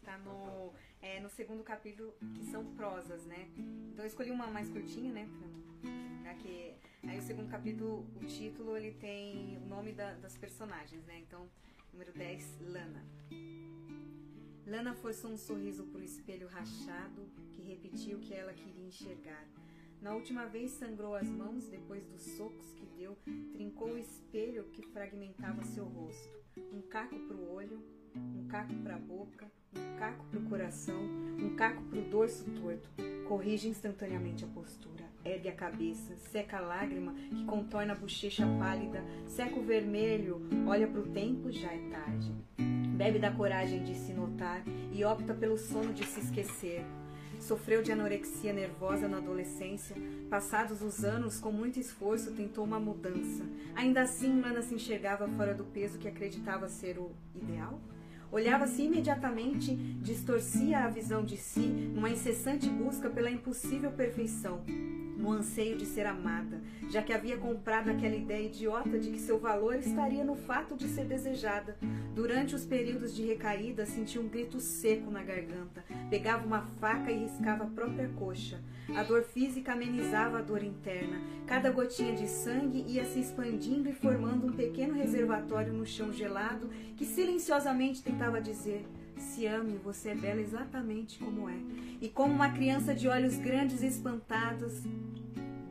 Está no, é, no segundo capítulo, que são prosas, né? Então eu escolhi uma mais curtinha, né? Pra que... Aí o segundo capítulo, o título, ele tem o nome da- das personagens, né? Então, número 10, Lana. Lana forçou um sorriso pro espelho rachado que repetia o que ela queria enxergar. Na última vez sangrou as mãos depois dos socos que deu, trincou o espelho que fragmentava seu rosto. Um caco pro olho, um caco pra boca, um caco pro coração, um caco pro dorso torto. Corrige instantaneamente a postura, ergue a cabeça, seca a lágrima que contorna a bochecha pálida, seca o vermelho, olha pro tempo, já é tarde. Bebe da coragem de se notar e opta pelo sono de se esquecer. Sofreu de anorexia nervosa na adolescência. Passados os anos, com muito esforço, tentou uma mudança. Ainda assim, Lana se enxergava fora do peso que acreditava ser o ideal? Olhava-se imediatamente, distorcia a visão de si numa incessante busca pela impossível perfeição, no anseio de ser amada, já que havia comprado aquela ideia idiota de que seu valor estaria no fato de ser desejada. Durante os períodos de recaída, sentia um grito seco na garganta, pegava uma faca e riscava a própria coxa. A dor física amenizava a dor interna. Cada gotinha de sangue ia se expandindo e formando um pequeno reservatório no chão gelado que silenciosamente tentava dizer: se ame, você é bela exatamente como é. E como uma criança de olhos grandes e espantados,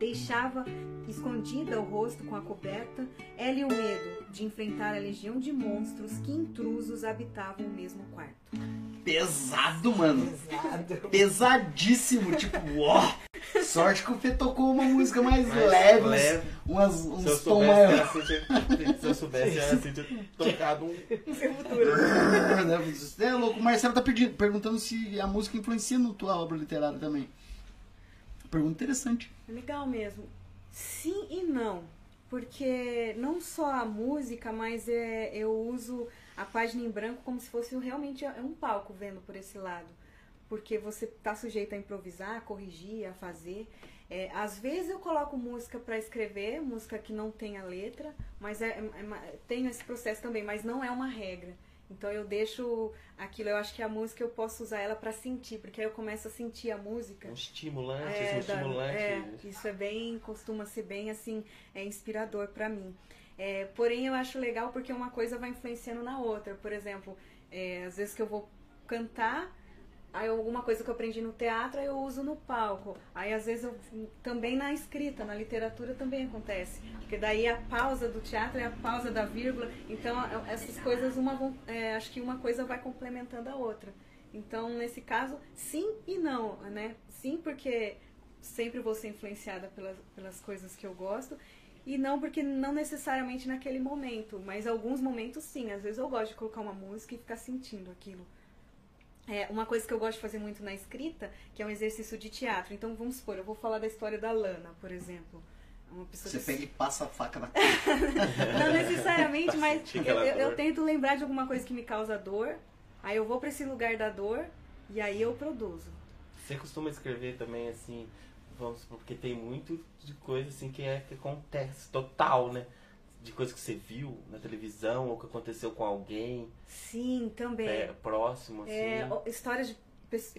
deixava escondida o rosto com a coberta, ela e o medo de enfrentar a legião de monstros que intrusos habitavam o mesmo quarto. Pesado, mano. Pesado. Pesadíssimo. Tipo, ó. Sorte que o Fê tocou uma música mais Mais leve. uns- leve. Umas, Se eu uns assim, tinha- se eu soubesse, assim, tinha tocado um. né? Você é louco. O Marcelo tá pedindo, perguntando se a música influencia na tua obra literária também. Pergunta interessante. Legal mesmo. Sim e não. Porque não só a música, mas é, eu uso a página em branco como se fosse realmente é um palco vendo por esse lado. Porque você tá sujeito a improvisar, a corrigir, a fazer. É, às vezes eu coloco música para escrever, música que não tem a letra, mas é, é- é esse processo também, mas não é uma regra. Então eu deixo aquilo, eu acho que a música eu posso usar ela para sentir, porque aí eu começo a sentir a música. Um estimulante, É, um estimulante. é, isso é bem, costuma ser bem assim, é inspirador pra mim. É, porém, eu acho legal porque uma coisa vai influenciando na outra. Por exemplo, é, às vezes que eu vou cantar, aí alguma coisa que eu aprendi no teatro eu uso no palco. Aí às vezes eu também na escrita, na literatura também acontece. Porque daí a pausa do teatro é a pausa da vírgula. Então a- essas coisas, uma é, acho que uma coisa vai complementando a outra. Então, nesse caso, sim e não, né? Sim, porque sempre vou ser influenciada pelas, pelas coisas que eu gosto. E não porque não necessariamente naquele momento, mas alguns momentos sim. Às vezes eu gosto de colocar uma música e ficar sentindo aquilo. É, uma coisa que eu gosto de fazer muito na escrita, que é um exercício de teatro. Então, vamos supor, eu vou falar da história da Lana, por exemplo. Uma pessoa Você que- pega e passa a faca na [laughs] não necessariamente, mas eu, eu- eu dor. tento lembrar de alguma coisa que me causa dor. Aí eu vou pra esse lugar da dor e aí eu produzo. Você costuma escrever também, assim, vamos supor, porque tem muito de coisa assim que é que acontece, total, né? De coisa que você viu na televisão ou que aconteceu com alguém Sim, também. é, próximo, assim. É, histórias de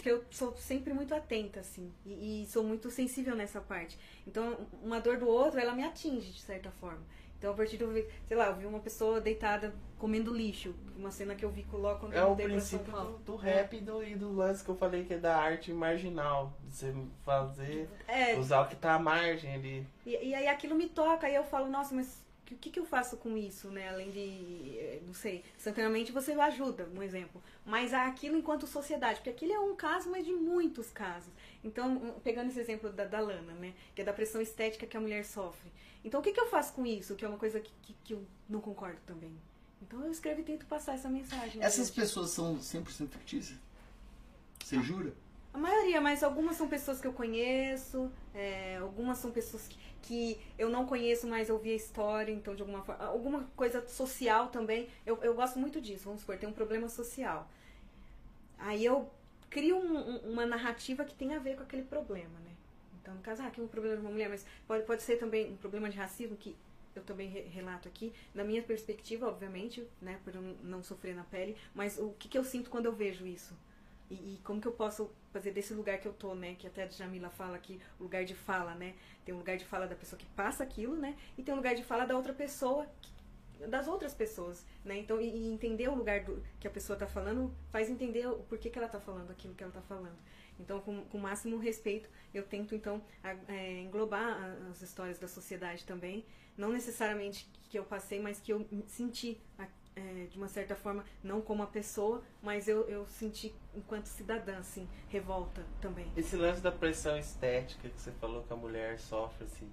que eu sou sempre muito atenta, assim, e, e sou muito sensível nessa parte. Então, uma dor do outro, ela me atinge, de certa forma. Então, a partir do, sei lá, eu vi uma pessoa deitada comendo lixo, uma cena que eu vi logo quando É eu o mudei pra São princípio Paulo. do, do rap e do, e do lance que eu falei que é da arte marginal. De você fazer, É, usar o que tá à margem ali. E, e aí aquilo me toca, aí eu falo, nossa, mas o que, que eu faço com isso, né? Além de, eh, não sei, instantaneamente você ajuda, um exemplo. Mas aquilo enquanto sociedade, porque aquilo é um caso, mas de muitos casos. Então, pegando esse exemplo da, da Lana, né? Que é da pressão estética que a mulher sofre. Então, o que, que eu faço com isso? Que é uma coisa que, que, que eu não concordo também. Então, eu escrevo e tento passar essa mensagem. Essas adiante. pessoas são 100% fictícias? Você jura? A maioria, mas algumas são pessoas que eu conheço, é, algumas são pessoas que, que eu não conheço, mas eu vi a história, então de alguma forma. Alguma coisa social também. Eu, eu gosto muito disso, vamos supor, tem um problema social. Aí eu crio um- um- uma narrativa que tem a ver com aquele problema, né? Então, no caso, ah, aqui é um problema de uma mulher, mas pode, pode ser também um problema de racismo que eu também re- relato aqui, na minha perspectiva, obviamente, né, por não sofrer na pele, mas o que, que eu sinto quando eu vejo isso? E, e como que eu posso fazer desse lugar que eu tô, né? Que até a Jamila fala aqui, o lugar de fala, né? Tem um lugar de fala da pessoa que passa aquilo, né? E tem um lugar de fala da outra pessoa, das outras pessoas, né? Então, e, e entender o lugar do, que a pessoa tá falando faz entender o porquê que ela tá falando aquilo que ela tá falando. Então, com, com o máximo respeito, eu tento, então, a- é, englobar as histórias da sociedade também. Não necessariamente que eu passei, mas que eu senti, a- é, de uma certa forma, não como a pessoa, mas eu, eu senti, enquanto cidadã, assim, revolta também. Esse lance da pressão estética que você falou que a mulher sofre, assim.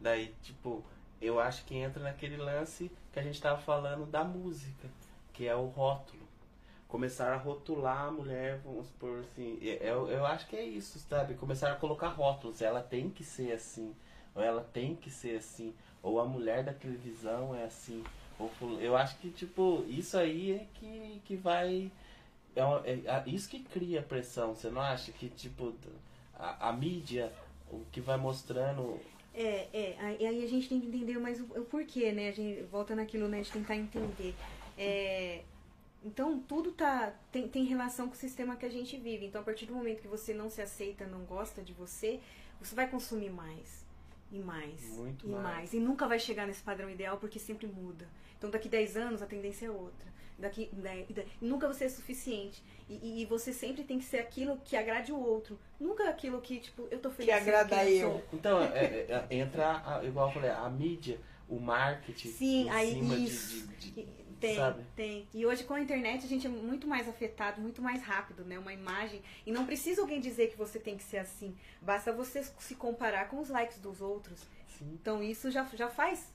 Daí, tipo, eu acho que entra naquele lance que a gente tava falando da música, que é o rótulo. Começaram a rotular a mulher, vamos supor assim. e- Eu, eu acho que é isso, sabe? Começaram a colocar rótulos. Ela tem que ser assim, ou ela tem que ser assim, ou a mulher da televisão é assim. Eu acho que, tipo, isso aí é que, que vai. É, uma- é a- isso que cria pressão, você não acha? Que, tipo, a, a mídia, o que vai mostrando. É, é, aí a gente tem que entender mais o, o porquê, né? A gente volta naquilo, né, de tentar entender. É, então, tudo tá, tem, tem relação com o sistema que a gente vive. Então, a partir do momento que você não se aceita, não gosta de você, você vai consumir mais. E mais. Muito e mais. E nunca vai chegar nesse padrão ideal porque sempre muda. Então, daqui 10 anos, a tendência é outra. Daqui, dez- nunca você é suficiente. E, e- e você sempre tem que ser aquilo que agrade o outro. Nunca aquilo que, tipo, eu tô feliz. Que agrada eu. sou. Então, é- é- é- entra, a- igual eu falei, a mídia, o marketing. Sim, em aí cima de- isso. de- de- Tem, sabe? tem. E hoje com a internet a gente é muito mais afetado, muito mais rápido, né? Uma imagem. E não precisa alguém dizer que você tem que ser assim. Basta você se comparar com os likes dos outros. Sim. Então isso já, já faz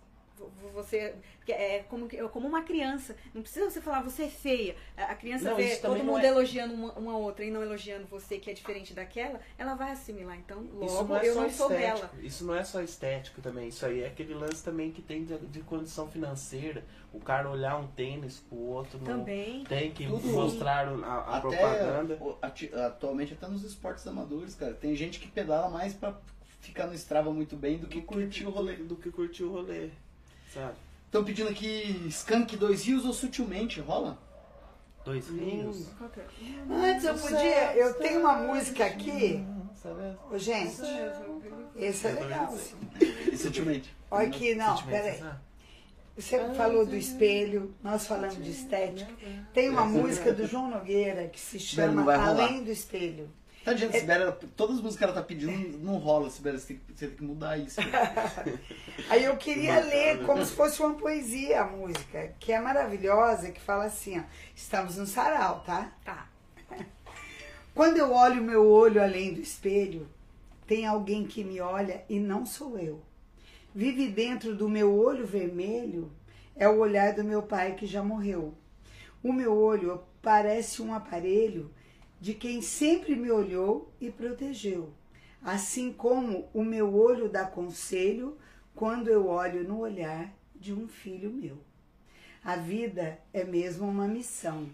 você porque é como que- é como uma criança não precisa você falar você é feia a criança Não, vê todo mundo é- elogiando uma, uma outra e não elogiando você que é diferente daquela ela vai assimilar então Isso logo não é eu só não sou estético. dela Isso não é só estético também. Isso aí é aquele lance também que tem de, de condição financeira. O cara olhar um tênis pro outro. Não, também Tem que Tudo. mostrar o- a, a Até, propaganda. atualmente até nos esportes amadores, cara. Tem gente que pedala mais pra ficar no Strava muito bem do que curtir o rolê. Do que curtir o rolê. Sabe? Estão pedindo aqui Skank Dois Rios ou Sutilmente, rola? Dois rios. Qual que é? Antes eu podia. Eu tenho uma música aqui. Ô, gente, esse é legal. E [laughs] Sutilmente. Olha aqui, não, peraí. ah. Você falou do espelho, nós falamos de estética. Tem uma música do João Nogueira que se chama. Além do Espelho. Tá adianta, Sibéria, ela- todas as músicas que ela tá pedindo não rola, Sibéria, você tem, que- você tem que mudar isso. [laughs] Aí eu queria ler como se fosse uma poesia a música, que é maravilhosa, que fala assim, ó, estamos no sarau, tá? tá [laughs] Quando eu olho o meu olho além do espelho, tem alguém que me olha e não sou eu. Vive dentro do meu olho vermelho, é o olhar do meu pai que já morreu. O meu olho parece um aparelho de quem sempre me olhou e protegeu. Assim como o meu olho dá conselho quando eu olho no olhar de um filho meu. A vida é mesmo uma missão.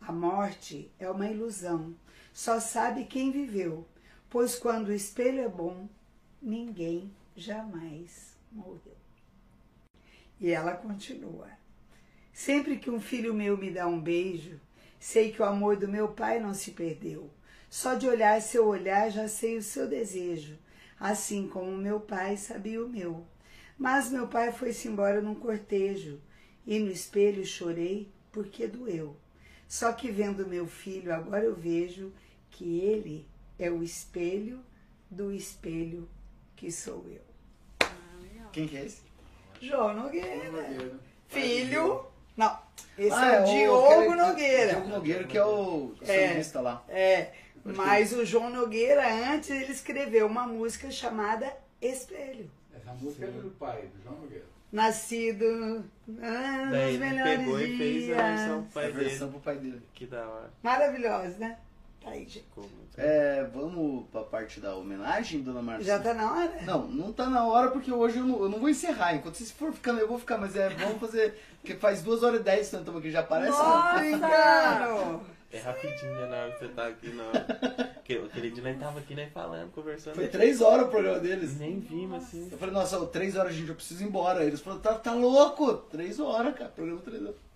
A morte é uma ilusão. Só sabe quem viveu, pois quando o espelho é bom, ninguém jamais morreu. E ela continua. Sempre que um filho meu me dá um beijo, sei que o amor do meu pai não se perdeu. Só de olhar seu olhar já sei o seu desejo, assim como meu pai sabia o meu. Mas meu pai foi-se embora num cortejo, e no espelho chorei porque doeu. Só que vendo meu filho, agora eu vejo que ele é o espelho do espelho que sou eu. Quem que é esse? João Nogueira. Filho. Não, esse Ah, é o Diogo aquele- Nogueira. Diogo Nogueira, que é o É. sambista lá. É, mas o João Nogueira, antes, ele escreveu uma música chamada Espelho. Essa música é do pai, do João Nogueira. Nascido ah, nos Daí melhores pegou e fez a versão pro pai a versão dele. pro pai dele. Que da hora. Maravilhoso, né? Tá aí, muito É, vamos pra parte da homenagem, dona Marcia? Já tá na hora? Não, não tá na hora porque hoje eu não, eu não vou encerrar. Enquanto vocês for ficando, eu vou ficar, mas é, vamos fazer. Porque faz 2 horas e 10 que nós estamos aqui, já parece. Nossa! É rapidinho, né, na hora que você tá aqui, na hora. Que, aquele dia nós tava aqui, né, falando, conversando. Foi 3 horas o programa deles. Nem vimos, assim. Eu falei, nossa, 3 horas, gente, eu preciso ir embora. Eles falaram, tá, tá louco? 3 horas, cara, programa 3 horas.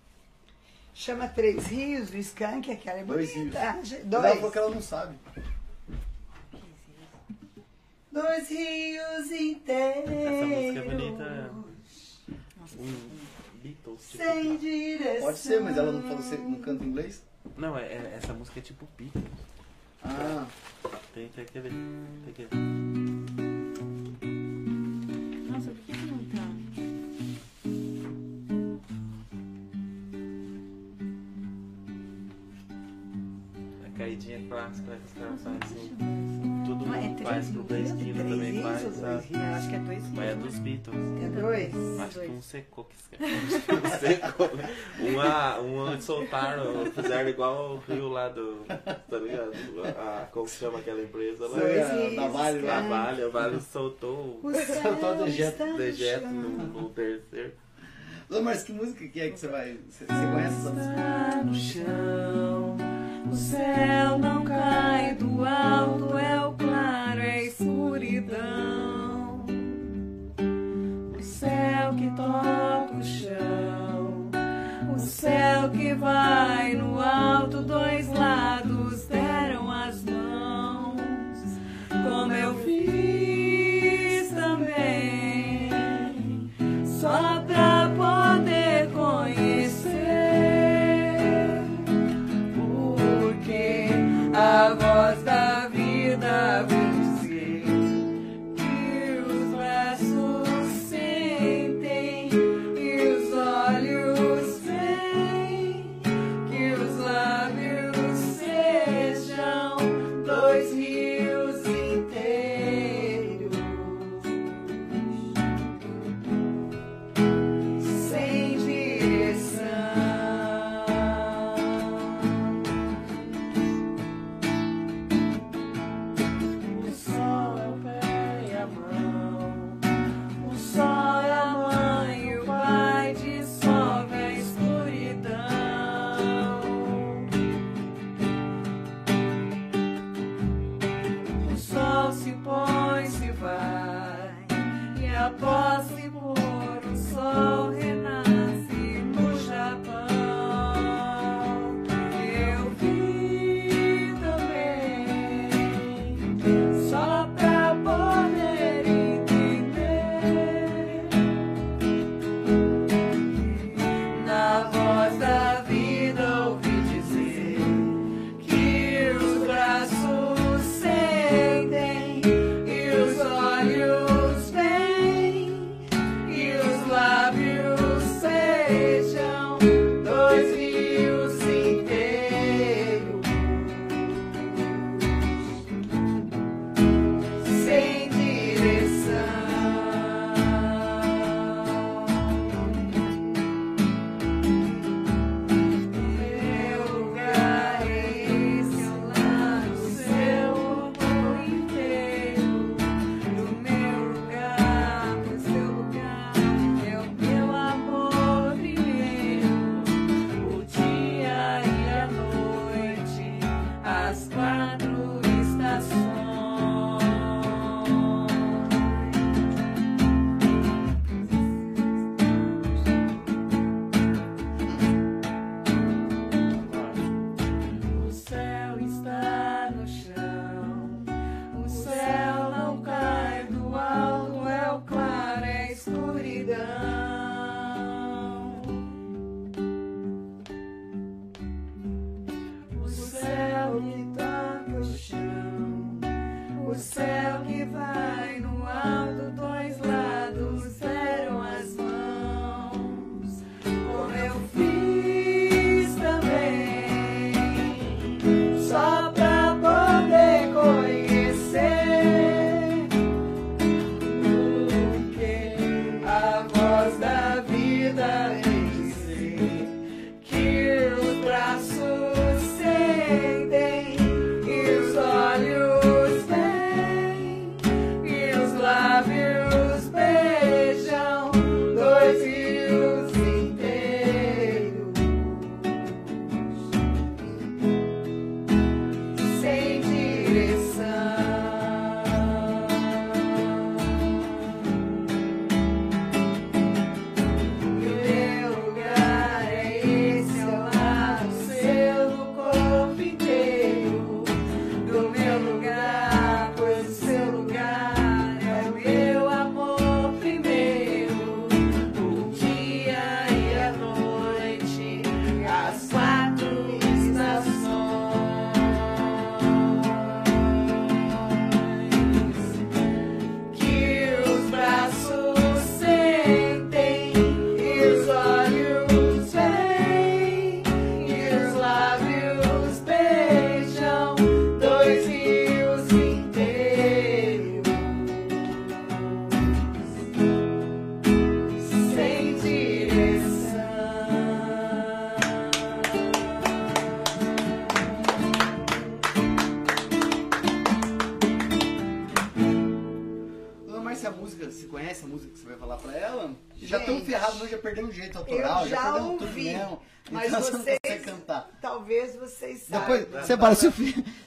Chama Três Rios, do Skank, aquela é Dois bonita. Mas ela Dois. falou que ela não sabe. Dois rios inteiros. Essa música é bonita. Um Beatles. Tipo, Sem direção. Pode ser, mas ela não falou, você não canta inglês? Não, é, é- essa música é tipo Beatles. Ah, Tem, tem que ver. Tem que ver. A caidinha clássica, né? Que os caras fazem assim. Tudo Não, é mundo faz pro Três também faz. Eu acho que é dois Mas é dos Beatles. É dois? Acho que um secou que. Um secou. [laughs] Uma, uma soltaram, fizeram igual o Rio lá do. Tá ligado? A, como se chama aquela empresa lá? Rios, da Vale lá. Vale, a Vale soltou O o [laughs] Soltou céu dejeto. dejeto no, terceiro. Ô, Márcio, que música que é que você vai. Você, você conhece essa música? No chão. O céu não cai do alto, é o claro, é a escuridão. O céu que toca o chão. O céu que vai no alto, dois lados Talvez vocês saibam. Depois, você fala, se o,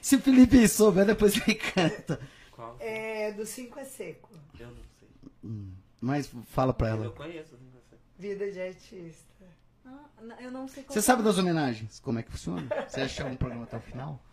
se o Felipe souber, depois ele canta. Qual? É, do Cinco é Seco. Eu não sei. Mas fala pra Eu ela. conheço, não sei. Vida de artista. Ah, eu não sei como. Você sabe das homenagens? Como é que funciona? Você achou um programa até o final?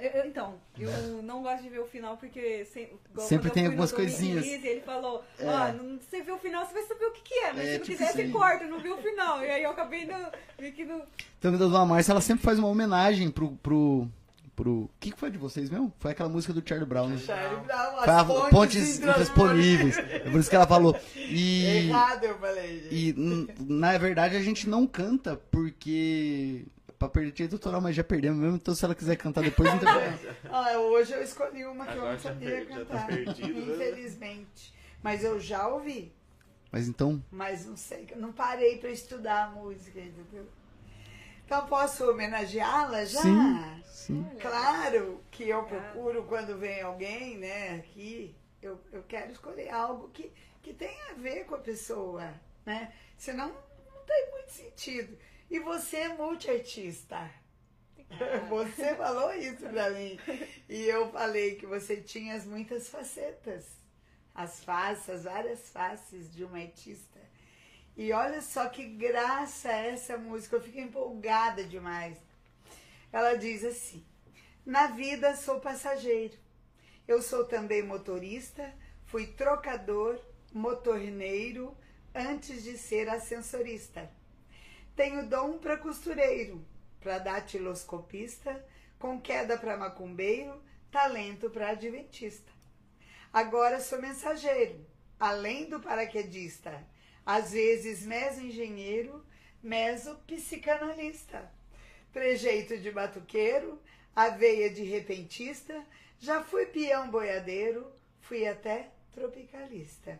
Eu- eu- então, eu não gosto de ver o final porque sem- Sempre tem algumas coisinhas. Ele falou: É. Ó, não- você vê o final, você vai saber o que, que é, mas É, se não tipo quiser, você aí. corta, não viu o final. E aí eu acabei no, meio que no. Então, a Dona Márcia, ela sempre faz uma homenagem pro. pro, pro... O que, que foi de vocês mesmo? Foi aquela música do Charlie Brown, né? Charlie Brown, as a pontes, pontes intransponíveis. É por isso que ela falou. E. Errado eu falei, gente. E na verdade a gente não canta porque. Pra perder direito autoral, mas já perdemos mesmo, então se ela quiser cantar depois não tem problema. [laughs] Ah, hoje eu escolhi uma que eu Agora não já sabia tá cantar. perdido, né? Infelizmente. Mas eu já ouvi. Mas então. Mas não sei, eu não parei pra estudar a música, entendeu? Então posso homenageá-la já? Sim, sim. Claro que eu procuro quando vem alguém, né, aqui, eu, eu quero escolher algo que, que tenha a ver com a pessoa, né? Senão não tem muito sentido. E você é multiartista. [laughs] Você falou isso pra mim. E eu falei que você tinha as muitas facetas. As faces, as várias faces de uma artista. E olha só que graça essa música. Eu fico empolgada demais. Ela diz assim: Na vida sou passageiro. Eu sou também motorista, fui trocador, motorneiro, antes de ser ascensorista. Tenho dom para costureiro, para datiloscopista, com queda para macumbeiro, talento para adventista. Agora sou mensageiro, além do paraquedista, às vezes meso engenheiro, meso psicanalista. Trejeito de batuqueiro, aveia de repentista, já fui peão boiadeiro, fui até tropicalista.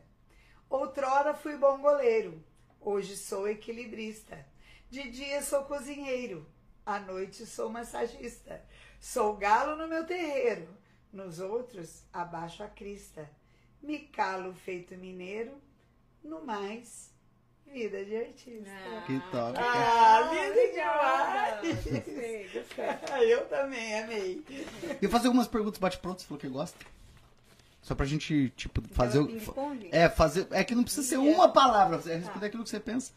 Outrora fui bom goleiro, hoje sou equilibrista. De dia sou cozinheiro, à noite sou massagista. Sou galo no meu terreiro, nos outros abaixo a crista. Me calo feito mineiro, no mais, vida de artista. Que top. Ah, lindo demais! Gostei, gostei. [laughs] Eu também amei. E eu fazer algumas perguntas bate-pronto, você falou que gosta. Só pra gente, tipo, fazer. o- ping-pong? É, fazer. É que não precisa ser uma palavra, é responder aquilo que você pensa.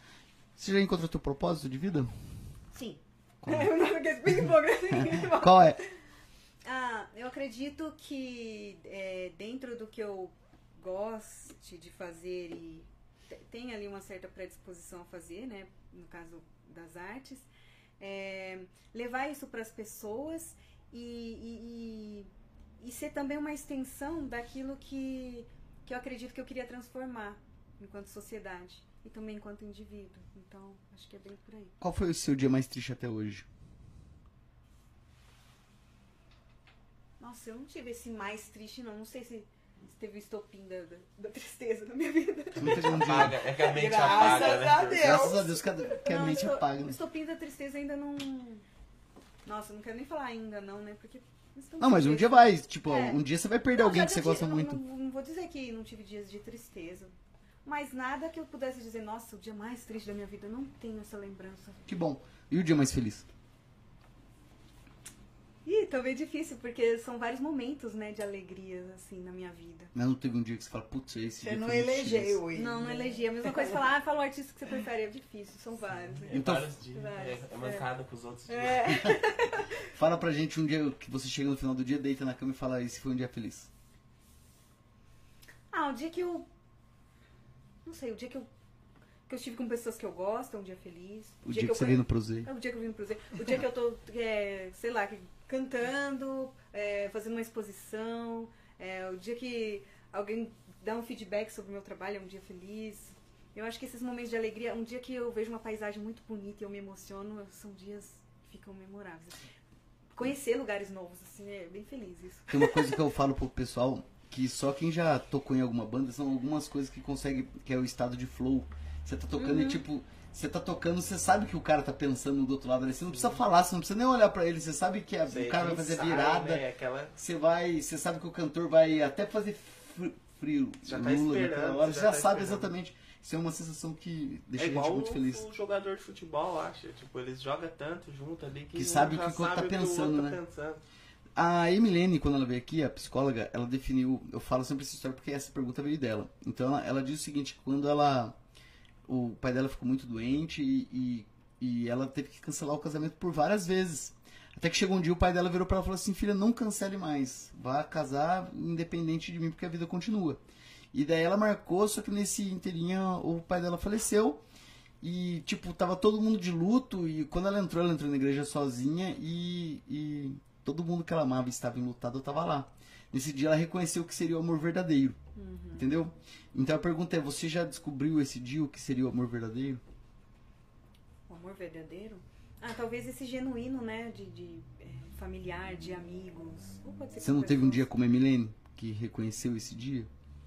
Você já encontrou teu propósito de vida? Sim. Qual? [laughs] Assim. [laughs] Qual é? Ah, eu acredito que é, dentro do que eu goste de fazer e te- tem ali uma certa predisposição a fazer, né? No caso das artes, é, levar isso para as pessoas e, e, e, e ser também uma extensão daquilo que, que eu acredito que eu queria transformar enquanto sociedade e também enquanto indivíduo. Então, acho que é bem por aí. Qual foi o seu dia mais triste até hoje? Nossa, eu não tive esse mais triste, não. Não sei se, se teve o estopim da, da, da tristeza na minha vida. Não teve um. Apaga, é que a mente Graças apaga, né? a Deus. Graças a Deus que a, que a Não, mente esto- apaga. O né? estopim da tristeza ainda não. Nossa, eu não quero nem falar ainda, não, né? Porque. Não, mas um dia vai, tipo, É. um dia você vai perder Não, alguém que você gosta não, muito. Não, não vou dizer que não tive dias de tristeza. Mas nada que eu pudesse dizer, nossa, o dia mais triste da minha vida, eu não tenho essa lembrança. Que bom. E o dia mais feliz? Ih, também difícil, porque são vários momentos, né, de alegria, assim, na minha vida. Né, Não teve um dia que você fala, putz, esse Você dia não elegeu ele. Não, não elegi. A mesma coisa [laughs] que falar, ah, fala o artista que você prefere, é difícil, são vários. né? É Então- vários dias. Vários, É, é mancada com os outros dias. É. [laughs] Fala pra gente um dia que você chega no final do dia, deita na cama e fala, esse foi um dia feliz. Ah, o dia que eu. Não sei, o dia que eu. Que eu estive com pessoas que eu gosto, é um dia feliz. O dia, que, eu você veio no Prozei. É o dia que eu vim no Cruzeiro. O dia que eu tô, [laughs] é, sei lá, que- cantando, é, fazendo uma exposição. É, o dia que alguém dá um feedback sobre o meu trabalho é um dia feliz. Eu acho que esses momentos de alegria, um dia que eu vejo uma paisagem muito bonita e eu me emociono, são dias que ficam memoráveis. assim. Conhecer lugares novos, assim, é bem feliz isso. Tem uma coisa que eu falo pro pessoal, que só quem já tocou em alguma banda são algumas coisas que consegue, que é o estado de flow. Você tá tocando Uhum. e tipo, você tá tocando, você sabe que o cara tá pensando do outro lado ali. Você não precisa falar, você não precisa nem olhar pra ele, você sabe que a- o cara vai fazer ensaia, virada. Né? Aquela... Você vai, você sabe que o cantor vai até fazer fr- sofrer Já tá Lula esperando, naquela hora, já você já tá sabe esperando. exatamente. Isso é uma sensação que deixa É a gente igual muito o, feliz. o jogador de futebol, acha. Tipo, eles jogam tanto junto ali que, Que um sabe já o que o outro tá sabe pensando, outro né? tá pensando. A Emilene, quando ela veio aqui, a psicóloga, ela definiu. Eu falo sempre essa história porque essa pergunta veio dela. Então ela, ela diz o seguinte: quando ela. O pai dela ficou muito doente e, e, e ela teve que cancelar o casamento por várias vezes. Até que chegou um dia o pai dela virou pra ela e falou assim: Filha, não cancele mais. Vá casar independente de mim porque a vida continua. E daí ela marcou, só que nesse inteirinho o pai dela faleceu. E, tipo, tava todo mundo de luto. E quando ela entrou, ela entrou na igreja sozinha. E, e todo mundo que ela amava estava enlutado tava lá. Nesse dia ela reconheceu que seria o amor verdadeiro. Entendeu? Então a pergunta é: você já descobriu esse dia o que seria o amor verdadeiro? O amor verdadeiro? Ah, talvez esse genuíno, né? De, de, é, familiar, de amigos. Você não teve um dia como a Emilene que reconheceu esse dia?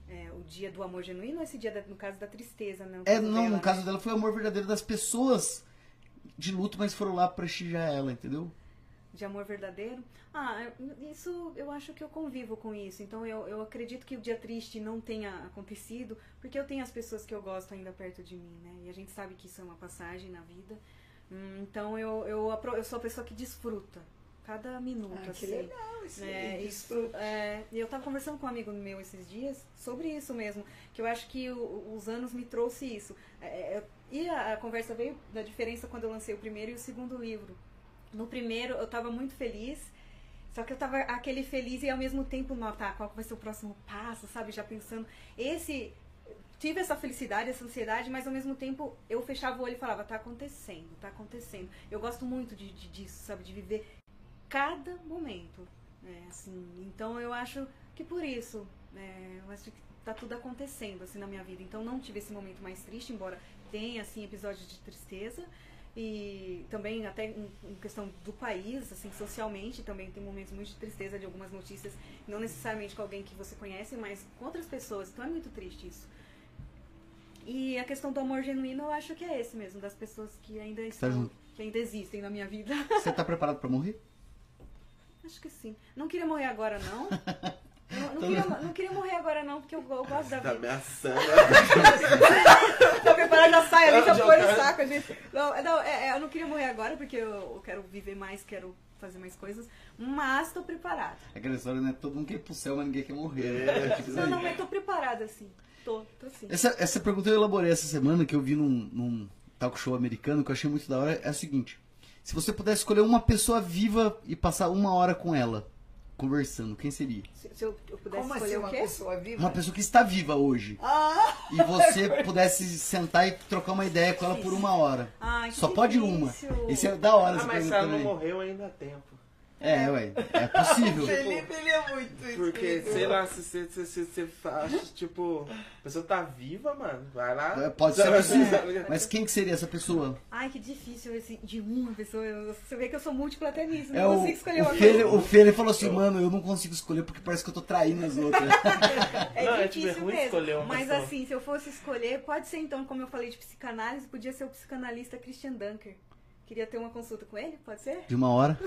É, o dia do amor genuíno ou esse dia, da- no caso, da tristeza, né? É, não, dela, no né? caso dela foi o amor verdadeiro das pessoas de luto, mas foram lá prestigiar ela, entendeu? De amor verdadeiro? Ah, isso eu acho que eu convivo com isso. Então eu, eu acredito que o dia triste não tenha acontecido, porque eu tenho as pessoas que eu gosto ainda perto de mim, né? E a gente sabe que isso é uma passagem na vida. Hum, Então eu, eu, eu sou a pessoa que desfruta cada minuto, Ah, que assim. legal isso É, isso, é, e eu tava conversando com um amigo meu esses dias sobre isso mesmo, que eu acho que o- os anos me trouxe isso. É, é, e a, a conversa veio da diferença quando eu lancei o primeiro e o segundo livro. No primeiro eu tava muito feliz, só que eu tava aquele feliz e ao mesmo tempo notar qual que vai ser o próximo passo, sabe? Já pensando. Esse. Tive essa felicidade, essa ansiedade, mas ao mesmo tempo eu fechava o olho e falava, tá acontecendo, tá acontecendo. Eu gosto muito de, de- disso, sabe? De viver cada momento. né, assim, então eu acho que por isso, né, eu acho que tá tudo acontecendo assim na minha vida. Então não tive esse momento mais triste, embora tenha assim episódios de tristeza e também até em, em questão do país, assim, socialmente também tem momentos muito de tristeza de algumas notícias, não necessariamente com alguém que você conhece, mas com outras pessoas. Então é muito triste isso. E a questão do amor genuíno, eu acho que é esse mesmo, das pessoas que ainda estão, junto. que ainda existem na minha vida. Você tá preparado pra morrer? [laughs] Acho que sim. Não queria morrer agora, não. [laughs] Não, não queria, não queria morrer agora, não, porque eu, eu gosto da Tá vida. ameaçando. [laughs] Tô preparada, já sai ali, já põe no saco, gente. Não, é, não, é, é, eu não queria morrer agora, porque eu, eu quero viver mais, quero fazer mais coisas. Mas tô preparada. Aquela história, né? Todo mundo quer ir pro céu, mas ninguém quer morrer. né? Tipo isso Não, não, mas tô preparada, sim. Tô, tô sim. Essa, essa pergunta eu elaborei essa semana, que eu vi num, num talk show americano, que eu achei muito da hora, é a seguinte. Se você pudesse escolher uma pessoa viva e passar uma hora com ela, conversando, quem seria? Se, se eu, eu pudesse Como escolher assim uma pessoa viva? Uma pessoa que está viva hoje. Ah, E você [laughs] pudesse sentar e trocar uma ideia com ela por uma hora. Ai, Só pode uma. Esse é da hora Ah, mas se ela não morreu, ainda há tempo. É, ué. É possível. o [laughs] Felipe, ele é muito Porque, espírito. sei lá, se você se, se, se, acha, tipo, a pessoa tá viva, mano, vai lá. É, Pode ser possível. [laughs] Mas... Quem que seria essa pessoa? Ai, que difícil esse de uma pessoa. Você vê que eu sou múltipla até nisso. Não É o, consigo escolher o uma Fê, o Fê, ele falou assim, mano, eu não consigo escolher porque parece que eu tô traindo as outras. [laughs] É Não, é, tipo, é difícil ruim mesmo. escolher uma Mas pessoa. assim, se eu fosse escolher, pode ser então, como eu falei de psicanálise, podia ser o psicanalista Christian Dunker. Queria ter uma consulta com ele, pode ser? De uma hora.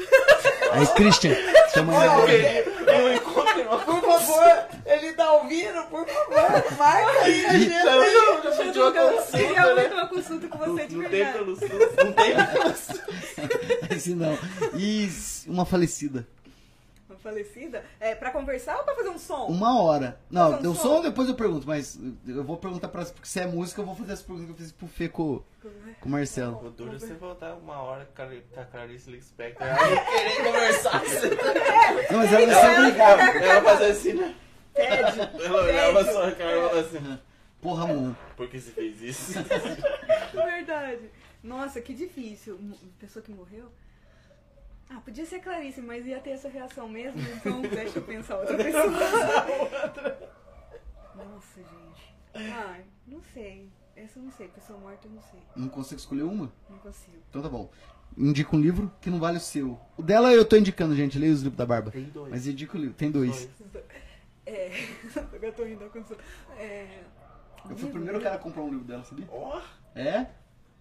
Aí, Christian, chama Eu encontro uma Por favor, ele tá ouvindo? Por favor, marca aí a gente. Não, já pediu uma Eu consulta, queria né? muito uma consulta com você de Não tem pelo SUS, [laughs] não tem pelo SUS. [laughs] Assim não. E uma falecida. Falecida? É, pra conversar ou pra fazer um som? Uma hora. Não, Fazer um deu som? som, depois eu pergunto, mas eu vou perguntar pra porque se é música, eu vou fazer essa pergunta que eu fiz pro Fê com, com o Marcelo. O duro é você voltar uma hora com a com a Clarice Lispector. [laughs] Querer conversar com você. Não, mas ela vai ser obrigada. Ela fazer assim, né? Pede. [laughs] Ela olhava a sua cara e falava assim. Porra, mano. Por que você fez isso? [laughs] Verdade. Nossa, que difícil. Pessoa que morreu? Ah, podia ser Clarice, mas ia ter essa reação mesmo, então [laughs] deixa eu pensar outra pessoa. Nossa, gente. Ai, não sei. Essa eu não sei. Pessoa morta eu não sei. Não consigo escolher uma? Não consigo. Então tá bom. Indica um livro que não vale o seu. O dela eu tô indicando, gente. Leia os livros da Barba. Tem dois. Mas indica o livro. Tem dois. É. [laughs] Eu tô rindo. É. Eu fui o primeiro cara a comprar um livro dela, sabia? Ó, É?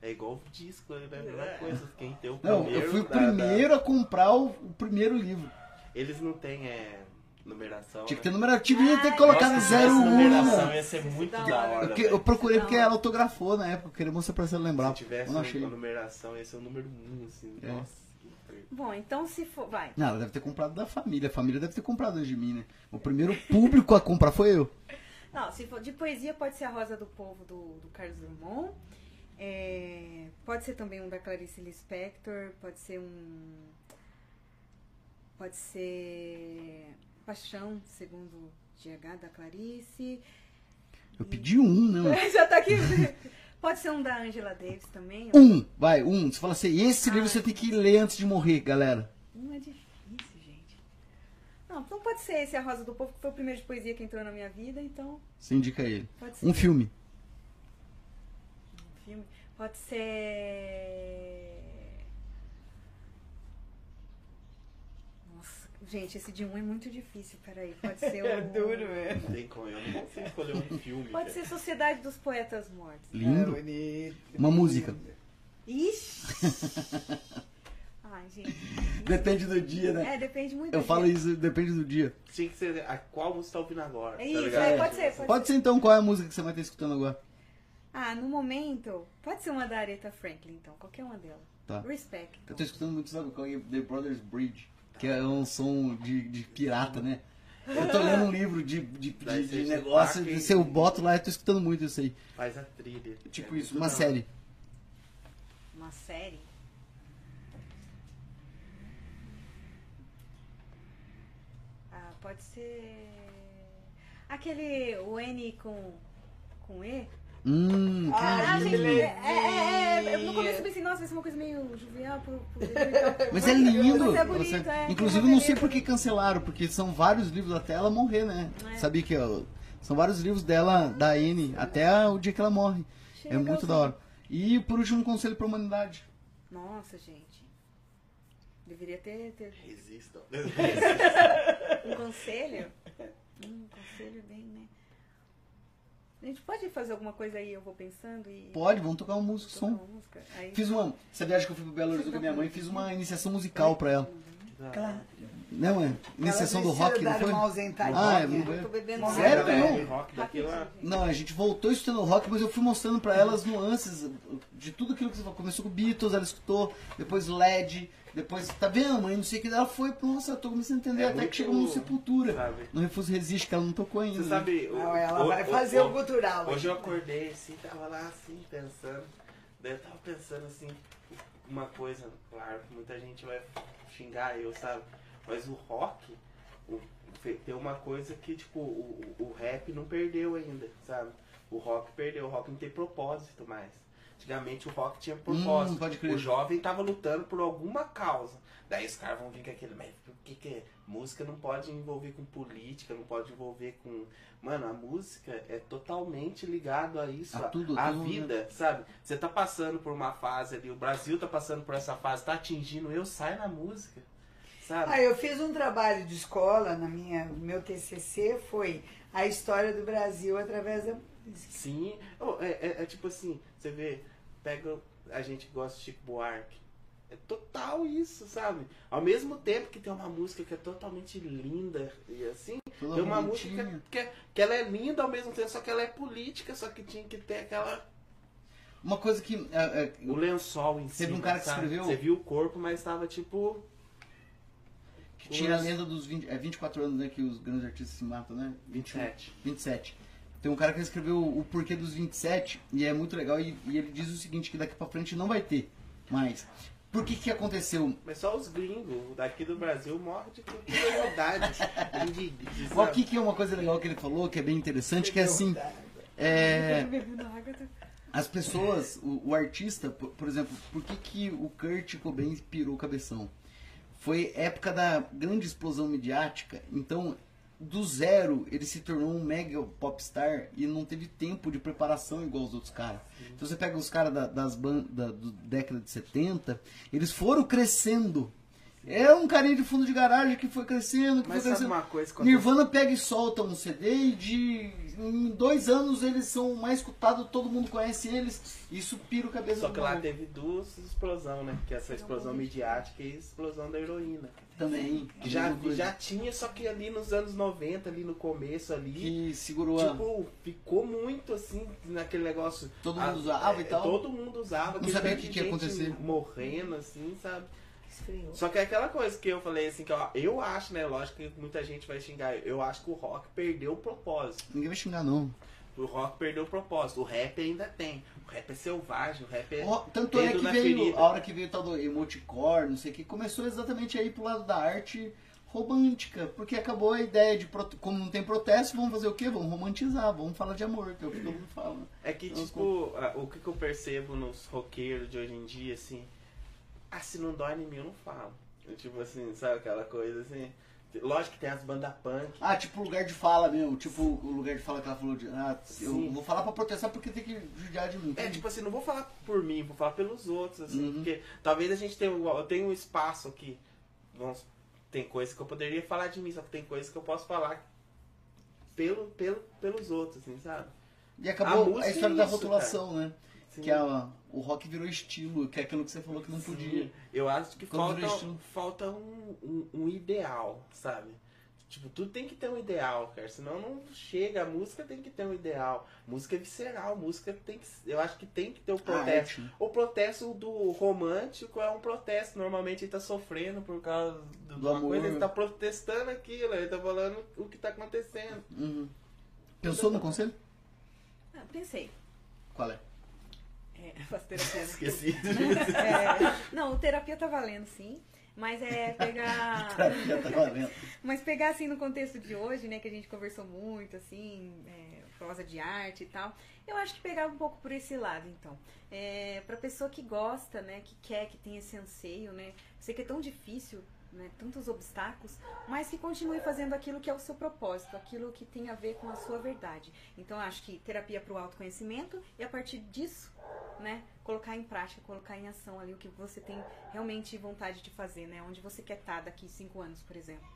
É igual o disco, né? A mesma coisa. Quem tem o Não, primeiro. eu fui o primeiro a comprar o, o primeiro livro. Eles não têm, é. Numeração. Tinha que né? ter número. Devia ter Ai, colocado Nossa, zero essa numeração um. ia ser muito Da da hora. eu velho. procurei porque Da ela autografou na época, eu queria mostrar pra você lembrar. Se tivesse Eu não achei. uma numeração, ia ser o número 1, um, assim. É. Nossa, que. Bom, então se for. Vai. Não, ela deve ter comprado da família. A família deve ter comprado antes de mim, né? O primeiro público a comprar foi eu. Não, se for de poesia, pode ser a Rosa do Povo do, do Carlos Drummond. É, pode ser também um da Clarice Lispector. Pode ser um. Pode ser. Paixão, segundo GH da Clarice. Eu pedi um, né? [laughs] Já tá aqui. Pode ser um da Angela Davis também. Um, vai, um. Você fala assim, esse livro Ai. você tem que ler antes de morrer, galera. Não é difícil, gente. Não, então pode ser esse A Rosa do Povo, que foi o primeiro de poesia que entrou na minha vida, então Você indica ele. pode ser Um filme. Filme. Pode ser. Nossa, gente, esse de um é muito difícil, peraí. Pode ser [laughs] o. É duro mesmo. Não tem como, eu não consigo escolher um filme. Pode ser Sociedade dos Poetas Mortos. Lindo. É bonito. Uma música. Ixi! [laughs] Ai, gente. Depende do dia, né? É, depende muito Eu do falo dia. isso, depende do dia. Tinha que ser a qual você tá ouvindo agora. É tá isso, ligado? é, pode ser, pode, Pode ser então, qual é a música que você vai estar escutando agora? Ah, no momento, pode ser uma da Aretha Franklin, então, qualquer uma delas. Tá. Respect. Eu tô escutando muito, sabe qual é? The Brothers Bridge. Que é um som de, de pirata, né? [laughs] Eu tô lendo um livro de, de, de, de negócio, destaca e- se eu boto lá, eu tô escutando muito isso aí. Faz a trilha. Tipo É isso, uma hora. série. Uma série? Ah, pode ser. Aquele. O N com. com E? Hum, Ah, gente, é, é, é, eu no começo eu pensei, nossa, vai ser uma coisa meio jovial pro, pro então. Mas é lindo. Mas é bonito, Você- é. Inclusive, não sei por que cancelaram, porque são vários livros até ela morrer, né? É. Sabia que ó, são vários livros dela, da Anne, até o dia que ela morre. Achei É muito da hora. E por último, um conselho pra humanidade. Nossa, gente. Deveria ter, ter Resistam. [laughs] um conselho. [laughs] Um conselho bem, né? A gente pode fazer alguma coisa aí, eu vou pensando e. Pode, vamos tocar uma música, tocar som. uma música. Aí, Fiz uma. Essa viagem que eu fui pro Belo Horizonte com a minha mãe, fiz uma iniciação musical pra ela. Claro. Não, é? Iniciação do rock, não foi? uma ausentadinha. Ah, é, eu tô bebendo Sério, não? Rock Não, a gente voltou estudando rock, mas eu fui mostrando pra ela as nuances de tudo aquilo que você falou. Começou com Beatles, ela escutou, depois LED, depois, tá vendo, mãe? Não sei o que. Ela foi, nossa, eu tô começando a entender É até que chegou no Sepultura. sabe? No Refuso Resiste, que ela não tocou ainda. Você né? sabe. o- Não, ela o- vai o- fazer o o- cultural. Hoje eu acordei assim, tava lá assim, pensando. Daí eu tava pensando assim, uma coisa, claro, muita gente vai xingar eu, sabe? Mas o rock o- tem uma coisa que, tipo, o o rap não perdeu ainda, sabe? O rock perdeu, o rock não tem propósito mais. Antigamente o rock tinha propósito. Hum, pode crer. O jovem tava lutando por alguma causa. Daí os caras vão vir com aquele, mas por que que é? música não pode envolver com política, não pode envolver com, mano, a música é totalmente ligado a isso, A a, tudo, a tudo, né? vida, sabe? Você tá passando por uma fase ali, o Brasil tá passando por essa fase, tá atingindo eu, sai na música, sabe? Ah, eu fiz um trabalho de escola, na minha, meu TCC foi a história do Brasil através da. Sim, Oh, é, é- é tipo assim, você vê, pega a gente que gosta de Chico Buarque. É total isso, sabe? Ao mesmo tempo que tem uma música que é totalmente linda e assim, Toda tem uma bonitinha. música que, é- que ela é linda ao mesmo tempo, só que ela é política, só que tinha que ter aquela. Uma coisa que. é, é, O lençol em Teve cima. um cara que escreveu- Você viu o corpo, mas tava tipo. que tinha a lenda dos 20, é 24 anos né, que os grandes artistas se matam, né? 21. 27. 27. Tem um cara que escreveu o porquê dos 27 e é muito legal e, e ele diz o seguinte, que daqui pra frente não vai ter mais. Por que que aconteceu? Mas só os gringos daqui do Brasil morrem de curiosidade. de, de, de, O que que é uma coisa legal que ele falou, que é bem interessante, que é assim, é, as pessoas, o, o artista, por, por exemplo, por que que o Kurt Cobain pirou o cabeção? Foi época da grande explosão midiática, então do zero ele se tornou um mega popstar e não teve tempo de preparação igual os outros caras. Então você pega os caras da, das bandas da década de 70, eles foram crescendo. É um carinha de fundo de garagem que foi crescendo, que Mas foi sabe crescendo. uma coisa que Nirvana pega e solta um CD e de em dois anos eles são mais escutados, todo mundo conhece eles. Isso pira o cabeça Só do que lá teve duas explosões, né? Que é essa explosão midiática e a explosão da heroína. também. Que já, coisa. já tinha, só que ali nos anos 90, ali no começo ali, que segurou a. tipo, ficou muito assim naquele negócio. Todo Ah, mundo usava é, e tal. Todo mundo usava. Não sabia o que ia acontecer. Morrendo, assim, sabe? Esfriou. Só que é aquela coisa que eu falei assim, que ó, eu acho, né? Lógico que muita gente vai xingar. Eu acho que o rock perdeu o propósito. Ninguém vai xingar, não. O rock perdeu o propósito. O rap ainda tem. O rap é selvagem, o rap é. Ó, Tanto é que veio, ferida. a hora que veio o tal do emoticore, não sei o que, começou exatamente aí pro lado da arte romântica, porque acabou a ideia de, como não tem protesto, vamos fazer o quê? Vamos romantizar, vamos falar de amor, que é o que todo mundo fala. É que, Então, tipo, a- o que eu percebo nos roqueiros de hoje em dia, assim. Ah, se não dói em mim, eu não falo. Tipo assim, sabe aquela coisa assim. Lógico que tem as bandas punk. Ah, tipo lugar de fala mesmo, tipo o lugar de fala que ela falou de. Ah, eu Sim. vou falar pra protestar porque tem que judiar de mim. É, tipo assim, não vou falar por mim, vou falar pelos outros, assim, Uhum. porque talvez a gente tenha, eu tenho um espaço aqui, vamos, tem coisas que eu poderia falar de mim, só que tem coisas que eu posso falar pelo, pelo, pelos outros, assim, sabe? E acabou a, é história da isso, rotulação, né? Sim. Que a, o rock virou estilo, que é aquilo que você falou que não podia. Sim. Eu acho que Quando falta, falta um, um, um ideal, sabe? Tipo, tudo tem que ter um ideal, cara. Senão não chega. A música tem que ter um ideal. Música é visceral, música tem que. Eu acho que tem que ter o A protesto. arte. O protesto do romântico é um protesto. Normalmente ele tá sofrendo por causa do, uma amor. coisa, ele tá protestando aquilo, ele tá falando o que tá acontecendo. Uhum. Pensou no conselho? Ah, pensei. Qual é? É, faço terapia. né? Esqueci. [laughs] É, não, terapia tá valendo, sim. Mas é pegar. [laughs] Já tá valendo. Mas pegar assim no contexto de hoje, né, que a gente conversou muito, assim, é, prosa de arte e tal, eu acho que pegar um pouco por esse lado, então. É, pra pessoa que gosta, né, que quer, que tem esse anseio, né, sei que é tão difícil, né, tantos obstáculos, mas que continue fazendo aquilo que é o seu propósito, aquilo que tem a ver com a sua verdade. Então, acho que terapia para o autoconhecimento e a partir disso, né, colocar em prática, colocar em ação ali o que você tem realmente vontade de fazer, né, onde você quer estar daqui cinco anos, por exemplo.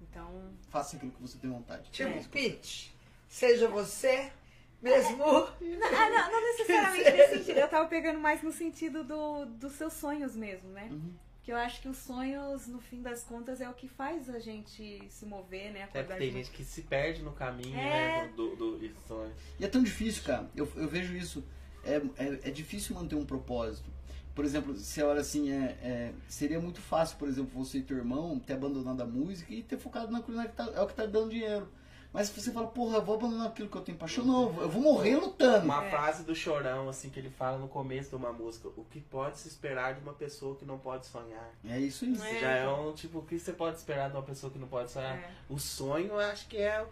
Então, Faça aquilo que você tem vontade. Tipo, É. pitch. Seja você mesmo. Não, [laughs] ah, não, não necessariamente [laughs] nesse sentido. Eu tava pegando mais no sentido do, dos seus sonhos mesmo, né? Uhum. Que eu acho que os sonhos, no fim das contas, é o que faz a gente se mover, né? É Acordar porque tem de gente que se perde no caminho, É. né? Do, do, do sonho. E é tão difícil, cara. Eu, eu vejo isso. É, é, é difícil manter um propósito. Por exemplo, se olha assim, é, é- seria muito fácil, por exemplo, você e teu irmão ter abandonado a música e ter focado na culinária, que tá- é o que tá dando dinheiro. Mas se você fala, porra, eu vou abandonar aquilo que eu tenho paixão, não, eu vou- morrer lutando. Uma É. frase do Chorão, assim, que ele fala no começo de uma música. O que pode se esperar de uma pessoa que não pode sonhar? É isso aí. É. Já é um, tipo, o que você pode esperar de uma pessoa que não pode sonhar? É. O sonho, eu acho que é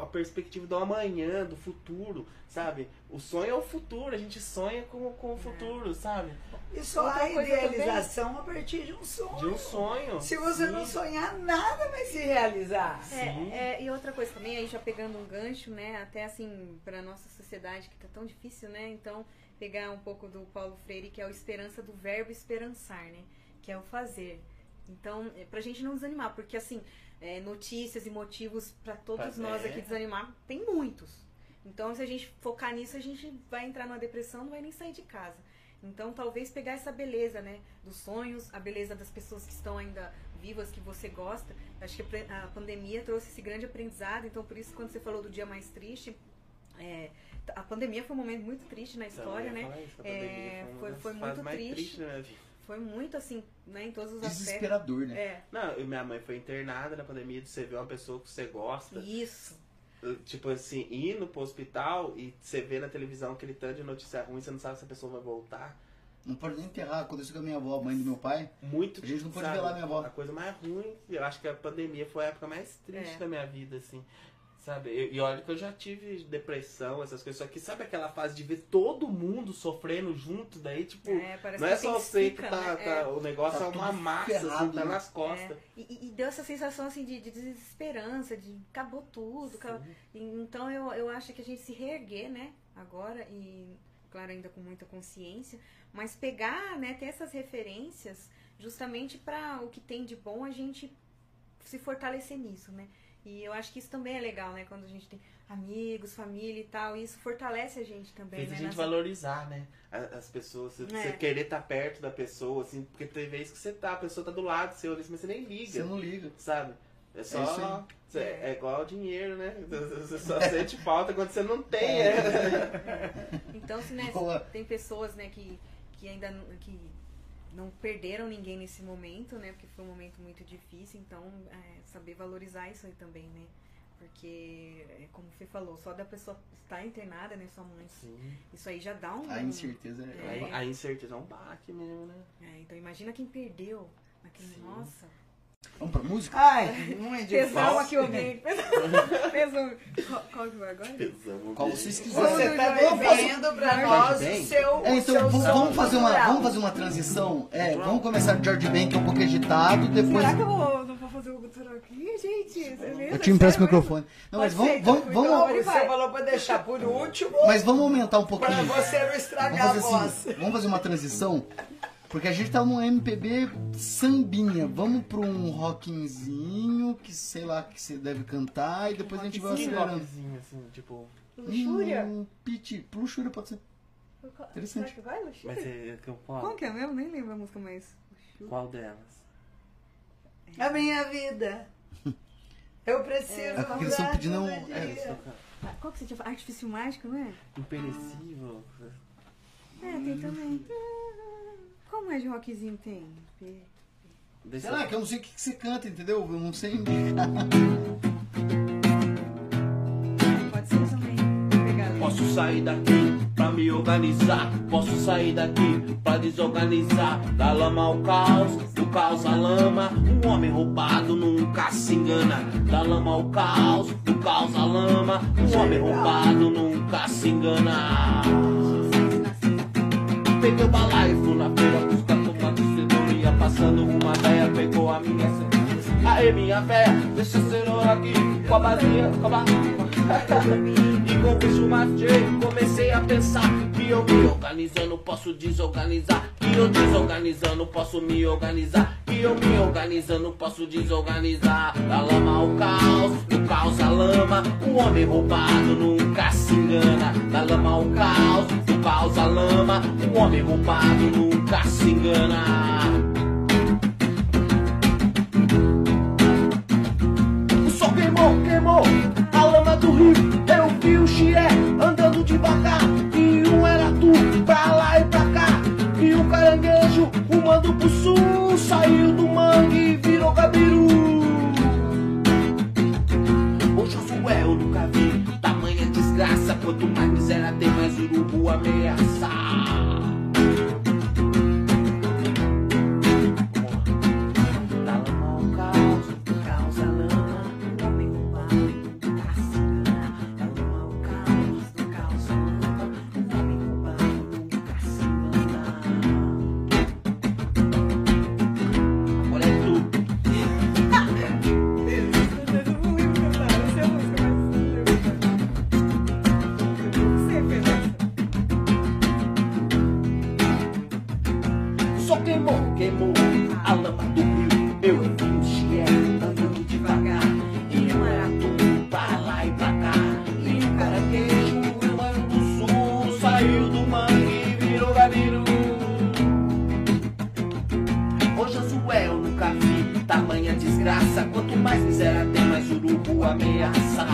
a perspectiva do amanhã, do futuro, sabe? O sonho é o futuro, a gente sonha com, com o futuro, sabe? E só Outra coisa idealização a partir de um sonho. De um sonho. Se você Sim. não sonhar, nada vai se realizar. Sim. É, é, e outra coisa também, aí já pegando um gancho, né, até assim, pra nossa sociedade que tá tão difícil, né, então pegar um pouco do Paulo Freire, que é o esperança do verbo esperançar, né, que é o fazer. Então, é pra gente não desanimar, porque assim, é, notícias e motivos pra todos nós aqui desanimar, tem muitos. Então, se a gente focar nisso, a gente vai entrar numa depressão, não vai nem sair de casa. Então, talvez pegar essa beleza, né, dos sonhos, a beleza das pessoas que estão ainda vivas, que você gosta. Acho que a pandemia trouxe esse grande aprendizado. Então, por isso, quando você falou do dia mais triste, é, a pandemia foi um momento muito triste na história, né? isso, É, foi- foi muito mais triste. Foi muito assim, né, em todos os aspectos. Desesperador, né? É, Não, e minha mãe foi internada na pandemia, você vê uma pessoa que você gosta, isso. tipo assim, indo pro hospital e você vê na televisão aquele tanto de notícia ruim, você não sabe se a pessoa vai voltar. Não pode nem enterrar. Aconteceu com a minha avó, a mãe do meu pai. Muito A gente não pode sabe? velar minha avó. A coisa mais ruim, eu acho que a pandemia foi a época mais triste É. da minha vida, assim. Sabe? E, e olha que eu já tive depressão, essas coisas. Só que sabe aquela fase de ver todo mundo sofrendo junto, daí, tipo, É, não é que só você que tá, né? tá- É. O negócio Tá é uma massa, ferrado, assim, tá né? nas costas. É, e, e- e deu essa sensação assim de, de desesperança, de acabou tudo. acabou- E- Então eu, eu acho que a gente se reerguer, né, agora e claro, ainda com muita consciência, mas pegar, né, ter essas referências justamente para o que tem de bom a gente se fortalecer nisso, né? E eu acho que isso também é legal, né? Quando a gente tem amigos, família e tal, isso fortalece a gente também, Fez a né? gente Nessa- valorizar, né? a- As pessoas, você, É. você querer estar perto da pessoa, assim, porque tem vezes que você tá, a pessoa tá do lado seu, mas você nem liga, Você não liga. sabe? É só. É, É. é igual dinheiro, né? Você só sente falta quando você não tem. É. É. Então, se né, tem pessoas, né, que, que ainda não- que não perderam ninguém nesse momento, né? Porque foi um momento muito difícil, então é, saber valorizar isso aí também, né? Porque, é, como o Fê falou, só da pessoa estar internada, né, sua mãe, Sim. isso aí já dá um. A incerteza é. A, a incerteza é um baque mesmo, né? É, então imagina quem perdeu. Naquele, Sim. nossa. Vamos pra música? Ai, muito Pesão difícil. aqui o ambiente. Pesão. Qual, que vai agora? Pesamos Qual vocês quiserem. Você tá devendo pra nós o seu. É, então seu vamos, vamos fazer uma, vamos fazer uma transição. É, vamos começar de George Ben, que é um pouco agitado, depois Será que eu vou, não vou fazer o cultural aqui, gente? Beleza? eu te empresto o microfone. Não, mas vamos, então, vamos, então, vamos, Você falou pra deixar por último, mas vamos aumentar um pra pouquinho. você não Vamos estragar a fazer voz. assim, vamos fazer uma transição, porque a gente tá num MPB sambinha. Vamos pra um rockinzinho, que sei lá que você deve cantar, e depois a gente vai acelerando. rockzinho, assim, tipo. Luxúria? Hum, Pit, luxúria pode ser. Interessante. Será que vai, Luxúria? Mas é, que- qual, Qual que é mesmo? Nem lembro a música mais. qual delas? A minha vida. Eu preciso. É, porque eles estão pedindo um- é, Ah, Qual que você tinha falado? Artifício mágico, não é? Imperecível. É, tem também. Como é de rockzinho tem? Deixa Sei lá, que eu não sei o que que você canta, entendeu? Eu não sei indicar. [laughs] Pode ser também. Posso sair daqui pra me organizar. Posso sair daqui pra desorganizar. Da lama ao caos, do caos à lama. Um homem roubado nunca se engana. Da lama ao caos, do caos à lama. Um homem roubado nunca se engana. Peguei o balaio, na feira buscar tomate cenoura passando uma véia, pegou a minha cenoura Aê minha véia, deixa a cenoura aqui Com a balinha, com a E [laughs] com o bicho comecei a pensar Que eu me organizando posso desorganizar. Que eu desorganizando posso me organizar. Que eu me organizando posso desorganizar. Da lama ao caos, do caos à lama. O homem roubado nunca se engana. Da lama ao caos, do caos à lama. O homem roubado nunca se engana do rio. Eu vi o Xiré andando devagar. E um era tu, pra lá e pra cá. E o caranguejo rumando pro sul. Saiu do mangue e virou gabiru. O Josué eu nunca vi tamanha desgraça. Quanto mais miséria tem, mais urubu ameaçar. Tamanha desgraça. Quanto mais miséria tem, mais urubu ameaça.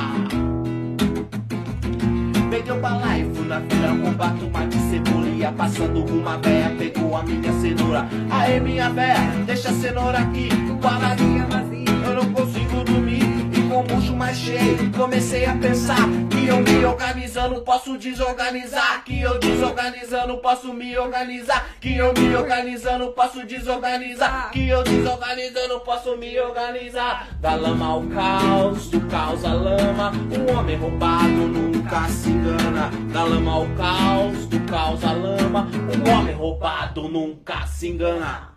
Peguei balaio, fui na feira comprar tomate e cebola Ia passando uma véia, pegou a minha cenoura Aê minha véia, deixa a cenoura aqui Com a varinha vazia, eu não consigo dormir O bucho mais cheio, comecei a pensar Que eu me organizando posso desorganizar Que eu desorganizando posso me organizar Que eu me organizando posso desorganizar Que eu desorganizando posso me organizar. Da lama ao caos, do caos à lama Um homem roubado nunca se engana. Da lama ao caos, do caos à lama Um homem roubado nunca se engana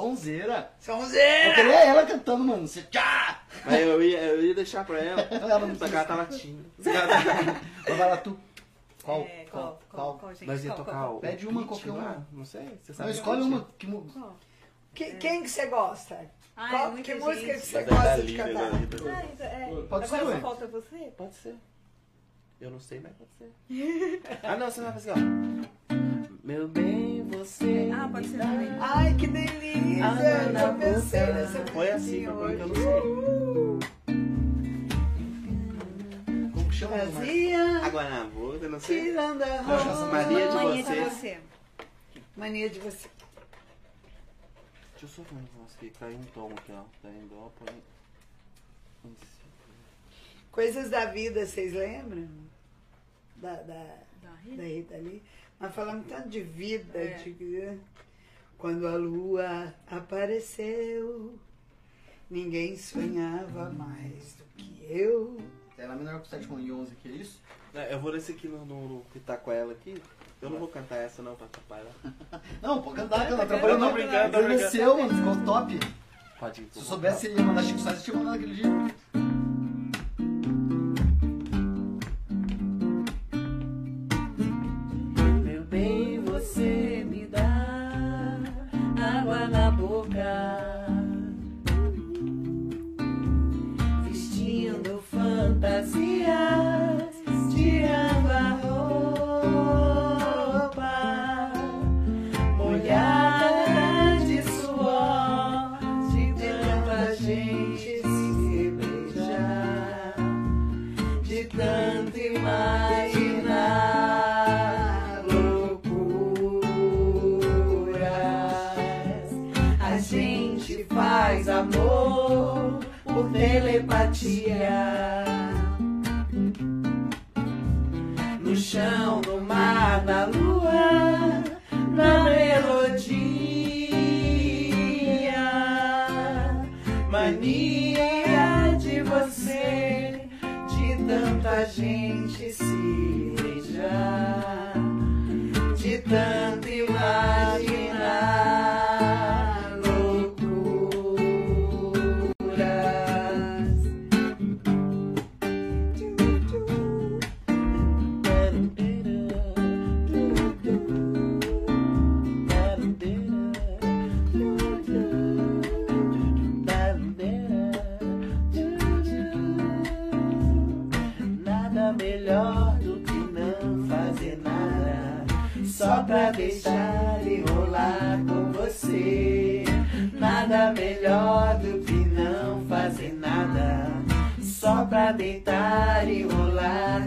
Sonzeira. Eu Sonzeira! queria ela cantando, mano. Você tchá! Aí eu ia, eu ia deixar pra ela. Ela não Só que ela tava tímida. Mas vai lá tu. Qual? É, qual? Nós ia Qual, tocar qual, o. Pede uma, qualquer uma. Não sei. Você Não, sabe escolhe o hit? uma. Que, mu- qual? Que- quem que você gosta? Ah, Qual- é que música que gente. você gosta de cantar? Ah, então, é. Pode Agora ser, só falta você? Pode ser. Eu não sei, mas pode ser. [laughs] ah, não, você vai fazer, ó. Meu bem, você. Ah, pode ser também. Ai, que delícia! na Eu pensei boca. nessa Foi assim, foi porque eu não hoje. sei. como que chama? Fazia, Água na boca, não sei. tirando a Nossa, roupa. Maria de Mania você. de você. Mania de você. Deixa eu só ver um negócio aqui. Caiu um tom aqui, ó. Tá em dó, põe. Coisas da vida, vocês lembram? Da, da, Da Rita? da Rita ali. Nós falamos tanto de vida, É. de quando a lua apareceu, ninguém sonhava mais do que eu. Ela é menor que o 711, que é isso? É, Eu vou nesse aqui no, no, no que tá com ela aqui. Eu não vou cantar essa não pra atrapalhar. [laughs] Não, pode cantar, que eu não Canta, atrapalhou não. brincando, desceu, mano, ficou top. Pode ir. Se eu soubesse, ele ia mandar Chico Sainz, eu tinha mandado aquele dia. Telepatia. No chão, deitar e rolar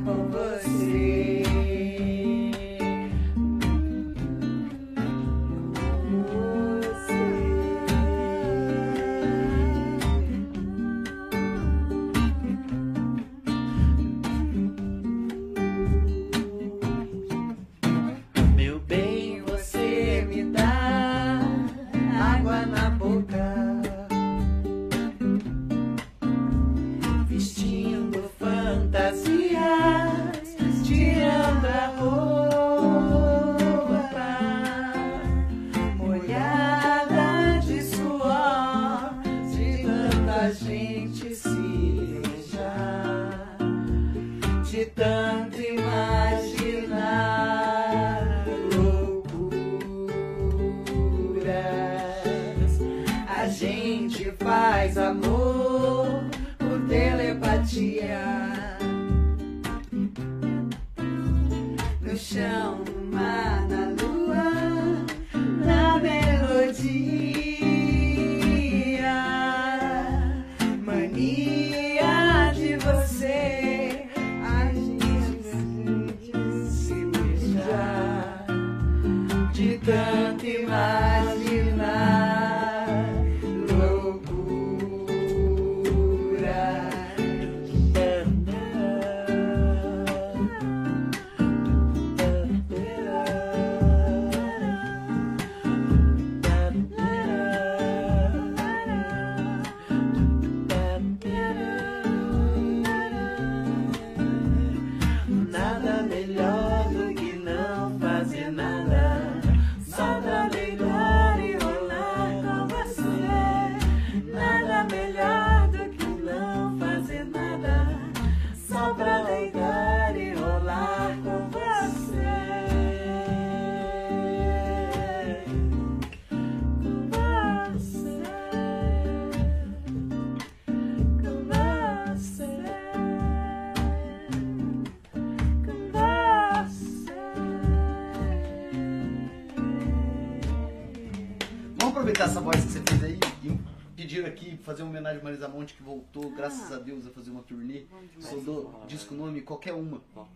aproveitar essa voz que você fez aí e pediram aqui fazer uma homenagem a Marisa Monte que voltou, graças a Deus, a fazer uma turnê. Soldou disco nome, qualquer uma. Não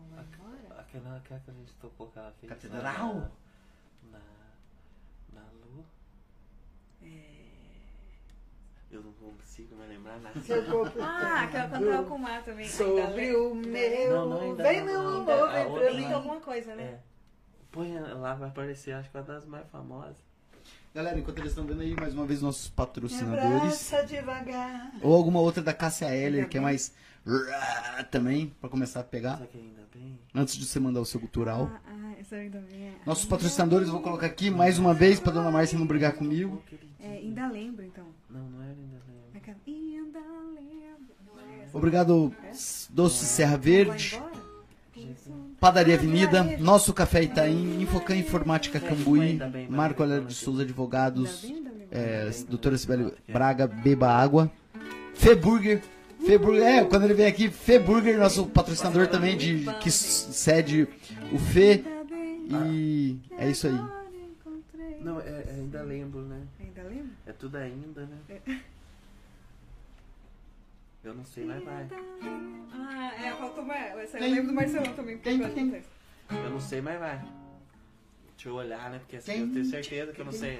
embora? Aquela, aquela que a gente tocou que ela fez. Catedral? Na. Na, na lua. Eu não consigo me lembrar nada. Ah, aquela cantava com o mar também. Sobre o meu. Não, não, ainda vem meu amor, vem pra mim. alguma coisa, né? É. Põe lá, vai aparecer, acho que é uma das mais famosas. Galera, enquanto eles estão vendo aí, mais uma vez, nossos patrocinadores. devagar. Ou alguma outra da Cássia Heller, que é mais também, pra começar a pegar. Ainda bem. Antes de você mandar o seu cultural. Ah, ah, essa aí também é. Nossos patrocinadores, eu vou colocar aqui mais uma vez pra dona Márcia não brigar comigo. É, ainda lembro, então. Não, não era ainda lembro. Ainda lembro. É. Obrigado, Doce Serra Verde? Padaria Avenida, Nosso Café Itaim, Infocan Informática Cambuí, Marco Aurélio de. Souza Advogados, é, doutora Sibeli Braga, Beba Água, Feburger, Feburger, é, quando ele vem aqui, Feburger, nosso patrocinador também, de, que cede o Fê, e é isso aí. Não, é, é, ainda lembro, né? Ainda lembro? É tudo ainda, né? Eu não sei, mas vai. Ah, é, faltou mais. Essa eu lembro do Marcelão também. porque Tem, eu tem. Eu não sei, mas vai. Deixa eu olhar, né? Porque assim, eu tenho certeza que eu não sei.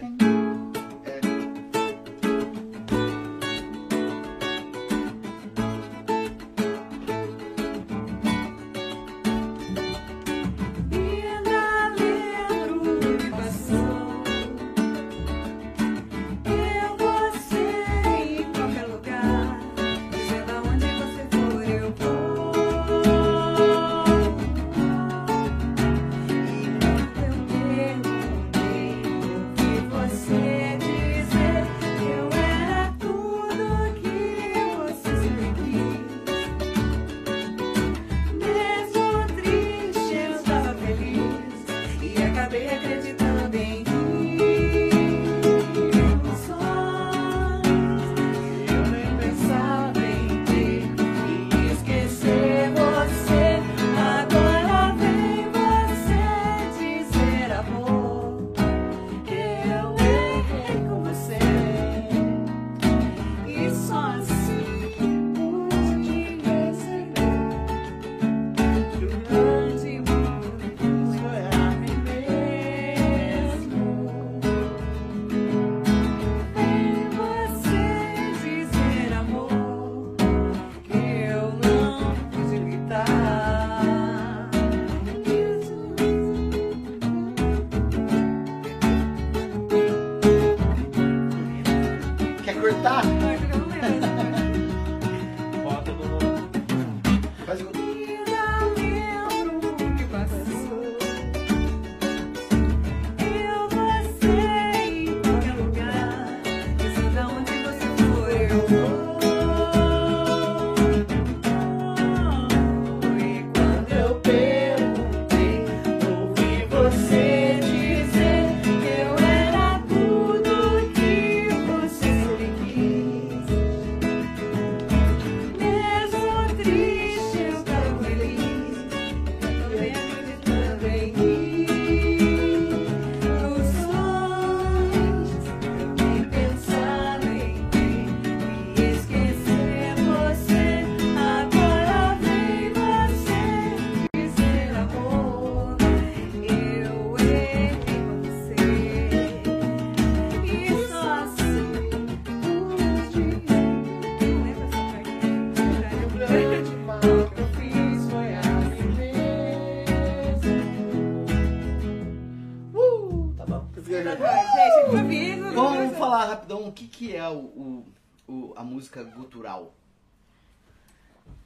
Música gutural.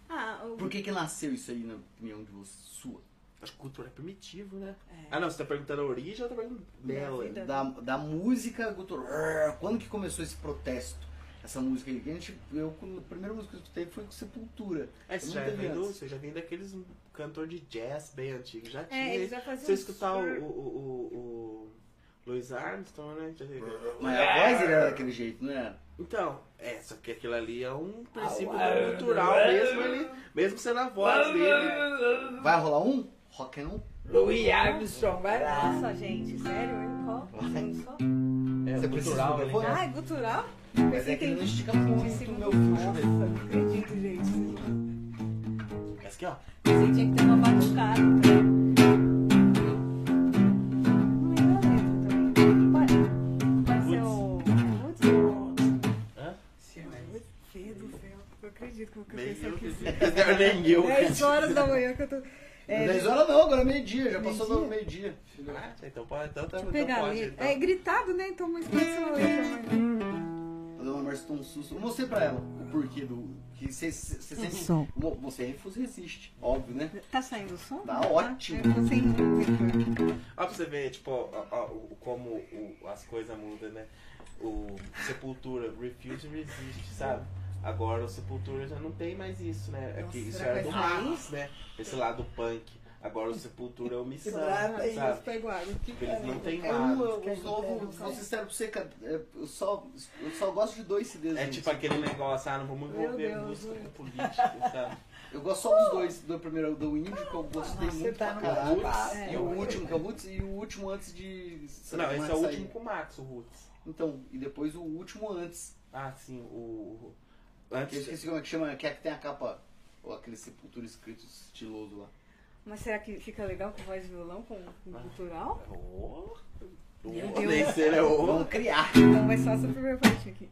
Ah, o... Por que, que nasceu isso aí na opinião de você, sua? Acho que cultura é primitivo, né? Ah, não, você tá perguntando a origem ou tá perguntando dela? Da, da música gutural. Quando que começou esse protesto? Essa música aí? A gente, eu, a primeira música que eu escutei foi com Sepultura. É, você já, vem do, você já vem daqueles cantor de jazz bem antigo. Já tinha. É, eles já você escutar o, super- o, o, o Louis Armstrong, né? já- Mas a voz era daquele jeito, não era? Então, é, só que aquilo ali é um princípio cultural mesmo, ele, mesmo sendo a voz dele. Vai rolar um? Rock and roll? Louis Armstrong, vai lá. Nossa, gente, sério? Qual? Só? É, Você precisa cultural, do né? Ah, é cultural? Mas é que ele não estica muito o meu fio. Nossa, não acredito, gente. Essa aqui, ó. Você tinha que ter uma batucada. Que eu [laughs] Nem eu. Nem eu. 10 horas da manhã que eu tô. É, 10 horas não, agora é meio-dia, já passou do meio-dia. Ah, então pode, então, então, Deixa eu então pegar a pode. então. É gritado, né? Então, mas pode ser uma letra. A dona Márcia tomou um susto. Eu mostrei pra ela o porquê do. Que você você sempre. som. Você refusa resiste, óbvio, né? Tá saindo o som? Tá ótimo. Eu sem retorno. Ó, pra você ver, tipo, ó, ó, o- como o- as coisas mudam, né? O Sepultura, Refuse Resist, sabe? Agora o Sepultura já não tem mais isso, né? É que isso era do? Max, né? Esse lado punk. Agora o Sepultura é omissão, sabe? Água. Eles não têm É nada. eu, os novos, vou ser sincero pra você, cara, é, eu só, eu só gosto de dois CDs. É tipo aquele negócio, ah, não vamos envolver música com política, sabe? [laughs] Eu gosto só dos dois, do primeiro, do Indie, que eu gostei Nossa, muito tá pra caralho. passo. E o último, que é o Roots, e o último antes de... Não, esse é o sair. último com o Max, o Roots. Então, e depois o último antes. Ah, sim, o... Que eu Antes... esqueci como é que chama, que é que tem a capa, ou aquele sepultura escrito estiloso lá. Mas será que fica legal com voz de violão, com, com cultural? Oh, Meu oh, Deus. nem ser é o... Vamos criar. Então vai só essa primeira parte aqui.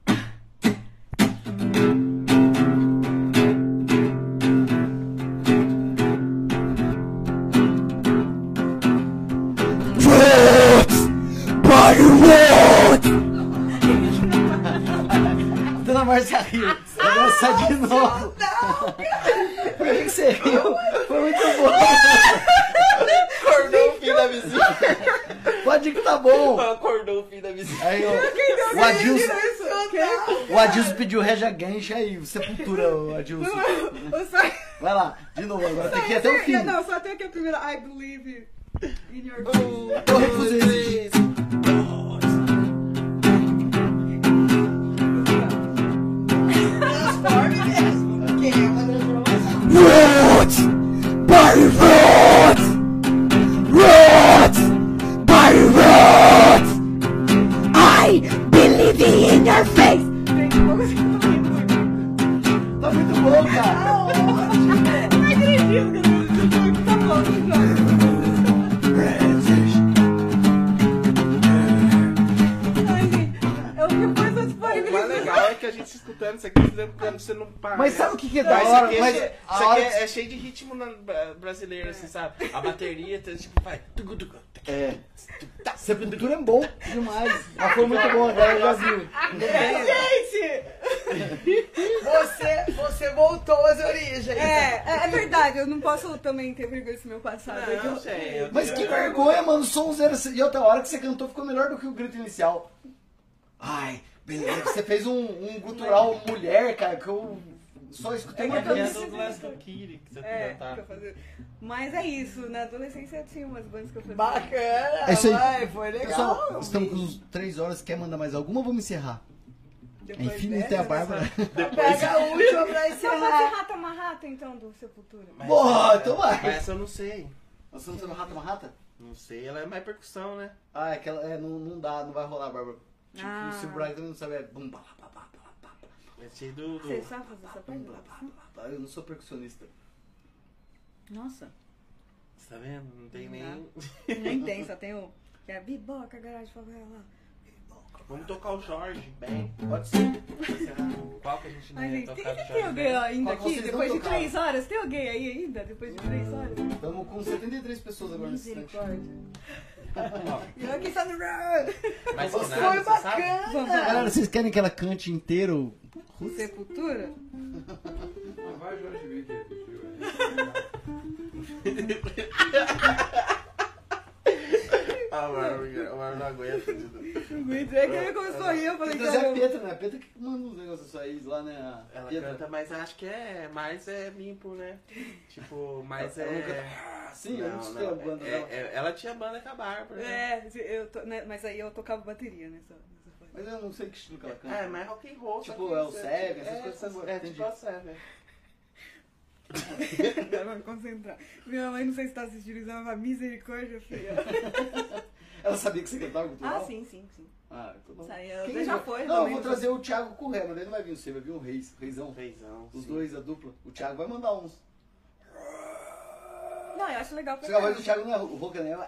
Dona Márcia riu. Agora sai de novo. Por que que você riu? Foi muito bom. Acordou o fim da vizinha. Pode ir que tá bom. Acordou o fim da vizinha. Aí, ó, o Adilson, o Adilson pediu Reja Gancha aí, Sepultura, o Adilson. Vai lá, de novo, agora tem que ir até o fim. Não, só tem aqui a primeira. I believe in your Eu refusei exigir. Transforme mesmo. Quem é uma transformação? Roots! Body Roots! Roots! Body Roots! I believe in your face! Gente, como você tá rindo? Tá muito bom, cara. Não acredito que a gente escutando isso aqui, você não para. Mas sabe o que que é da Mas isso hora? aqui, é, Mas isso aqui que- é, é cheio de ritmo brasileiro, assim, sabe? A bateria, tá, tipo, vai. É. Sepultura é bom demais. Mas foi muito bom, agora já viu. Gente! Você, você voltou às origens. É, é, é verdade, eu não posso também ter vergonha desse meu passado. é Não, eu- sei, eu- Mas que vergonha, mano. Sonzeira. E outra hora que você cantou ficou melhor do que o grito inicial. Ai, beleza. Você fez um, um gutural mulher, cara, que eu só escutei É eu vez. É que É, que eu fazia. Mas é isso, na adolescência tinha umas bandas que eu fazia. Bacana, É isso aí. vai, foi legal. Pessoal, estamos com uns 3 horas. Quer mandar mais alguma? Vamos encerrar. Depois é dessa, a Bárbara. [laughs] Pega a [laughs] última pra pode ser encerrar. Rata Marrata, então, do Sepultura. Mas- Porra, então vai. Mas essa eu não sei. Nós estamos sendo rata rata? Não sei, ela é mais percussão, né? Ah, é que ela, é, não, não dá, não vai rolar, Bárbara. Tipo, Ah. se o Brian também não sabe, é bum, pá, pá, pá, pá, pá, pá, É cheio do. Você sabe fazer essa bum. Eu não sou percussionista. Nossa, Você tá vendo? Não tem nem. nem tem, só tem o. Que é Biboca, garagem, favela. Vamos tocar o Jorge, bem. Pode ser. Qual que a gente não Ai, ia gente, tem, tocar tem alguém Ben? ainda Qual aqui? Depois de três horas? Tem alguém aí ainda? Depois de três horas? Estamos com 73 pessoas agora nesse instante. Misericórdia. [laughs] E aqui está no Mas Foi nada, você sabe? Galera, vocês querem que ela cante inteiro? Sepultura? Mas vai Jorge é pediu. [laughs] Ah, mano, o mano não aguenta. Dudu. É que ele começou a rir, eu falei, Então é a cara. Petra, né? A Petra que manda uns negócios aí lá, né? A Ela Petra. canta, mas acho que é mais é limpo, né? Tipo, mais Ela é. canta- Sim, eu não sei a banda é- dela. é- ela tinha banda com a Bárbara. né? É, eu to- né, mas aí eu tocava bateria nessa. Mas eu não sei que estilo que ela canta. É, mais rock and roll. só Tipo, que é o Cega, essas é, coisas, sabe? É, Entendi. tipo o Cega. Me concentrar. Minha mãe, não sei se tá assistindo isso, ela fala, misericórdia, filha. [laughs] Ela sabia que você cantava cultural? Ah, sim, sim, sim. Ah, então não. Eu- Quem já foi, Não, eu vou trazer o Thiago Corrêa, mas daí não vai vir você, vai vir o Reis, o Reizão. Reizão. Os sim. dois, a dupla. O Thiago vai mandar uns. Não, eu acho legal pra a voz do caramba. Thiago não é o Rocanela,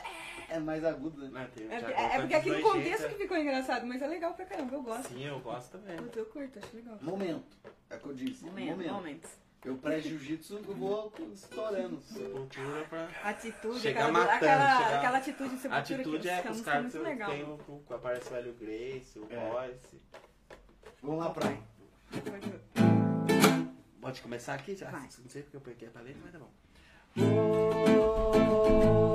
é mais agudo, né? Não, tem o É, porque- é canta porque aqui dos no dois contexto que ficou engraçado, mas é legal pra caramba, eu é. gosto. Sim, eu gosto também. Putz, eu curto, acho legal. Momento. É o que eu disse. Momento, momento. momentos. Eu pré-jiu-jitsu, eu vou estourando. Sepultura pra. Atitude, Chega aquela, matando, aquela, chega- aquela atitude de sepultura atitude que é com os caras que muito legal. tem o, o, aparece o Hélio Grace, o É. Royce. Vamos lá pra. Pode começar aqui já? Vai. Não sei porque eu peguei a paleta, mas tá bom. Ariaio,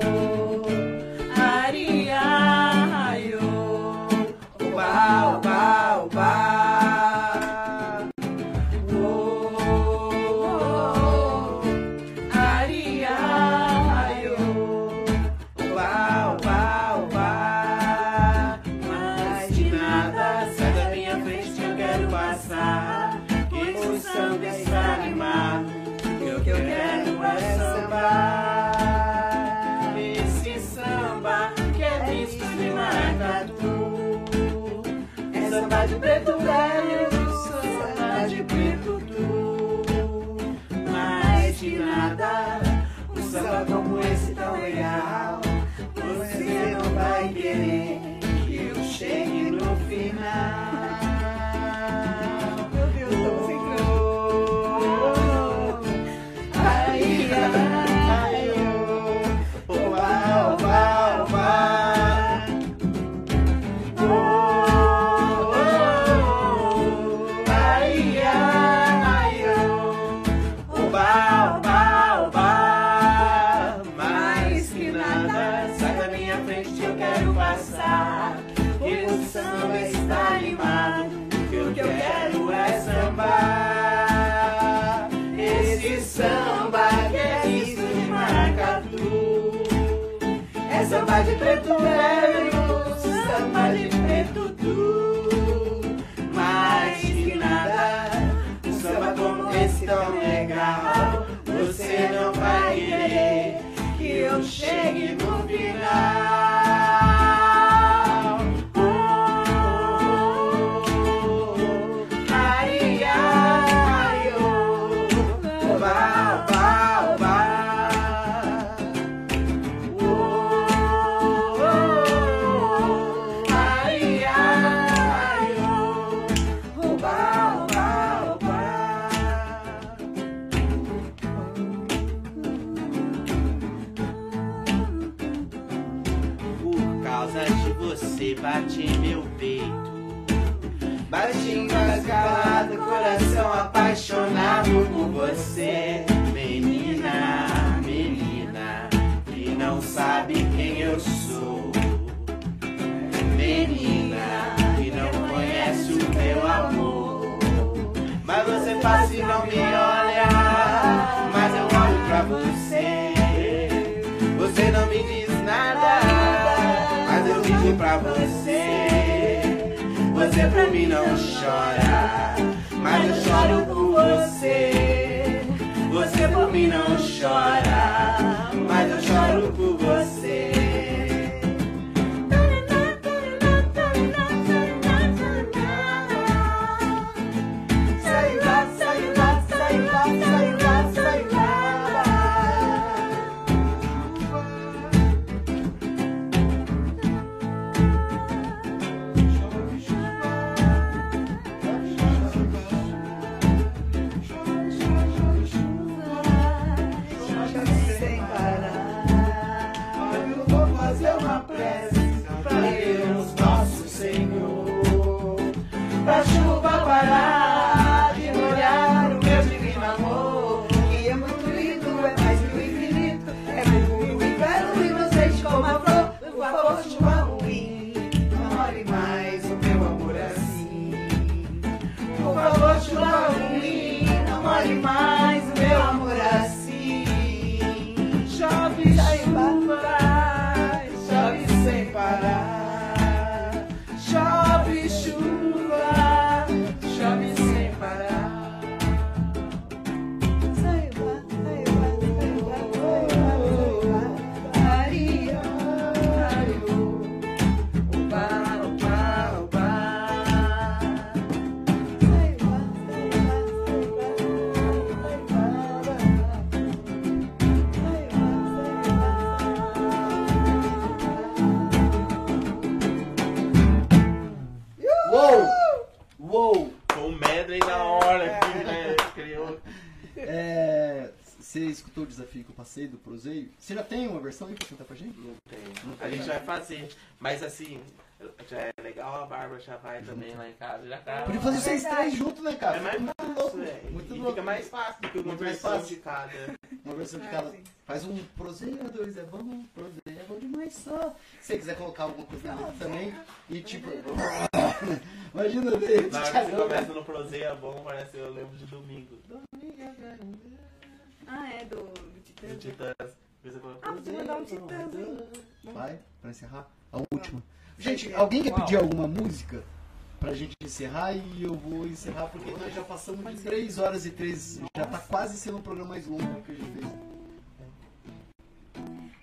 preto velho, Você por mim não chora, mas eu choro por você. Você por mim não chora, versão aí pra cantar pra gente? Não tem. A gente vai fazer. Mas assim, já é legal, a Bárbara já vai também lá em casa. Já tá. Podia fazer vocês três juntos, né, cara? É mais Muito fácil, louco. velho. Muito E louco. fica mais fácil do que uma Muito mais versão fácil. de cada. [laughs] Uma versão de cada. Faz um proseio, dois é bom, proseio é bom demais só. Se você quiser colocar alguma coisa ali também, e tipo. [laughs] Imagina ver. Na hora que você começa no proseio é bom, parece eu lembro de domingo. Domingo é grande. Ah, é do Do Titãs. Titãs. Você Ah, vou mandar um "Proseio, Titãs, hein?" Vai, pra encerrar. A última. Gente, alguém quer pedir alguma música pra gente encerrar? E eu vou encerrar porque nós já passamos de 3 horas e 3. Já tá quase sendo o programa mais longo que a gente fez.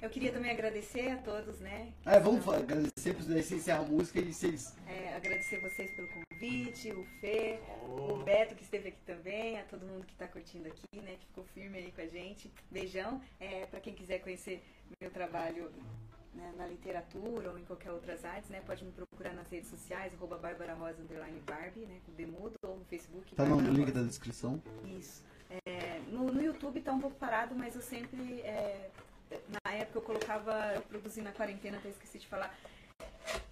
Eu queria também agradecer a todos, né? Ah, vamos agradecer, porque daí você encerra a música e vocês. É, agradecer vocês pelo convite, o Fê, o Beto que esteve aqui também, a todo mundo que está curtindo aqui, né? Que ficou firme aí com a gente. Beijão. É, para quem quiser conhecer meu trabalho né, na literatura ou em qualquer outras artes, né? Pode me procurar nas redes sociais, arroba Bárbara Rosa underline Barbie, né? Com Demudo, ou no Facebook. Tá no link da descrição. Isso. É, no, no YouTube tá um pouco parado, mas eu sempre. é, na época eu colocava, eu produzi na quarentena, até esqueci de falar,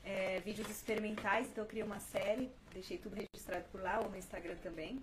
é, vídeos experimentais, então eu criei uma série, deixei tudo registrado por lá, ou no Instagram também.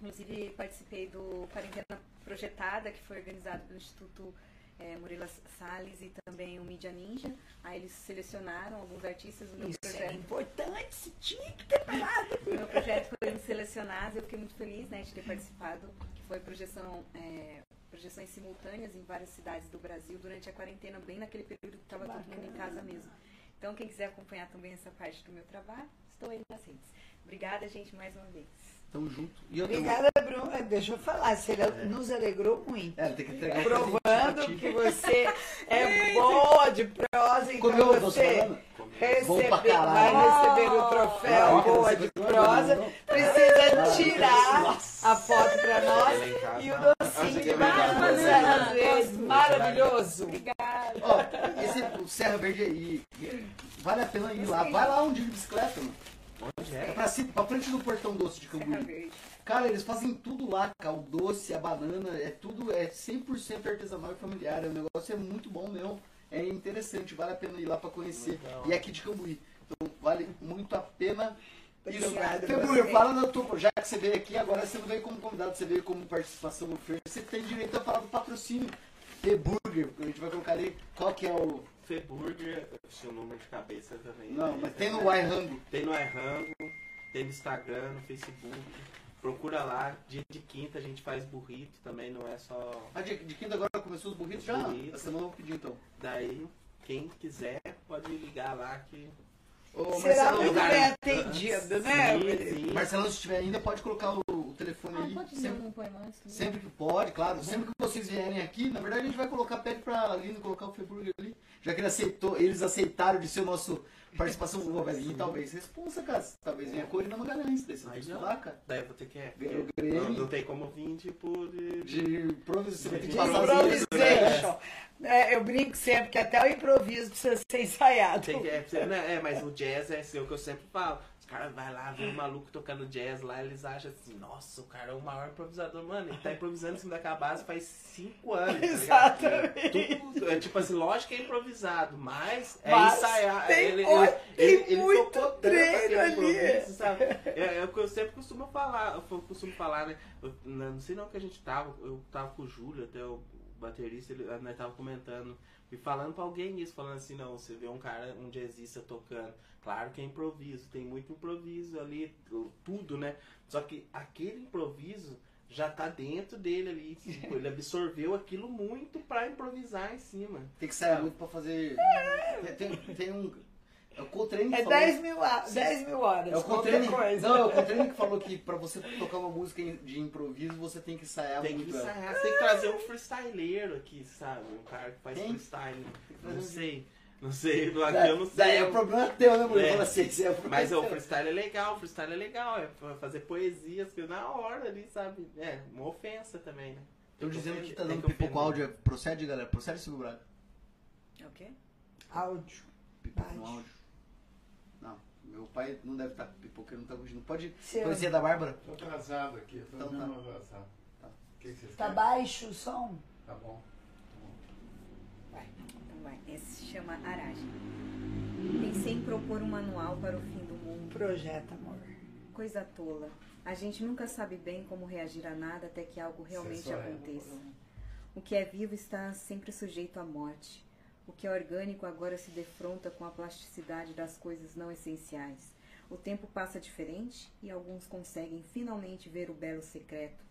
Inclusive participei do Quarentena Projetada, que foi organizado pelo Instituto é, Murilo Salles e também o Mídia Ninja. Aí eles selecionaram alguns artistas do meu Isso é projeto. importante, você tinha que ter falado. [laughs] O meu projeto foi selecionado, eu fiquei muito feliz né, de ter participado, que foi projeção, é, projeções simultâneas em várias cidades do Brasil durante a quarentena, bem naquele período que estava todo mundo em casa mesmo. Então, quem quiser acompanhar também essa parte do meu trabalho, estou aí nas redes. Obrigada, gente, mais uma vez. Tamo junto. Eu Obrigada, Bruno. É, Deixa eu falar, você nos alegrou muito. É, tem que entregar Provando que você [laughs] é boa de prosa, então Comeu você receber, vai receber o troféu Não, boa de prosa, não, não. precisa tirar nossa. a foto pra nós casa. e o docinho de é banana, vezes, maravilhoso. Ó, esse Serra Verde aí, vale a pena ir lá. Vai lá um dia de bicicleta, mano. Onde É é? pra, cima, pra frente do portão doce de Serra Cambuí. Verde. Cara, eles fazem tudo lá, cara. O doce, a banana, é tudo, é 100% artesanal e familiar. O negócio é muito bom mesmo. É interessante, vale a pena ir lá pra conhecer. Legal. E é aqui de Cambuí. Então vale muito a pena. Isso. Você. fala da tua, já que você veio aqui, agora você não veio como convidado, você veio como participação no Fer. Você tem direito a falar do patrocínio. The Burger, a gente vai colocar ali qual que é o. Feburger, seu número de cabeça também. Não, né? mas tem no iRango. Tem no iRango, tem no Instagram, no Facebook. Procura lá, dia de quinta a gente faz burrito também, não é só. Ah, de, de quinta agora começou os burritos já? Burritos. Essa semana eu vou pedir então. Daí, quem quiser pode ligar lá que. Ô, Será Marcelo, muito bem atendido, né? Sim, sim. Marcelão, se tiver ainda, pode colocar o, o telefone Ah, aí. pode sempre, mais. tudo. sempre que pode, claro. Sempre que vocês vierem aqui, na verdade a gente vai colocar, pede pra Aline colocar o Feburger ali. Já que ele aceitou, eles aceitaram de ser o nosso participação do velhinho, talvez responsa, cara. Talvez venha a Corina Magalhães, daí você tem Aí que já. estudar, cara. Daí eu vou ter que. é, o Não, Grêmio. não tem como vir, tipo, de. De improviso, vai De né? Improvisation. É, eu brinco sempre que até o improviso precisa ser ensaiado. Tem que- é, né, é, mas o jazz é assim, o que eu sempre falo. Os caras vai lá, vê um maluco tocando jazz lá, eles acham assim, nossa, o cara é o maior improvisador. Mano, ele tá improvisando em cima daquela base faz cinco anos. tá? Exatamente. Tudo, é, tipo assim, lógico que é improvisado, mas é Mas ensaiar. tem- ele, ele, ele, ele muito focou tanto treino ali. É, é o que eu sempre costumo falar, eu costumo falar, né? Eu, não sei não que a gente tava, eu tava com o Júlio, até o baterista, ele, nós tava comentando, e falando pra alguém isso, falando assim, não, você vê um cara, um jazzista tocando, claro que é improviso, tem muito improviso ali, tudo, né? Só que aquele improviso já tá dentro dele ali, [laughs] tipo, ele absorveu aquilo muito pra improvisar em cima. Tem que sair muito pra fazer. Tem, tem- tem um. É o Coltrane que É falou. 10 mil, a- 10 mil horas. É o Coltrane, coisa. não, é o Coltrane que falou que pra você tocar uma música de improviso, você tem que ensaiar Tem que muito. ela. ensaiar, você tem que trazer um freestyleiro aqui, sabe? Um cara que faz Quem? freestyle. Não um- sei. Não sei, do aqui eu não sei. Daí é o problema teu, né, mulher? É. Fala assim, é o Mas o freestyle é legal, o freestyle é legal, é fazer poesia, as coisas na hora ali, sabe? É, uma ofensa também, né? Tô dizendo que tá dando pipoco áudio. Procede, galera? Procede, Braga. É o quê? Áudio. Pipoco no Áudio. Não, meu pai não deve estar pipoqueiro, não tá curtindo. Pode Seu- conhecer da Bárbara? Tô atrasado aqui, tô Então mesmo tá. atrasado. Tá. O que, que Tá querem? baixo o som? Tá bom. Chama Aragem. Pensei em propor um manual para o fim do mundo. Projeto, amor. Coisa tola. A gente nunca sabe bem como reagir a nada até que algo realmente aconteça. O que é vivo está sempre sujeito à morte. O que é orgânico agora se defronta com a plasticidade das coisas não essenciais. O tempo passa diferente e alguns conseguem finalmente ver o belo secreto.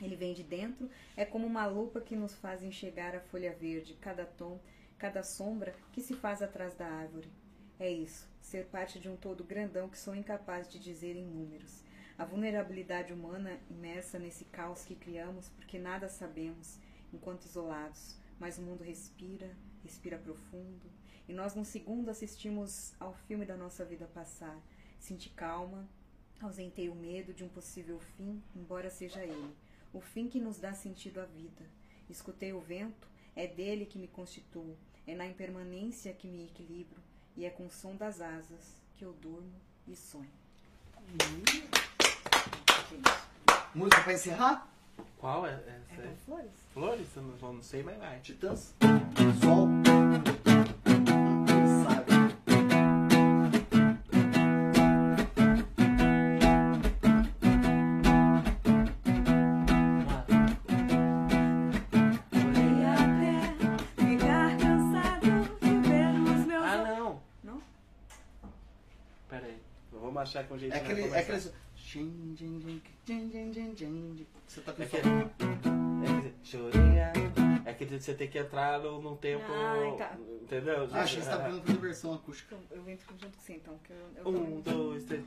Ele vem de dentro, é como uma lupa que nos faz enxergar a folha verde, cada tom, cada sombra que se faz atrás da árvore. É isso, ser parte de um todo grandão que sou incapaz de dizer em números. A vulnerabilidade humana imersa nesse caos que criamos porque nada sabemos, enquanto isolados, mas o mundo respira, respira profundo, e nós num segundo assistimos ao filme da nossa vida passar. Senti calma, ausentei o medo de um possível fim, embora seja ele, o fim que nos dá sentido à vida. Escutei o vento, é dele que me constituo, é na impermanência que me equilibro, e é com o som das asas que eu durmo e sonho. Música pra encerrar? Qual é É essa? com flores? Flores? Eu não, eu não sei, mas vai. Titãs. Sol. Vamos achar com jeito É aquele. É aquele. Tchim, tchim, tchim, tchim, tchim, tchim. Você É isso. que, é que chorinha. É que você tem que entrar no- num tempo. Ah, tá. Entendeu? Ah, achei que você tava fazendo versão acústica. Eu entro junto com você então, porque eu, eu Um, dois, três.